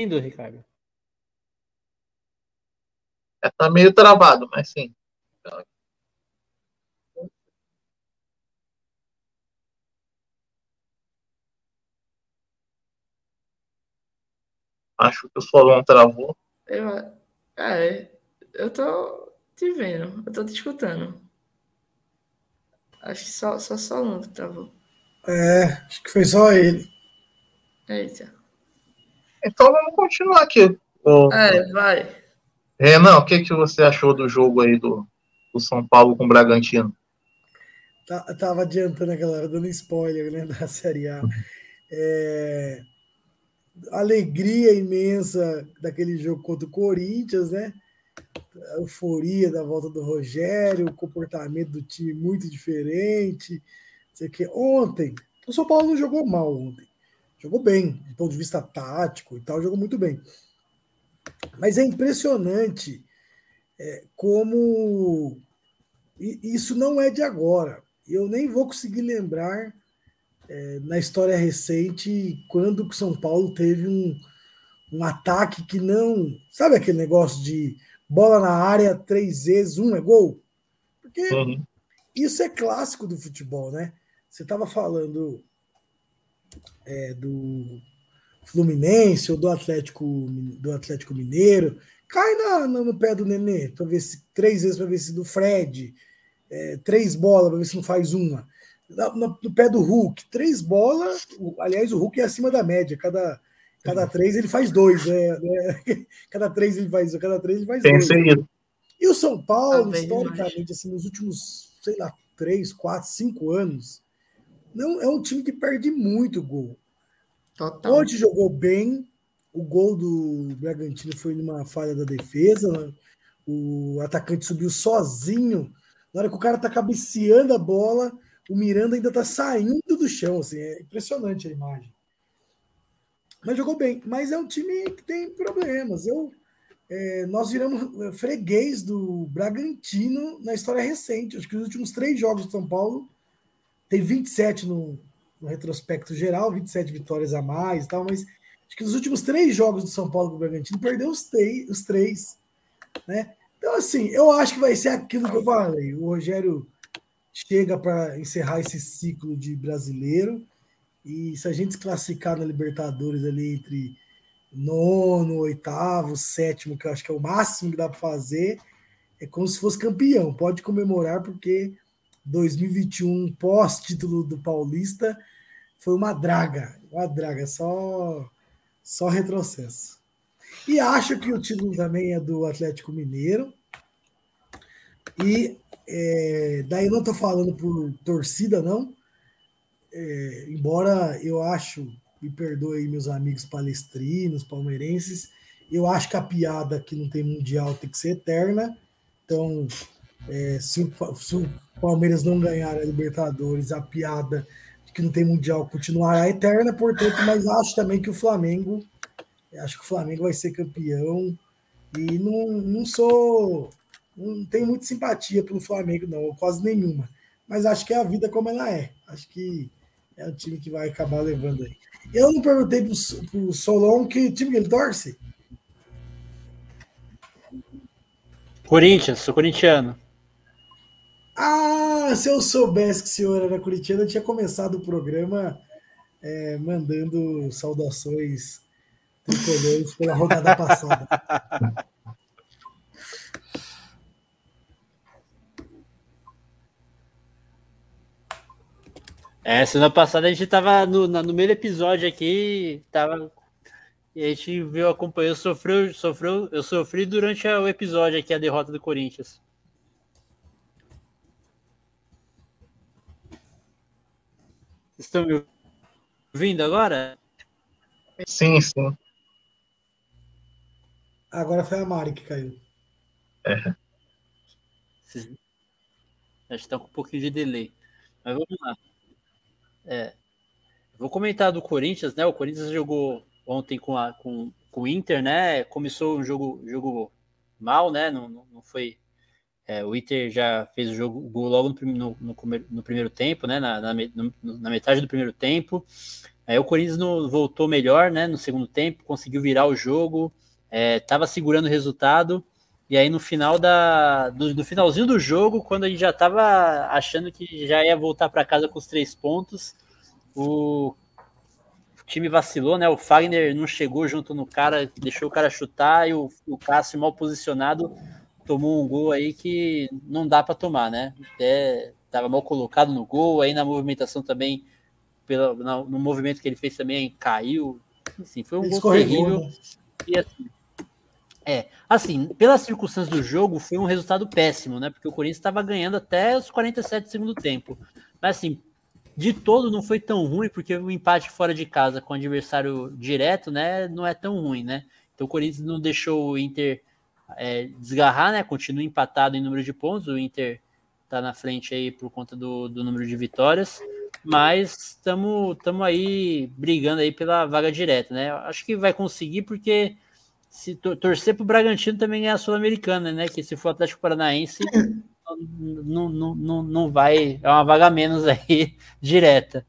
ouvindo, Ricardo? É, tá meio travado, mas sim. Acho que o Solon travou. Eu, é, eu tô te vendo, eu tô te escutando. Acho que só, só Solon travou. É, acho que foi só ele. Eita. Então vamos continuar aqui. O... É, vai. Renan, o que, que você achou do jogo aí do, do São Paulo com o Bragantino? Tá, tava adiantando a galera, dando spoiler né, da Série A. É, alegria imensa daquele jogo contra o Corinthians, né? Euforia da volta do Rogério, o comportamento do time muito diferente. Sei que ontem, o São Paulo não jogou mal ontem. Jogou bem, do ponto de vista tático e tal, jogou muito bem. Mas é impressionante é, como isso não é de agora. Eu nem vou conseguir lembrar é, na história recente quando o São Paulo teve um, um ataque que não. Sabe aquele negócio de bola na área três vezes, um é gol? Porque uhum. isso é clássico do futebol, né? Você estava falando é, do Fluminense ou do Atlético, do Atlético Mineiro, cai na, no pé do Nenê, para ver se três vezes para ver se do Fred, é, três bolas para ver se não faz uma. No, no, pé do Hulk, três bolas, aliás, o Hulk é acima da média, cada, cada três ele faz dois, né? cada três ele faz, cada três ele faz dois. E o São Paulo, historicamente, assim, nos últimos, sei lá, três, quatro, cinco anos, não é um time que perde muito gol. Total. Ontem jogou bem. O gol do Bragantino foi numa falha da defesa. O atacante subiu sozinho. Na hora que o cara tá cabeceando a bola, o Miranda ainda tá saindo do chão, assim, é impressionante a imagem. Mas jogou bem, mas é um time que tem problemas. Eu, é, nós viramos freguês do Bragantino na história recente. Acho que os últimos três jogos do São Paulo tem 27 no, no retrospecto geral, 27 vitórias a mais e tal, mas acho que nos últimos três jogos do São Paulo com o Bragantino perdeu os, três, os três, né? Então, assim, eu acho que vai ser aquilo que eu falei. O Rogério chega para encerrar esse ciclo de brasileiro. E se a gente se classificar na Libertadores ali entre nono, oitavo, sétimo, que eu acho que é o máximo que dá para fazer, é como se fosse campeão. Pode comemorar, porque 2021, pós-título do Paulista, foi uma draga. Uma draga, só, só retrocesso. E acho que o título também é do Atlético Mineiro. E é, daí não estou falando por torcida, não. É, embora eu acho, me perdoe meus amigos palestrinos, palmeirenses, eu acho que a piada que não tem mundial tem que ser eterna. Então, é, se, o, se, o, Palmeiras não ganhar a Libertadores, a piada de que não tem mundial continuará eterna, portanto, mas acho também que o Flamengo, acho que o Flamengo vai ser campeão. E não, não sou não tenho muita simpatia pelo Flamengo, não, quase nenhuma. Mas acho que é a vida como ela é. Acho que é o time que vai acabar levando aí. Eu não perguntei pro, pro Solon que time que ele torce. Corinthians, sou corintiano. Ah, se eu soubesse que o senhor era corintiano, eu tinha começado o programa é, mandando saudações tricolores pela rodada passada. É, semana passada a gente tava no, no meio do episódio aqui, tava. E a gente viu, acompanhou, sofreu, sofreu, eu sofri durante o episódio aqui, a derrota do Corinthians. Estão me ouvindo agora? Sim, sim. Agora foi a Mari que caiu. É. Acho que está com um pouquinho de delay. Mas vamos lá. É, vou comentar do Corinthians, né? O Corinthians jogou ontem com, a, com, com o Inter, né? Começou um jogo, jogo mal, né? Não, não foi. É, o Inter já fez o jogo gol logo no, no, no, no, primeiro tempo, né? Na, na, na, metade do primeiro tempo. Aí o Corinthians voltou melhor, né? No segundo tempo, conseguiu virar o jogo, estava é, segurando o resultado. E aí no final da do, finalzinho do jogo, quando a gente já estava achando que já ia voltar para casa com os três pontos, o time vacilou, né? O Fagner não chegou junto no cara, deixou o cara chutar e o, o Cássio mal posicionado tomou um gol aí que não dá para tomar, né? Até estava mal colocado no gol, aí na movimentação também, pelo, no movimento que ele fez também caiu. Assim, foi um gol terrível. Né? E assim, é, assim, pelas circunstâncias do jogo, foi um resultado péssimo, né? Porque o Corinthians estava ganhando até os 47 do segundo tempo. Mas, assim, de todo não foi tão ruim, porque o empate fora de casa com o adversário direto, né, não é tão ruim, né? Então o Corinthians não deixou o Inter é, desgarrar, né? Continua empatado em número de pontos. O Inter tá na frente aí por conta do, do número de vitórias, mas estamos aí brigando aí pela vaga direta, né? Acho que vai conseguir porque se torcer para o Bragantino também é a Sul-Americana, né? Que se for Atlético Paranaense, não, não, não, não vai. É uma vaga menos aí direta.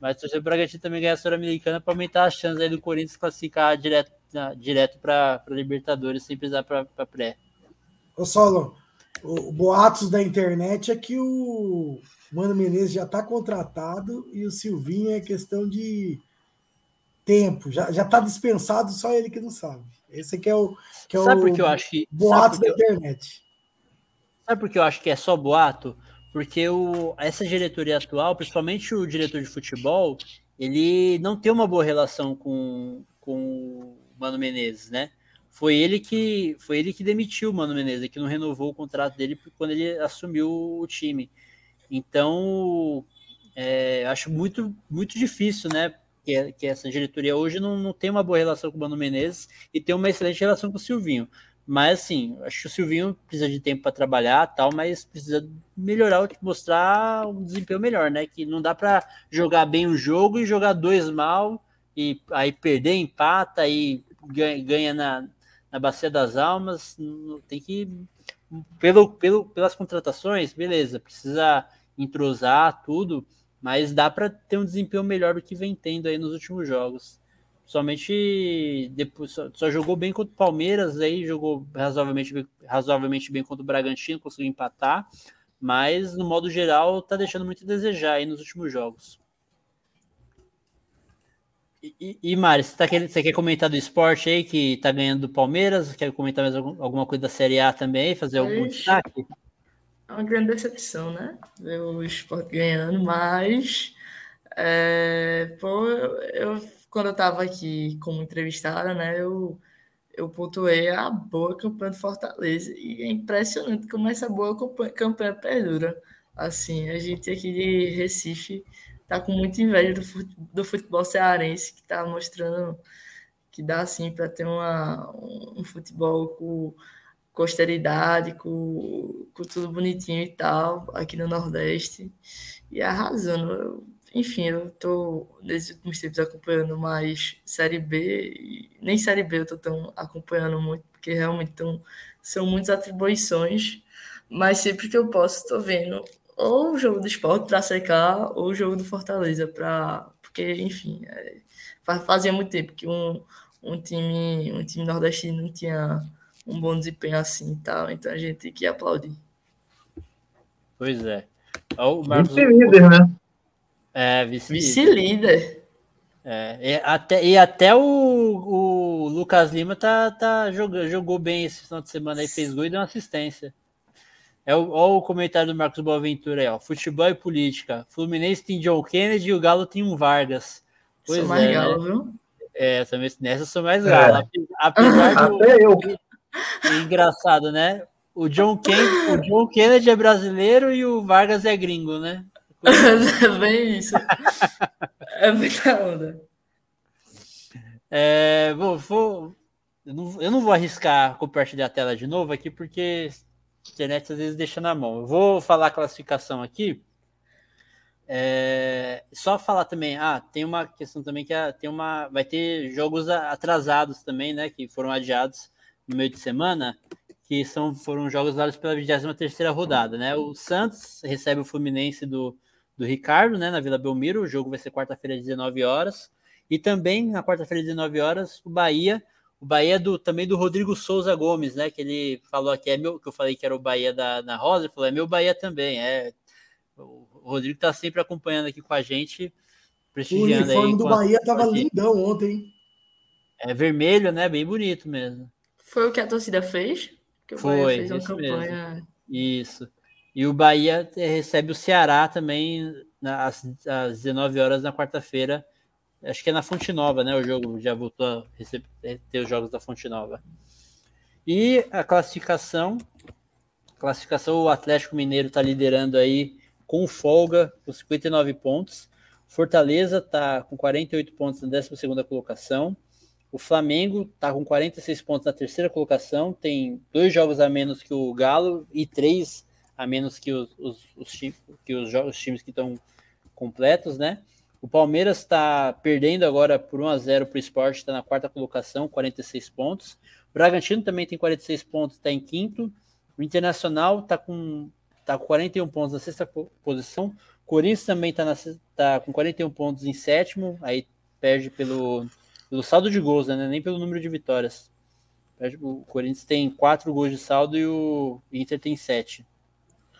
Mas torcer para o Bragantino também ganhar a Sul-Americana para aumentar as chances aí do Corinthians classificar direto, direto para Libertadores sem precisar para pré. Ô Solo, o boatos da internet é que o Mano Menezes já está contratado e o Silvinho é questão de tempo, já está dispensado, só ele que não sabe. Esse aqui é o, que é sabe o por que eu acho que, boato da internet. Sabe por que eu acho que é só boato? Porque o, essa diretoria atual, principalmente o diretor de futebol, ele não tem uma boa relação com, com o Mano Menezes, né? Foi ele que foi ele que demitiu o Mano Menezes, que não renovou o contrato dele quando ele assumiu o time. Então, é, acho muito muito difícil, né? que, que essa diretoria hoje não, não tem uma boa relação com o Mano Menezes e tem uma excelente relação com o Silvinho. Mas assim, acho que o Silvinho precisa de tempo para trabalhar, tal, mas precisa melhorar, mostrar um desempenho melhor, né? Que não dá para jogar bem o jogo e jogar dois mal e aí perder, empata e ganha, na, na bacia das almas. Tem que pelo, pelo, pelas contratações, beleza, precisa entrosar tudo, mas dá para ter um desempenho melhor do que vem tendo aí nos últimos jogos. Somente depois só, só, jogou bem contra o Palmeiras, aí jogou razoavelmente, razoavelmente bem contra o Bragantino, conseguiu empatar, mas no modo geral tá deixando muito a desejar aí nos últimos jogos. E, e Mário, você, tá querendo, você quer comentar do esporte aí que tá ganhando do Palmeiras? Quer comentar mais algum, alguma coisa da Série A também? Fazer algum Ixi, destaque? É uma grande decepção, né? Ver o esporte ganhando, mas é, pô, eu, eu quando eu estava aqui como entrevistada, né, eu, eu pontuei a boa campanha do Fortaleza. E é impressionante como essa boa campanha perdura. Assim, a gente aqui de Recife tá com muita inveja do futebol cearense, que está mostrando que dá assim para ter uma, um futebol com, com austeridade, com, com tudo bonitinho e tal, aqui no Nordeste. E arrasando enfim, eu tô nesses últimos tempos acompanhando mais Série B, nem Série B eu tô tão acompanhando muito, porque realmente tão, são muitas atribuições, mas sempre que eu posso, tô vendo ou o jogo do esporte para secar, ou o jogo do Fortaleza, para porque, enfim, é, fazia muito tempo que um, um, time, um time nordestino não tinha um bom desempenho assim e tal, então a gente tem que aplaudir. Pois é. O Marcos... líder, né? É, vice-líder. Vice-líder. É, e até, e até o, o Lucas Lima tá, tá jogou, jogou bem esse final de semana aí, fez gol e deu uma assistência. É o, ó, o comentário do Marcos Boaventura aí, ó. Futebol e política. Fluminense tem John Kennedy e o Galo tem um Vargas. Pois sou mais é, galo, né? viu? É, também, nessa eu sou mais galo. É. Apesar do. Até eu. Engraçado, né? O John, Kennedy, o John Kennedy é brasileiro e o Vargas é gringo, né? é bem isso. É muita onda. É, vou, vou, eu, não, eu não vou arriscar compartilhar a tela de novo aqui, porque internet às vezes deixa na mão. Eu vou falar a classificação aqui. É, só falar também, ah, tem uma questão também que é, tem uma, vai ter jogos atrasados também, né, que foram adiados no meio de semana, que são, foram jogos dados pela 23 terceira rodada, né, o Santos recebe o Fluminense do, do Ricardo, né, na Vila Belmiro. O jogo vai ser quarta-feira às 19 horas. E também na quarta-feira às 19 horas, o Bahia, o Bahia do também do Rodrigo Souza Gomes, né, que ele falou aqui é meu, que eu falei que era o Bahia da na Rosa, ele falou é meu Bahia também, é o Rodrigo tá sempre acompanhando aqui com a gente, prestigiando o uniforme aí, do Bahia tava lindão ontem. É vermelho, né, bem bonito mesmo. Foi o que a torcida fez? Que Foi, fez uma campanha. Mesmo. Isso. E o Bahia recebe o Ceará também às, às 19 horas na quarta-feira. Acho que é na Fonte Nova, né? O jogo já voltou a receber, ter os jogos da Fonte Nova. E a classificação. Classificação, o Atlético Mineiro está liderando aí com folga, com 59 pontos. Fortaleza está com 48 pontos na 12 colocação. O Flamengo está com 46 pontos na terceira colocação, tem dois jogos a menos que o Galo e três a menos que os, os, os, que os, jogos, os times que estão completos, né? O Palmeiras está perdendo agora por 1 a 0 para o esporte, está na quarta colocação, 46 pontos. O Bragantino também tem 46 pontos, está em quinto. O Internacional está com, tá com 41 pontos na sexta posição. O Corinthians também está tá com 41 pontos em sétimo, aí perde pelo, pelo saldo de gols, né? Nem pelo número de vitórias. O Corinthians tem quatro gols de saldo e o Inter tem sete.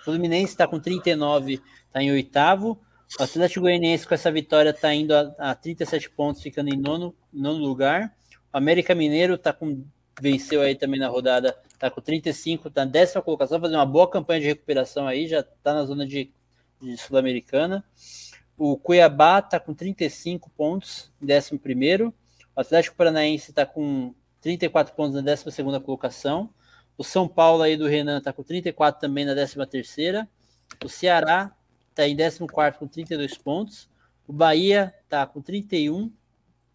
Fluminense está com 39, está em oitavo. O Atlético Goianiense com essa vitória está indo a, a, 37 pontos, ficando em nono, nono lugar. O América Mineiro tá com, venceu aí também na rodada, está com 35, está na décima colocação, fazendo uma boa campanha de recuperação aí, já está na zona de, de Sul-Americana. O Cuiabá está com 35 pontos, décimo primeiro. O Atlético Paranaense está com 34 pontos na décima segunda colocação. O São Paulo aí do Renan está com 34 também na 13 terceira. O Ceará está em 14 com 32 pontos. O Bahia está com 31,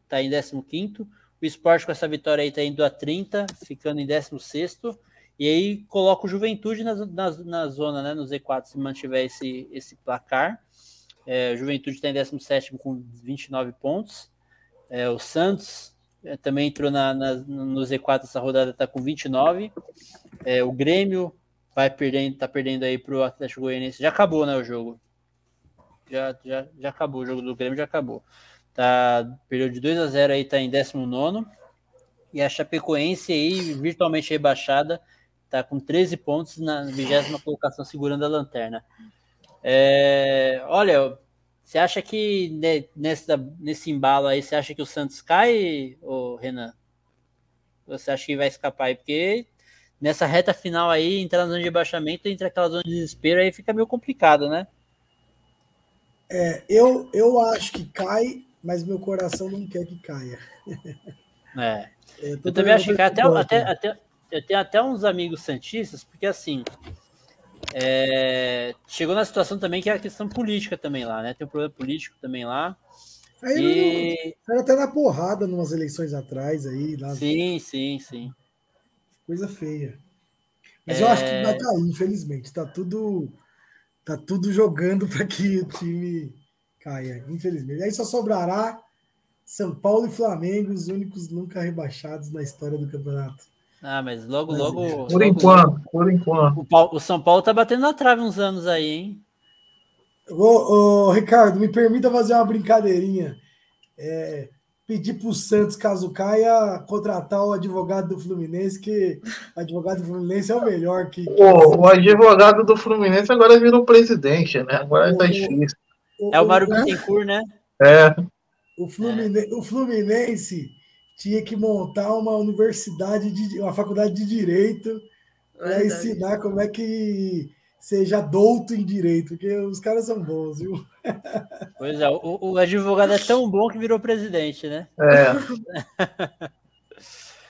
está em 15 O esporte com essa vitória aí está indo a 30, ficando em 16. E aí coloca o Juventude na, na, na zona, né? No Z4, se mantiver esse, esse placar. É, o Juventude está em 17 com 29 pontos. É, o Santos é, também entrou na, na, no Z4 essa rodada, está com 29. É, o Grêmio vai perdendo, tá perdendo aí para o Atlético Goianiense. Já acabou, né, o jogo? Já, já, já acabou, o jogo do Grêmio já acabou. Tá, perdeu de 2 a 0 aí, tá em 19 e a Chapecoense aí, virtualmente rebaixada, tá com 13 pontos na 20 colocação, segurando a lanterna. É, olha, você acha que nessa, nesse embalo aí, você acha que o Santos cai, ô Renan? Você acha que vai escapar aí? Porque nessa reta final aí, entrar na zona de rebaixamento, entre aquela zona de desespero aí, fica meio complicado, né? É, eu, eu acho que cai, mas meu coração não quer que caia. É. é eu, eu também acho que cai. Até, até, até, eu tenho até uns amigos santistas, porque assim. É, chegou na situação também que é a questão política também lá, né? Tem um problema político também lá. Aí e... era até na porrada numas eleições atrás aí. Lá... Sim, sim, sim. Coisa feia. Mas é... eu acho que vai cair, infelizmente. Tá tudo, tá tudo jogando para que o time caia, infelizmente. Aí só sobrará São Paulo e Flamengo, os únicos nunca rebaixados na história do campeonato. Ah, mas logo, mas, logo. Por logo, enquanto, por enquanto. O, o, São Paulo tá batendo na trave uns anos aí, hein? Ô, ô Ricardo, me permita fazer uma brincadeirinha. É, pedir para o Santos, caso caia, contratar o advogado do Fluminense, que o advogado do Fluminense é o melhor. Que, que... O, o advogado do Fluminense agora virou presidente, né? Agora está difícil. é o Mário Bittencourt, né? É. O Fluminense, o Fluminense tinha que montar uma universidade, de, uma faculdade de direito para ensinar como é que seja douto em direito, porque os caras são bons, viu? Pois é, o, o advogado é tão bom que virou presidente, né? É.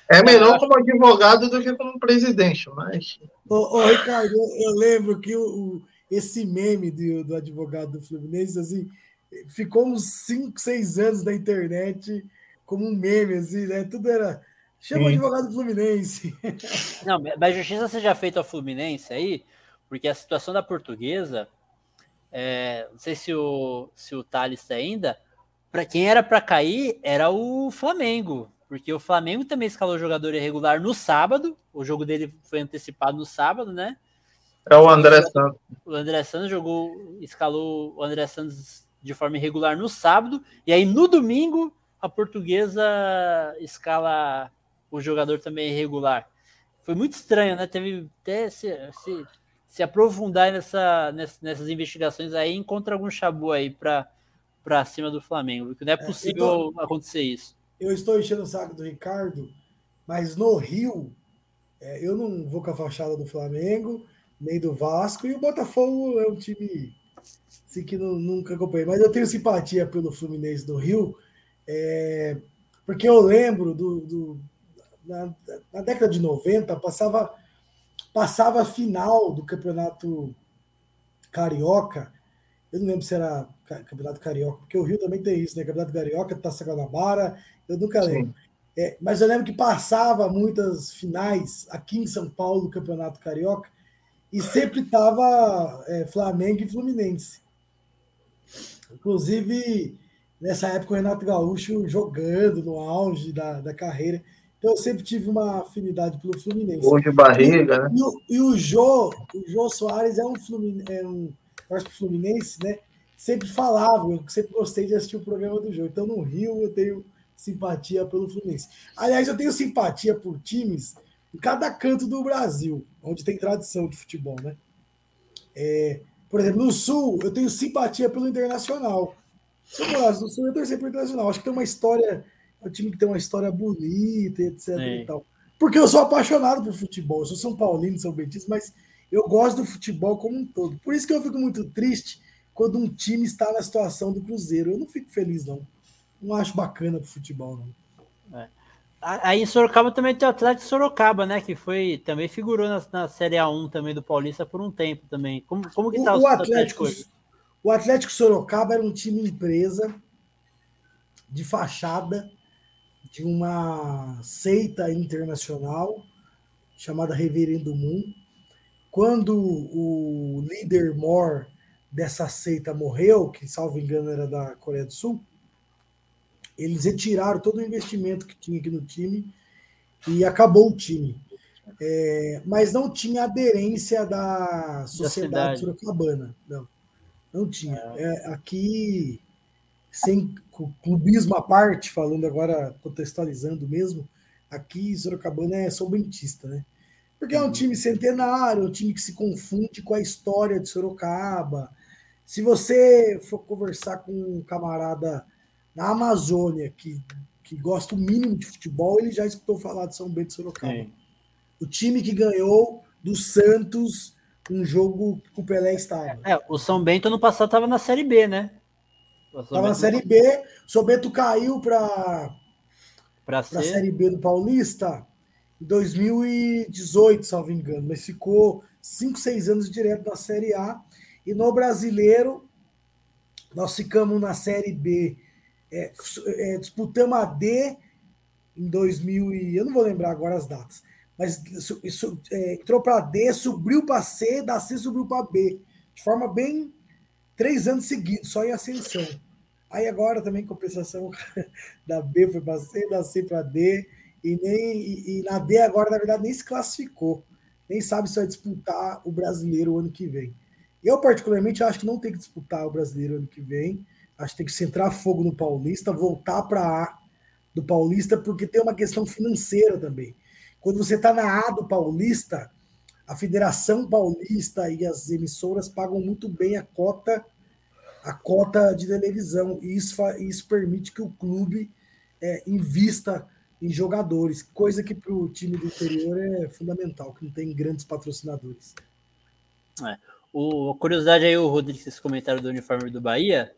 É melhor como advogado do que como presidente, mas. Ô, ô Ricardo, eu, eu, lembro que o, o, esse meme do, do advogado do Fluminense, assim, ficou uns 5, 6 anos na internet como um meme, assim, né? Tudo era. Chama o advogado do Fluminense. Não, mas justiça seja feita ao Fluminense aí, porque a situação da portuguesa, é, não sei se o, se o Thales está ainda, para quem era para cair era o Flamengo, porque o Flamengo também escalou jogador irregular no sábado, o jogo dele foi antecipado no sábado, né? É o André Santos. O André Santos jogou, escalou o André Santos de forma irregular no sábado, e aí no domingo a portuguesa escala o jogador também irregular. Foi muito estranho, né? Teve até se aprofundar nessa, nessas investigações aí, encontra algum chabu aí para cima do Flamengo, porque não é, é possível tô, acontecer isso. Eu estou enchendo o saco do Ricardo, mas no Rio, é, eu não vou com a fachada do Flamengo, nem do Vasco, e o Botafogo é um time assim, que não, nunca acompanhei, mas eu tenho simpatia pelo Fluminense do Rio, é, porque eu lembro do, do na, na, década de 90 passava passava a final do campeonato carioca. Eu não lembro se era campeonato carioca, porque o Rio também tem isso, né? Campeonato carioca, Taça Guanabara, eu nunca lembro. É, mas eu lembro que passava muitas finais aqui em São Paulo do campeonato carioca e sempre tava é, Flamengo e Fluminense. Inclusive nessa época o Renato Gaúcho jogando no auge da, da carreira. Então eu sempre tive uma afinidade pelo Fluminense. Hoje barriga, e, né? E o, e o Jô, o Jô Soares é um Fluminense, é um Fluminense, né? Sempre falava, eu sempre gostei de assistir o programa do Jô. Então no Rio eu tenho simpatia pelo Fluminense. Aliás, eu tenho simpatia por times em cada canto do Brasil, onde tem tradição de futebol, né? É, por exemplo, no Sul, eu tenho simpatia pelo Internacional. Se eu morasse no Sul, eu ia torcer para o Internacional. Acho que tem uma história, é um time que tem uma história bonita, etc. E tal. Porque eu sou apaixonado por futebol. Eu sou São Paulino, São Betista, mas eu gosto do futebol como um todo. Por isso que eu fico muito triste quando um time está na situação do Cruzeiro. Eu não fico feliz, não. Não acho bacana pro futebol, não. É. Aí em Sorocaba também tem o Atlético Sorocaba, né? Que foi também figurou na, na Série A1 também do Paulista por um tempo também. Como, como que tá o, o Atlético, Atlético o Atlético Sorocaba era um time empresa de fachada de uma seita internacional chamada Reverendo Moon. Quando o líder mor dessa seita morreu, que salvo engano era da Coreia do Sul, eles retiraram todo o investimento que tinha aqui no time e acabou o time. É, mas não tinha aderência da sociedade da sorocabana. Não, não tinha. É. é, aqui, sem clubismo à parte, falando agora, contextualizando mesmo, aqui Sorocabana é São Bentista, né? Porque é um uhum. time centenário, um time que se confunde com a história de Sorocaba. Se você for conversar com um camarada na Amazônia que, que gosta o mínimo de futebol, ele já escutou falar de São Bento de Sorocaba. Sim. O time que ganhou do Santos um jogo que o Pelé estava. É, o São Bento no passado estava na Série B, né? Estava na Série B, o São Bento caiu para a Série B do Paulista em 2018, salvo engano, mas ficou 5, 6 anos direto na Série A. E no brasileiro, nós ficamos na Série B, é, é, disputamos a D em 2000 e eu não vou lembrar agora as datas, mas isso, isso é, entrou para D, subiu para C, da C subiu para B, de forma bem três anos seguidos, só em ascensão. Aí agora também compensação da B foi para C, da C para D, e, nem, e, e, na D agora, na verdade, nem se classificou. Nem sabe se vai disputar o brasileiro o ano que vem. Eu, particularmente, acho que não tem que disputar o brasileiro ano que vem. Acho que tem que centrar fogo no Paulista, voltar para A do Paulista, porque tem uma questão financeira também. Quando você está na A do Paulista, a Federação Paulista e as emissoras pagam muito bem a cota a cota de televisão e isso, isso permite que o clube é, invista em jogadores, coisa que para o time do interior é fundamental, que não tem grandes patrocinadores. É. O, a curiosidade aí, o Rodrigo, esse comentário do uniforme do Bahia,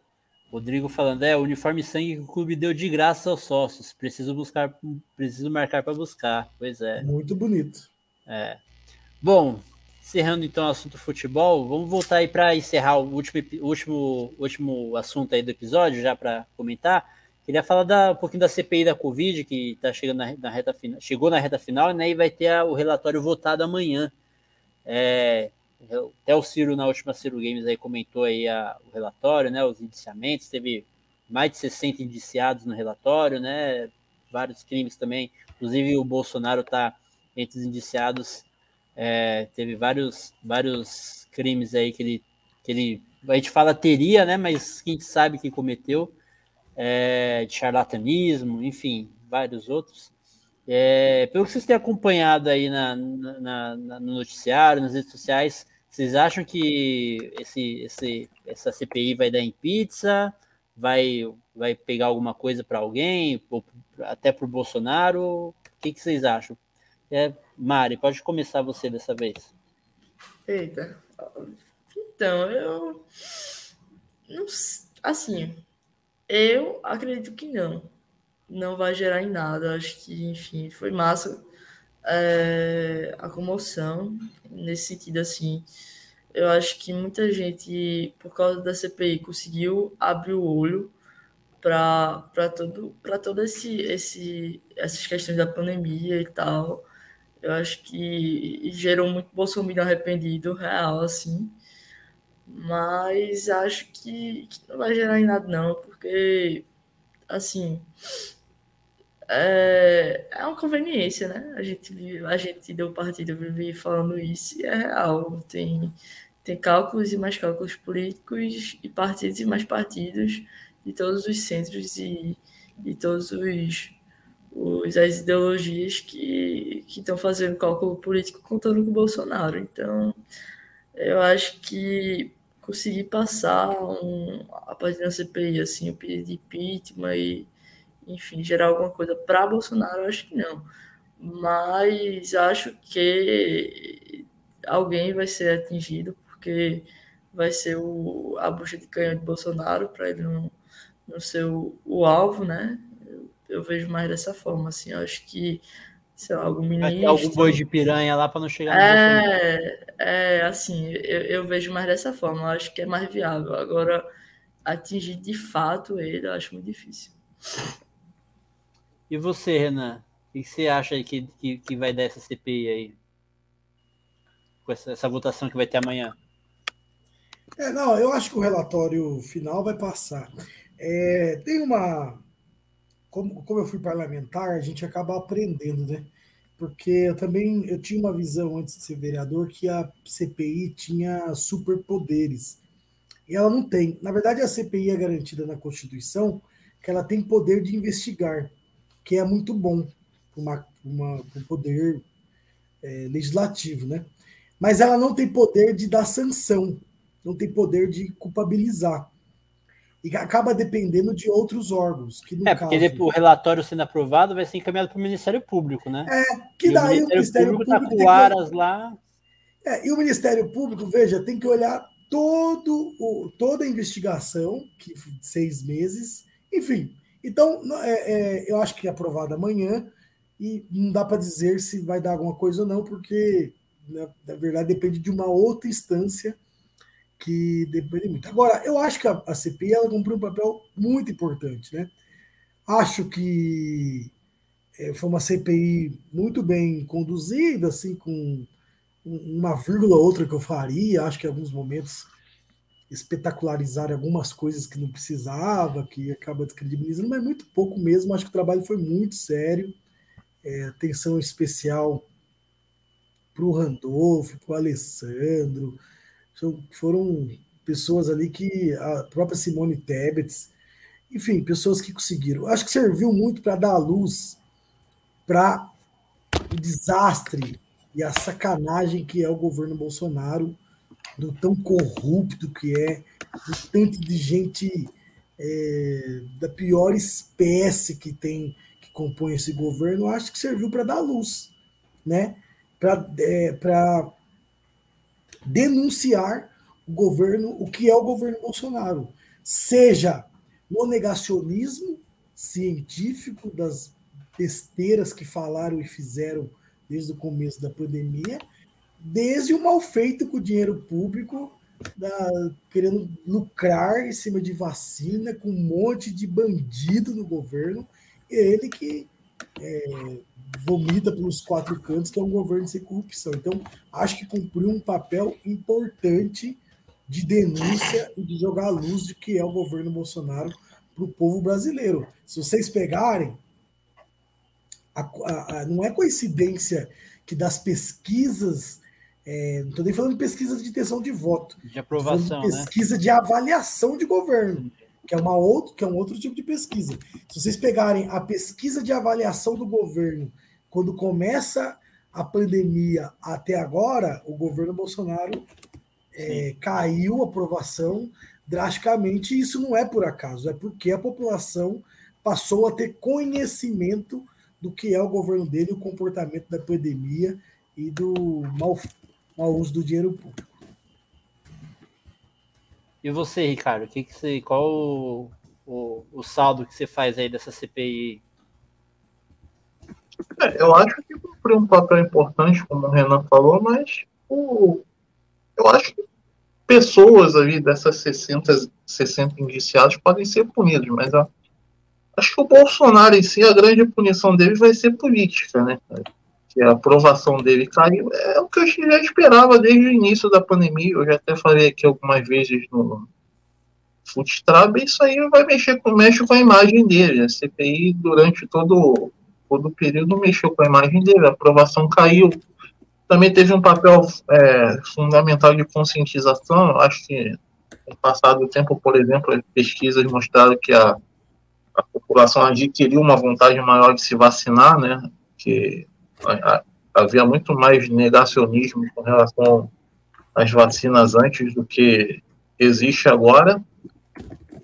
Rodrigo falando, é, o uniforme sangue que o clube deu de graça aos sócios. Preciso buscar, preciso marcar para buscar. Pois é. Muito bonito. É. Bom, encerrando então o assunto futebol, vamos voltar aí para encerrar o último, último, último assunto aí do episódio, já para comentar. Queria falar da, um pouquinho da CPI da Covid, que tá chegando na, na, reta final, chegou na reta final, né? E vai ter a, o relatório votado amanhã. É, até o Ciro, na última Ciro Games, aí comentou aí a, o relatório, né? Os indiciamentos, teve mais de 60 indiciados no relatório, né? Vários crimes também. Inclusive o Bolsonaro está entre os indiciados. É, teve vários, vários crimes aí que ele, que ele. A gente fala teria, né? Mas quem sabe que cometeu. É, de charlatanismo, enfim, vários outros. É, pelo que vocês têm acompanhado aí na, na, na, no noticiário, nas redes sociais, vocês acham que esse, esse, essa CPI vai dar em pizza? Vai, vai pegar alguma coisa para alguém? Ou até para o Bolsonaro? O que, que vocês acham? É, Mari, pode começar você dessa vez. Eita. Então, eu. Não, assim, eu acredito que não não vai gerar em nada. Acho que, enfim, foi massa é, a comoção nesse sentido assim. Eu acho que muita gente, por causa da CPI, conseguiu abrir o olho para todo para todo esse, esse essas questões da pandemia e tal. Eu acho que gerou muito Bolsonaro arrependido, real, assim. Mas acho que, que não vai gerar em nada, não, porque, assim, é, é uma conveniência, né? A gente, a gente deu partido, vive falando isso e é real. Tem, tem cálculos e mais cálculos políticos e partidos e mais partidos de todos os centros e, e todos os, os as ideologias que estão fazendo cálculo político contando com o Bolsonaro. Então, eu acho que conseguir passar um, a partir da CPI, assim, o pedido de impeachment e enfim, gerar alguma coisa para Bolsonaro, acho que não. Mas acho que alguém vai ser atingido, porque vai ser o, a bucha de canhão de Bolsonaro, para ele não, não ser o, o alvo, né? Eu, vejo mais dessa forma, assim, eu acho que, sei lá, algum ministro... Algum boi de piranha lá para não chegar É, é assim, eu, eu vejo mais dessa forma, eu acho que é mais viável. Agora, atingir de fato ele, eu acho muito difícil. E você, Renan? O que você acha aí que, que, que vai dar essa CPI aí? Com essa, essa votação que vai ter amanhã? É, não, eu acho que o relatório final vai passar. É, tem uma. Como, como eu fui parlamentar, a gente acaba aprendendo, né? Porque eu também eu tinha uma visão antes de ser vereador que a CPI tinha superpoderes. E ela não tem. Na verdade, a CPI é garantida na Constituição que ela tem poder de investigar, que é muito bom para um poder é, legislativo, né? Mas ela não tem poder de dar sanção, não tem poder de culpabilizar. E acaba dependendo de outros órgãos. Que é, porque caso... o relatório sendo aprovado vai ser encaminhado para o Ministério Público, né? É, que e daí o Ministério, o Ministério Público está com aras que... lá. É, e o Ministério Público, veja, tem que olhar todo o, toda a investigação, que seis meses, enfim. Então, é, é, eu acho que é aprovado amanhã e não dá para dizer se vai dar alguma coisa ou não, porque na, né, na, verdade depende de uma outra instância que depende muito. Agora, eu acho que a, a CPI ela cumpriu um papel muito importante, né? Acho que é, foi uma CPI muito bem conduzida, assim, com uma vírgula ou outra que eu faria, acho que em alguns momentos espetacularizar algumas coisas que não precisava, que acaba descredibilizando, mas muito pouco mesmo. Acho que o trabalho foi muito sério. É, atenção especial para o Randolfo, para o Alessandro. Foram pessoas ali que a própria Simone Tebet, enfim, pessoas que conseguiram. Acho que serviu muito para dar luz para o desastre e a sacanagem que é o governo Bolsonaro, do tão corrupto que é, do tanto de gente é, da pior espécie que tem que compõe esse governo, acho que serviu para dar luz, né? Para é, denunciar o governo, o que é o governo Bolsonaro, seja no negacionismo científico das besteiras que falaram e fizeram desde o começo da pandemia, desde o mal feito com o dinheiro público, da, querendo lucrar em cima de vacina, com um monte de bandido no governo, ele que é, vomita pelos quatro cantos, que é um governo sem corrupção. Então, acho que cumpriu um papel importante de denúncia e de jogar a luz de que é o governo Bolsonaro para o povo brasileiro. Se vocês pegarem, a, a, a, não é coincidência que das pesquisas, é, não estou nem falando de pesquisa de intenção de voto, de aprovação, de né? pesquisa né? de avaliação de governo, que é, uma outro, que é um outro tipo de pesquisa. Se vocês pegarem a pesquisa de avaliação do governo, quando começa a pandemia até agora, o governo Bolsonaro é, caiu a aprovação drasticamente, e isso não é por acaso, é porque a população passou a ter conhecimento do que é o governo dele, o comportamento da pandemia e do mau, mau uso do dinheiro público. E você, Ricardo, que que você, qual o, o, o saldo que você faz aí dessa CPI? É, eu acho que foi um papel importante, como o Renan falou, mas o, eu acho que pessoas ali dessas 60, 60 indiciados podem ser punidos, mas a, Acho que o Bolsonaro em si, a grande punição dele vai ser política, né? Que a aprovação dele caiu. É o que eu já esperava desde o início da pandemia. Eu já até falei aqui algumas vezes no Footstrap. Isso aí vai mexer com, mexe com a imagem dele. A CPI, durante todo, todo o período, mexeu com a imagem dele. A aprovação caiu. Também teve um papel é, fundamental de conscientização. Eu acho que no passado tempo, por exemplo, as pesquisas mostraram que a a população adquiriu uma vontade maior de se vacinar, né? Que havia muito mais negacionismo com relação às vacinas antes do que existe agora.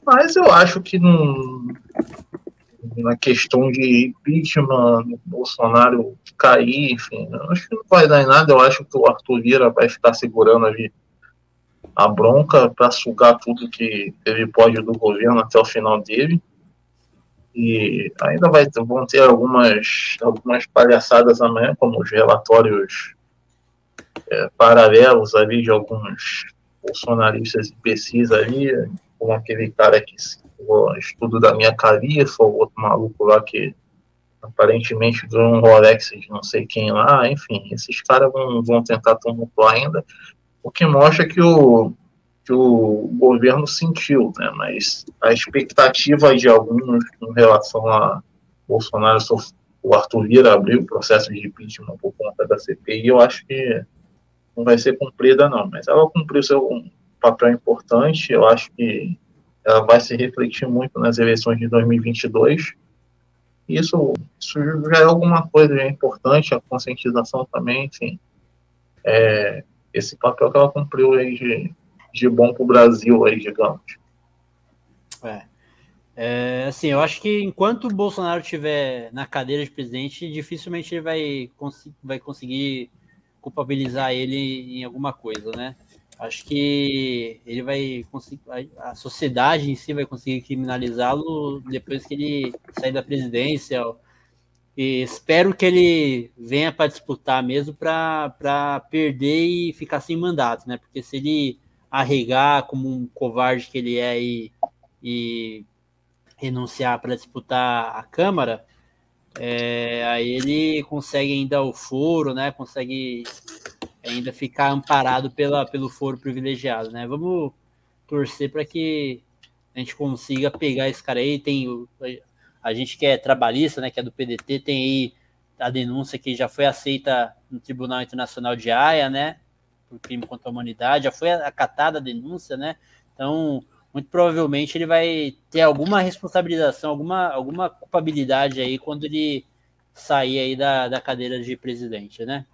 Mas eu acho que não, na questão de impeachment, Bolsonaro cair, enfim, acho que não vai dar em nada. Eu acho que o Arthur Lira vai ficar segurando ali a bronca para sugar tudo que ele pode do governo até o final dele. E ainda vai, vão ter algumas, algumas palhaçadas amanhã, como os relatórios é, paralelos ali de alguns bolsonaristas imbecis ali, como aquele cara que o estudo da minha califa, o outro maluco lá que aparentemente de um Rolex de não sei quem lá, enfim, esses caras vão, vão tentar tumultuar ainda, o que mostra que o, que o governo sentiu, né? mas a expectativa de alguns em relação a Bolsonaro, o Arthur Lira abriu o processo de impeachment por conta da CPI, eu acho que não vai ser cumprida não, mas ela cumpriu seu papel importante, eu acho que ela vai se refletir muito nas eleições de 2022, isso, isso já é alguma coisa já importante, a conscientização também, enfim, é, esse papel que ela cumpriu aí de, de bom para o Brasil, aí, digamos. É. é. Assim, eu acho que enquanto o Bolsonaro estiver na cadeira de presidente, dificilmente ele vai, cons vai conseguir culpabilizar ele em alguma coisa, né? Acho que ele vai conseguir, a sociedade em si vai conseguir criminalizá-lo depois que ele sair da presidência. E espero que ele venha para disputar mesmo para perder e ficar sem mandato, né? Porque se ele arregar como um covarde que ele é e, e renunciar para disputar a Câmara, é, aí ele consegue ainda o foro, né? Consegue ainda ficar amparado pela, pelo foro privilegiado, né? Vamos torcer para que a gente consiga pegar esse cara aí. Tem a gente que é trabalhista, né? Que é do PDT, tem aí a denúncia que já foi aceita no Tribunal Internacional de Haia, né? Por crime contra a humanidade, já foi acatada a denúncia, né? Então, muito provavelmente ele vai ter alguma responsabilização, alguma, alguma culpabilidade aí quando ele sair aí da, da cadeira de presidente, né?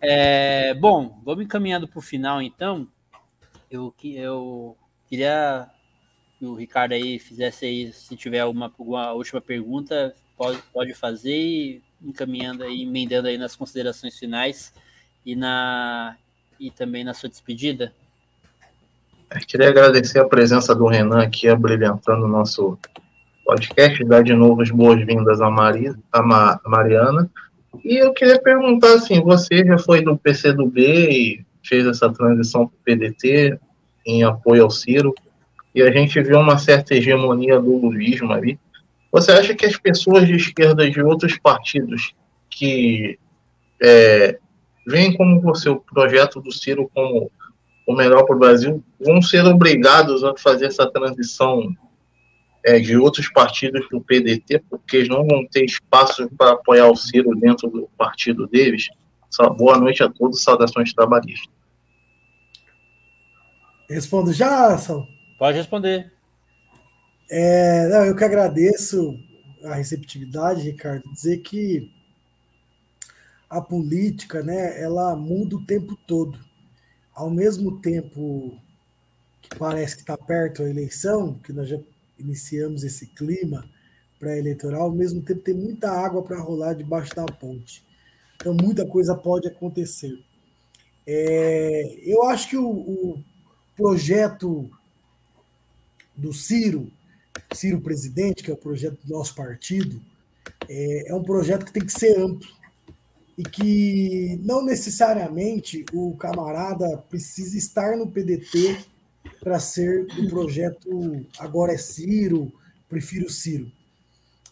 É, bom, vamos encaminhando para o final, então. Eu, eu queria que o Ricardo aí fizesse aí, se tiver alguma, alguma última pergunta, pode, pode fazer e encaminhando aí, emendando aí nas considerações finais e, na, e também na sua despedida. Eu queria agradecer a presença do Renan aqui, abrilhantando o nosso podcast, dar de novo as boas-vindas à Maria, a Mariana. E eu queria perguntar assim, você já foi do PCdoB e fez essa transição para o PDT em apoio ao Ciro, e a gente viu uma certa hegemonia do lulismo ali. Você acha que as pessoas de esquerda de outros partidos que é, veem como você o projeto do Ciro como o melhor para o Brasil vão ser obrigados a fazer essa transição é, de outros partidos do PDT, porque eles não vão ter espaço para apoiar o Ciro dentro do partido deles. Boa noite a todos, saudações trabalhistas. Respondo já, Sal? Pode responder. É, não, eu que agradeço a receptividade, Ricardo, dizer que a política, né, ela muda o tempo todo. Ao mesmo tempo que parece que está perto a eleição, que nós já iniciamos esse clima pré-eleitoral, ao mesmo tempo tem muita água para rolar debaixo da ponte. Então, muita coisa pode acontecer. É, eu acho que o, o, projeto do Ciro, Ciro presidente, que é o projeto do nosso partido, é, é um projeto que tem que ser amplo e que não necessariamente o camarada precisa estar no PDT para ser do projeto Agora é Ciro, Prefiro Ciro.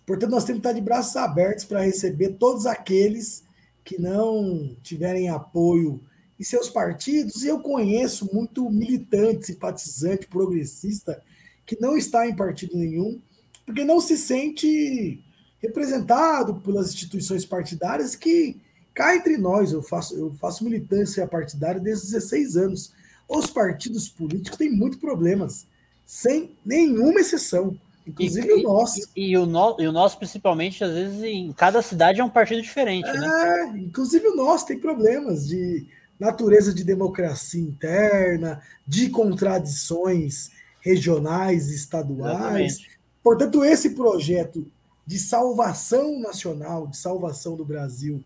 Portanto, nós temos que estar de braços abertos para receber todos aqueles que não tiverem apoio em seus partidos. E eu conheço muito militante, simpatizante, progressista, que não está em partido nenhum, porque não se sente representado pelas instituições partidárias que cá entre nós, eu faço, eu faço militância partidária desde 16 anos. Os partidos políticos têm muitos problemas, sem nenhuma exceção. Inclusive e, o nosso. E, e, o no, e o nosso, principalmente, às vezes, em cada cidade é um partido diferente, né? é, né? Inclusive o nosso tem problemas de natureza de democracia interna, de contradições regionais e estaduais. Exatamente. Portanto, esse projeto de salvação nacional, de salvação do Brasil,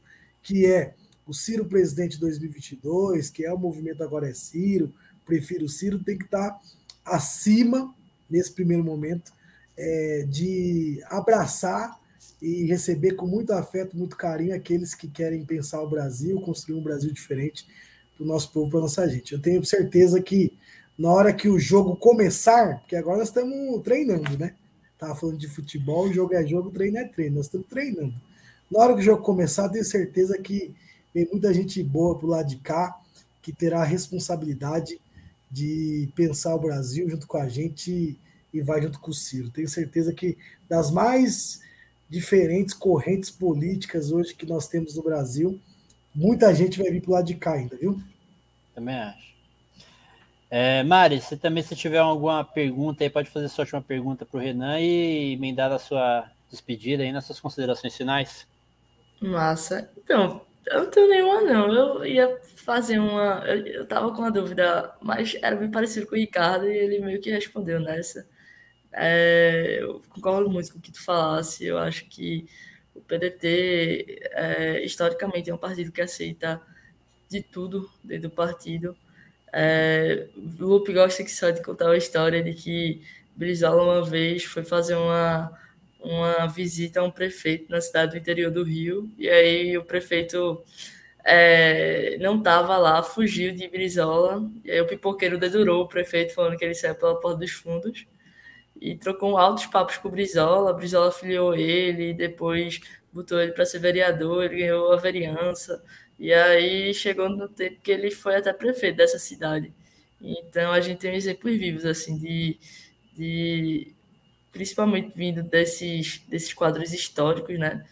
que é o Ciro presidente 2022, que é o movimento Agora é Ciro, prefiro Ciro, tem que estar acima, nesse primeiro momento, é, de abraçar e receber com muito afeto, muito carinho aqueles que querem pensar o Brasil, construir um Brasil diferente para o nosso povo, para a nossa gente. Eu tenho certeza que na hora que o jogo começar, porque agora nós estamos treinando, né? Tava falando de futebol, jogo é jogo, treino é treino. Nós estamos treinando. Na hora que o jogo começar, tenho certeza que tem muita gente boa pro lado de cá que terá a responsabilidade de pensar o Brasil junto com a gente e vai junto com o Ciro. Tenho certeza que das mais diferentes correntes políticas hoje que nós temos no Brasil, muita gente vai vir pro lado de cá ainda, viu? Também acho. É, Mari, se também se tiver alguma pergunta aí, pode fazer sua última pergunta para o Renan e emendar a sua despedida aí nas suas considerações finais. Massa. Então, eu não tenho nenhuma, não. Eu ia fazer uma. Eu, eu tava com uma dúvida, mas era bem parecido com o Ricardo e ele meio que respondeu nessa. É, eu concordo muito com o que tu falasse. Eu acho que o PDT, é, historicamente, é um partido que aceita de tudo dentro do partido. É, Lupe gosta que só de contar a história de que Brizola uma vez foi fazer uma, uma visita a um prefeito na cidade do interior do Rio, e aí o prefeito é, não estava lá, fugiu de Brizola, e aí o pipoqueiro dedurou o prefeito falando que ele saiu pela porta dos fundos, e trocou altos papos com o Brizola, Brizola filiou ele, depois botou ele para ser vereador, ele ganhou a vereança, e aí chegou no tempo que ele foi até prefeito dessa cidade. Então a gente tem exemplos vivos, assim, de, de principalmente vindo desses, desses quadros históricos, né,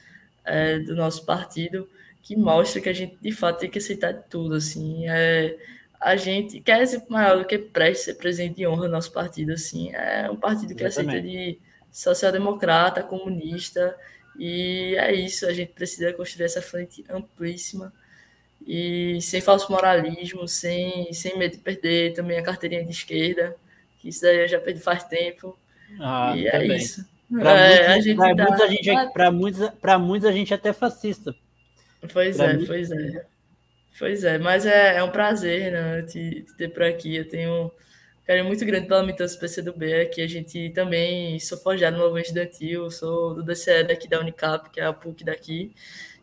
é, do nosso partido, que mostra que a gente de fato tem que aceitar tudo, assim, é, a gente quer exemplo maior do que preste ser presidente de honra do nosso partido, assim, é um partido que Exatamente. aceita de social-democrata, comunista, e é isso, a gente precisa construir essa frente amplíssima e sem falso moralismo, sem, sem medo de perder também a carteirinha de esquerda, que isso daí eu já perdi faz tempo. Ah, e é é isso. Para é, muitos, muita muita gente, muitos, muitos a gente é até fascista. Pois pra é, mim... pois é. Pois é, mas é, é um prazer né, te, te ter por aqui. Eu tenho um carinho muito grande pela militância do PCdoB, aqui a gente também sou forjado no movimento estudantil, sou do DCE daqui da Unicap, que é a PUC daqui,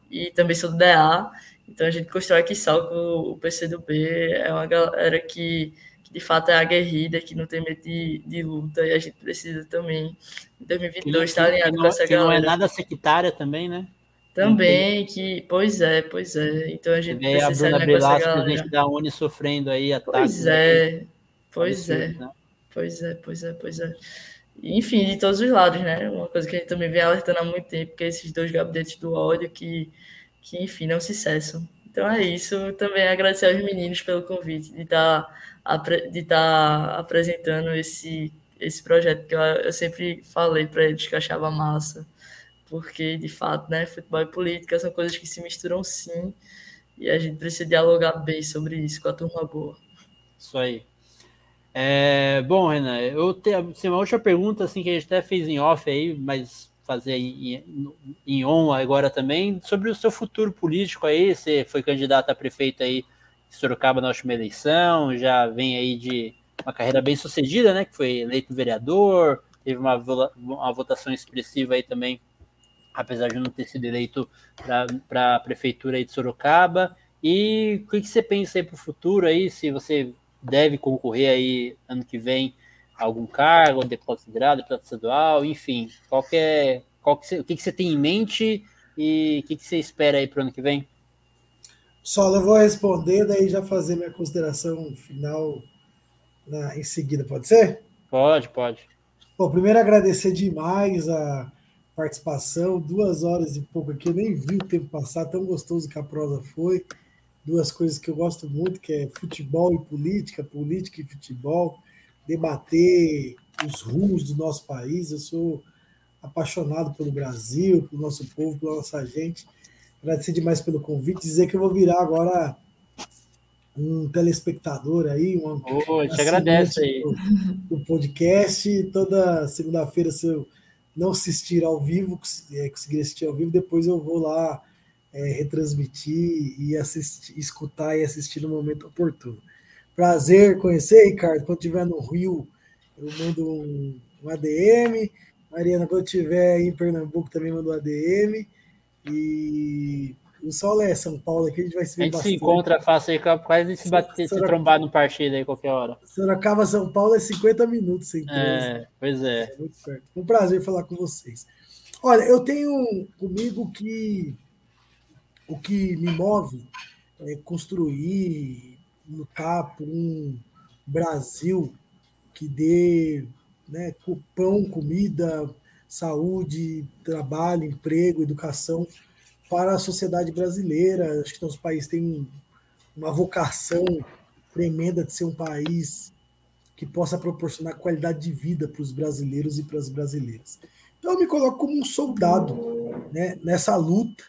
e também sou do DA. Então a gente constrói aqui Salco, o PCdoB é uma galera que, que, de fato é aguerrida, que não tem medo de, de luta, e a gente precisa também, em 2022, estar alinhado com essa galera. não é nada sectária também, né? Também, que, pois é, pois é. Então a gente e precisa a Bruna Belasco, presidente da Uni, sofrendo aí ataques. Pois é, pois é. Né? Pois é, pois é, pois é. Enfim, de todos os lados, né? Uma coisa que a gente também vem alertando há muito tempo, que é esses dois gabinetes do ódio que que, enfim, não se cessam. Então é isso. Também agradecer aos meninos pelo convite de estar tá, de estar tá apresentando esse, esse projeto que eu, eu sempre falei para eles que eu achava massa, porque de fato, né, futebol e política são coisas que se misturam sim, e a gente precisa dialogar bem sobre isso com a turma boa. Isso aí. É, bom, Renan, eu tenho assim, uma última pergunta assim que a gente até fez em off aí, mas fazer em, em on agora também, sobre o seu futuro político aí, você foi candidato a prefeito aí Sorocaba na última eleição, já vem aí de uma carreira bem sucedida, né, que foi eleito vereador, teve uma, uma votação expressiva aí também, apesar de não ter sido eleito para a prefeitura aí de Sorocaba, e o que, que você pensa aí para o futuro aí, se você deve concorrer aí ano que vem algum cargo, deputado federal, deputado estadual, enfim, qual que é, qual que você, o que, que você tem em mente e o que, que você espera aí para o ano que vem? Só eu vou responder, daí já fazer minha consideração final na, em seguida, pode ser? Pode, pode. Bom, primeiro agradecer demais a participação, duas horas e pouco aqui, eu nem vi o tempo passar, tão gostoso que a prosa foi. Duas coisas que eu gosto muito, que é futebol e política, política e futebol debater os rumos do nosso país. Eu sou apaixonado pelo Brasil, pelo nosso povo, pela nossa gente. Agradecer demais pelo convite, dizer que eu vou virar agora um telespectador aí, um oh, te agradece aí. Do, do podcast. Toda segunda-feira, se eu não assistir ao vivo, é, conseguir assistir ao vivo, depois eu vou lá é, retransmitir e assistir, escutar e assistir no momento oportuno. Prazer conhecer, Ricardo. Quando estiver no Rio, eu mando um, um ADM. Mariana, quando estiver em Pernambuco, também mando um ADM. E O Sol é São Paulo aqui, a gente vai se ver A gente bastante. se encontra fácil aí, quase se, bater, se trombar no partido aí qualquer hora. Sorocaba, São Paulo é 50 minutos sem É, pois é. é muito perto. Um prazer falar com vocês. Olha, eu tenho comigo que o que me move é construir, lutar por um Brasil que dê né, pão, comida, saúde, trabalho, emprego, educação para a sociedade brasileira. Acho que nosso país tem uma vocação tremenda de ser um país que possa proporcionar qualidade de vida para os brasileiros e para as brasileiras. Então eu me coloco como um soldado né, nessa luta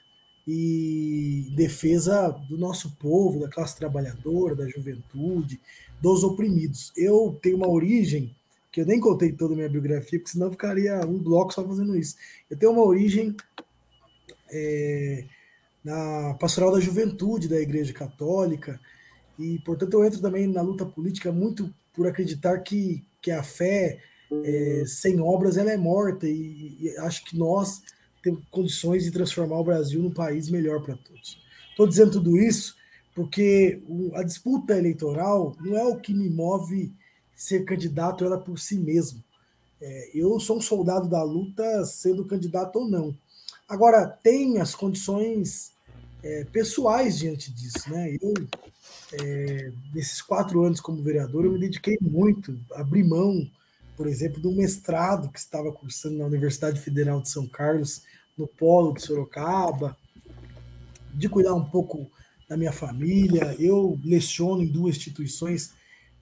e defesa do nosso povo, da classe trabalhadora, da juventude, dos oprimidos. Eu tenho uma origem que eu nem contei toda a minha biografia, porque senão ficaria um bloco só fazendo isso. Eu tenho uma origem é, na pastoral da juventude da Igreja Católica, e, portanto, eu entro também na luta política muito por acreditar que, que a fé é, sem obras ela é morta, e, e acho que nós temos condições de transformar o Brasil num país melhor para todos. Estou dizendo tudo isso porque a disputa eleitoral não é o que me move ser candidato ela por si mesmo. É, eu sou um soldado da luta, sendo candidato ou não. Agora, tem as condições é, pessoais diante disso. Né? Eu, é, nesses quatro anos como vereador, eu me dediquei muito, abri mão, por exemplo, do mestrado que estava cursando na Universidade Federal de São Carlos, no Polo de Sorocaba, de cuidar um pouco da minha família. Eu leciono em duas instituições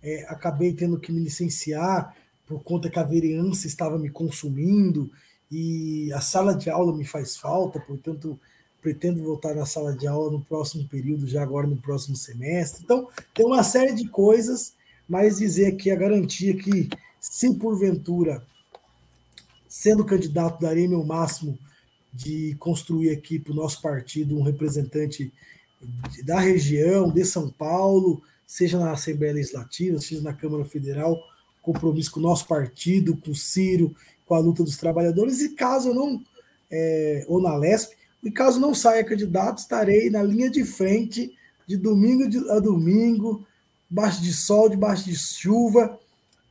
é, acabei tendo que me licenciar por conta que a vereança estava me consumindo e a sala de aula me faz falta, portanto, pretendo voltar na sala de aula no próximo período, já agora no próximo semestre. Então, tem uma série de coisas, mas dizer aqui a garantia que, se porventura, sendo candidato, darei meu máximo de construir aqui para o nosso partido um representante da região, de São Paulo, seja na Assembleia Legislativa, seja na Câmara Federal, compromisso com o nosso partido, com o Ciro, com a luta dos trabalhadores, e caso não, é, ou na LESP, e caso não saia candidato, estarei na linha de frente, de domingo a domingo, debaixo de sol, debaixo de chuva,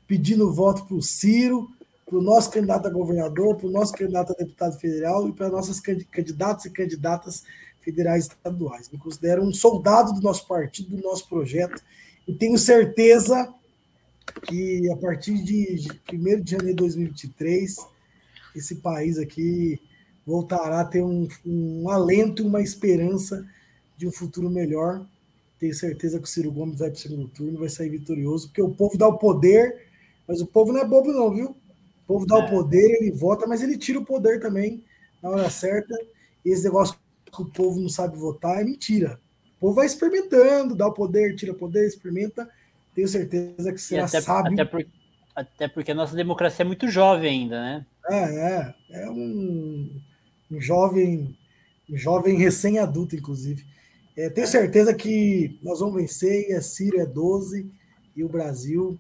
pedindo voto para o Ciro, para o nosso candidato a governador, para o nosso candidato a deputado federal e para nossas candidatos e candidatas federais e estaduais. Me considero um soldado do nosso partido, do nosso projeto, e tenho certeza que a partir de 1 de janeiro de 2023, esse país aqui voltará a ter um, um alento, uma esperança de um futuro melhor. Tenho certeza que o Ciro Gomes vai para o segundo turno, vai sair vitorioso, porque o povo dá o poder, mas o povo não é bobo, não, viu? O povo dá é. o poder, ele vota, mas ele tira o poder também na hora certa. E esse negócio que o povo não sabe votar é mentira. O povo vai experimentando, dá o poder, tira o poder, experimenta. Tenho certeza que será até, sábio. Até, por, até, porque a nossa democracia é muito jovem ainda, né? É, é. É um, um jovem, um jovem recém-adulto, inclusive. É, tenho certeza que nós vamos vencer, e é Ciro, é 12, e o Brasil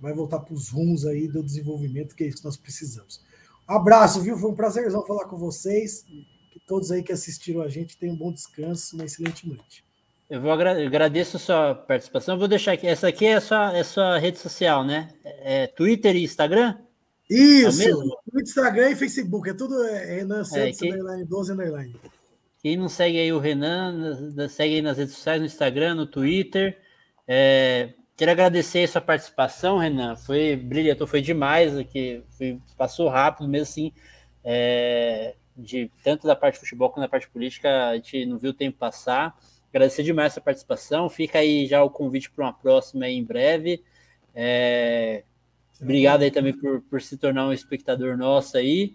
vai voltar para os rumos aí do desenvolvimento, que é isso que nós precisamos. Abraço, viu? Foi um prazerzão falar com vocês todos aí que assistiram a gente tenham um bom descanso, uma excelente noite. Eu vou agra agradeço a sua participação. Eu vou deixar aqui. Essa aqui é a sua, é a sua rede social, né? É Twitter e Instagram? Isso! É Twitter, Instagram e Facebook. É tudo é, Renan é, Santos, é, quem, underline, 12 underline. Quem não segue aí o Renan, segue aí nas redes sociais, no Instagram, no Twitter. É, quero agradecer a sua participação, Renan. Foi brilhante, foi demais aqui. Foi, passou rápido mesmo assim. É, de tanto da parte de futebol quanto da parte política, a gente não viu o tempo passar. Agradecer demais essa participação. Fica aí já o convite para uma próxima em breve. É... Obrigado aí também por, por se tornar um espectador nosso aí.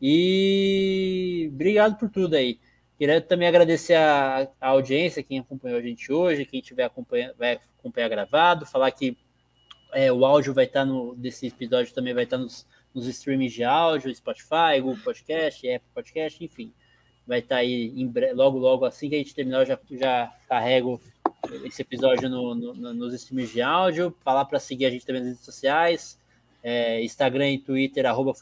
E obrigado por tudo aí. Queria também agradecer a, a audiência, quem acompanhou a gente hoje, quem tiver acompanhando, vai acompanhar gravado, falar que é, o áudio vai estar no desse episódio também vai estar nos nos streams de áudio, Spotify, Google Podcast, Apple Podcast, enfim. Vai estar tá aí bre... logo, logo, assim que a gente terminar, eu já, já carrego esse episódio no, no, nos streams de áudio. Falar para seguir a gente também nas redes sociais, é, Instagram e Twitter, arroba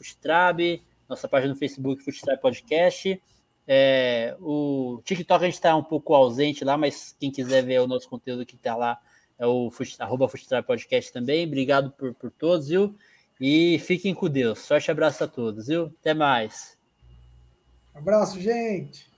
nossa página no Facebook, Futrab Podcast. É, o TikTok a gente está um pouco ausente lá, mas quem quiser ver o nosso conteúdo que está lá é o Futrab Podcast também. Obrigado por, por todos, viu? E fiquem com Deus. Sorte abraço a todos, viu? Até mais. Abraço, gente.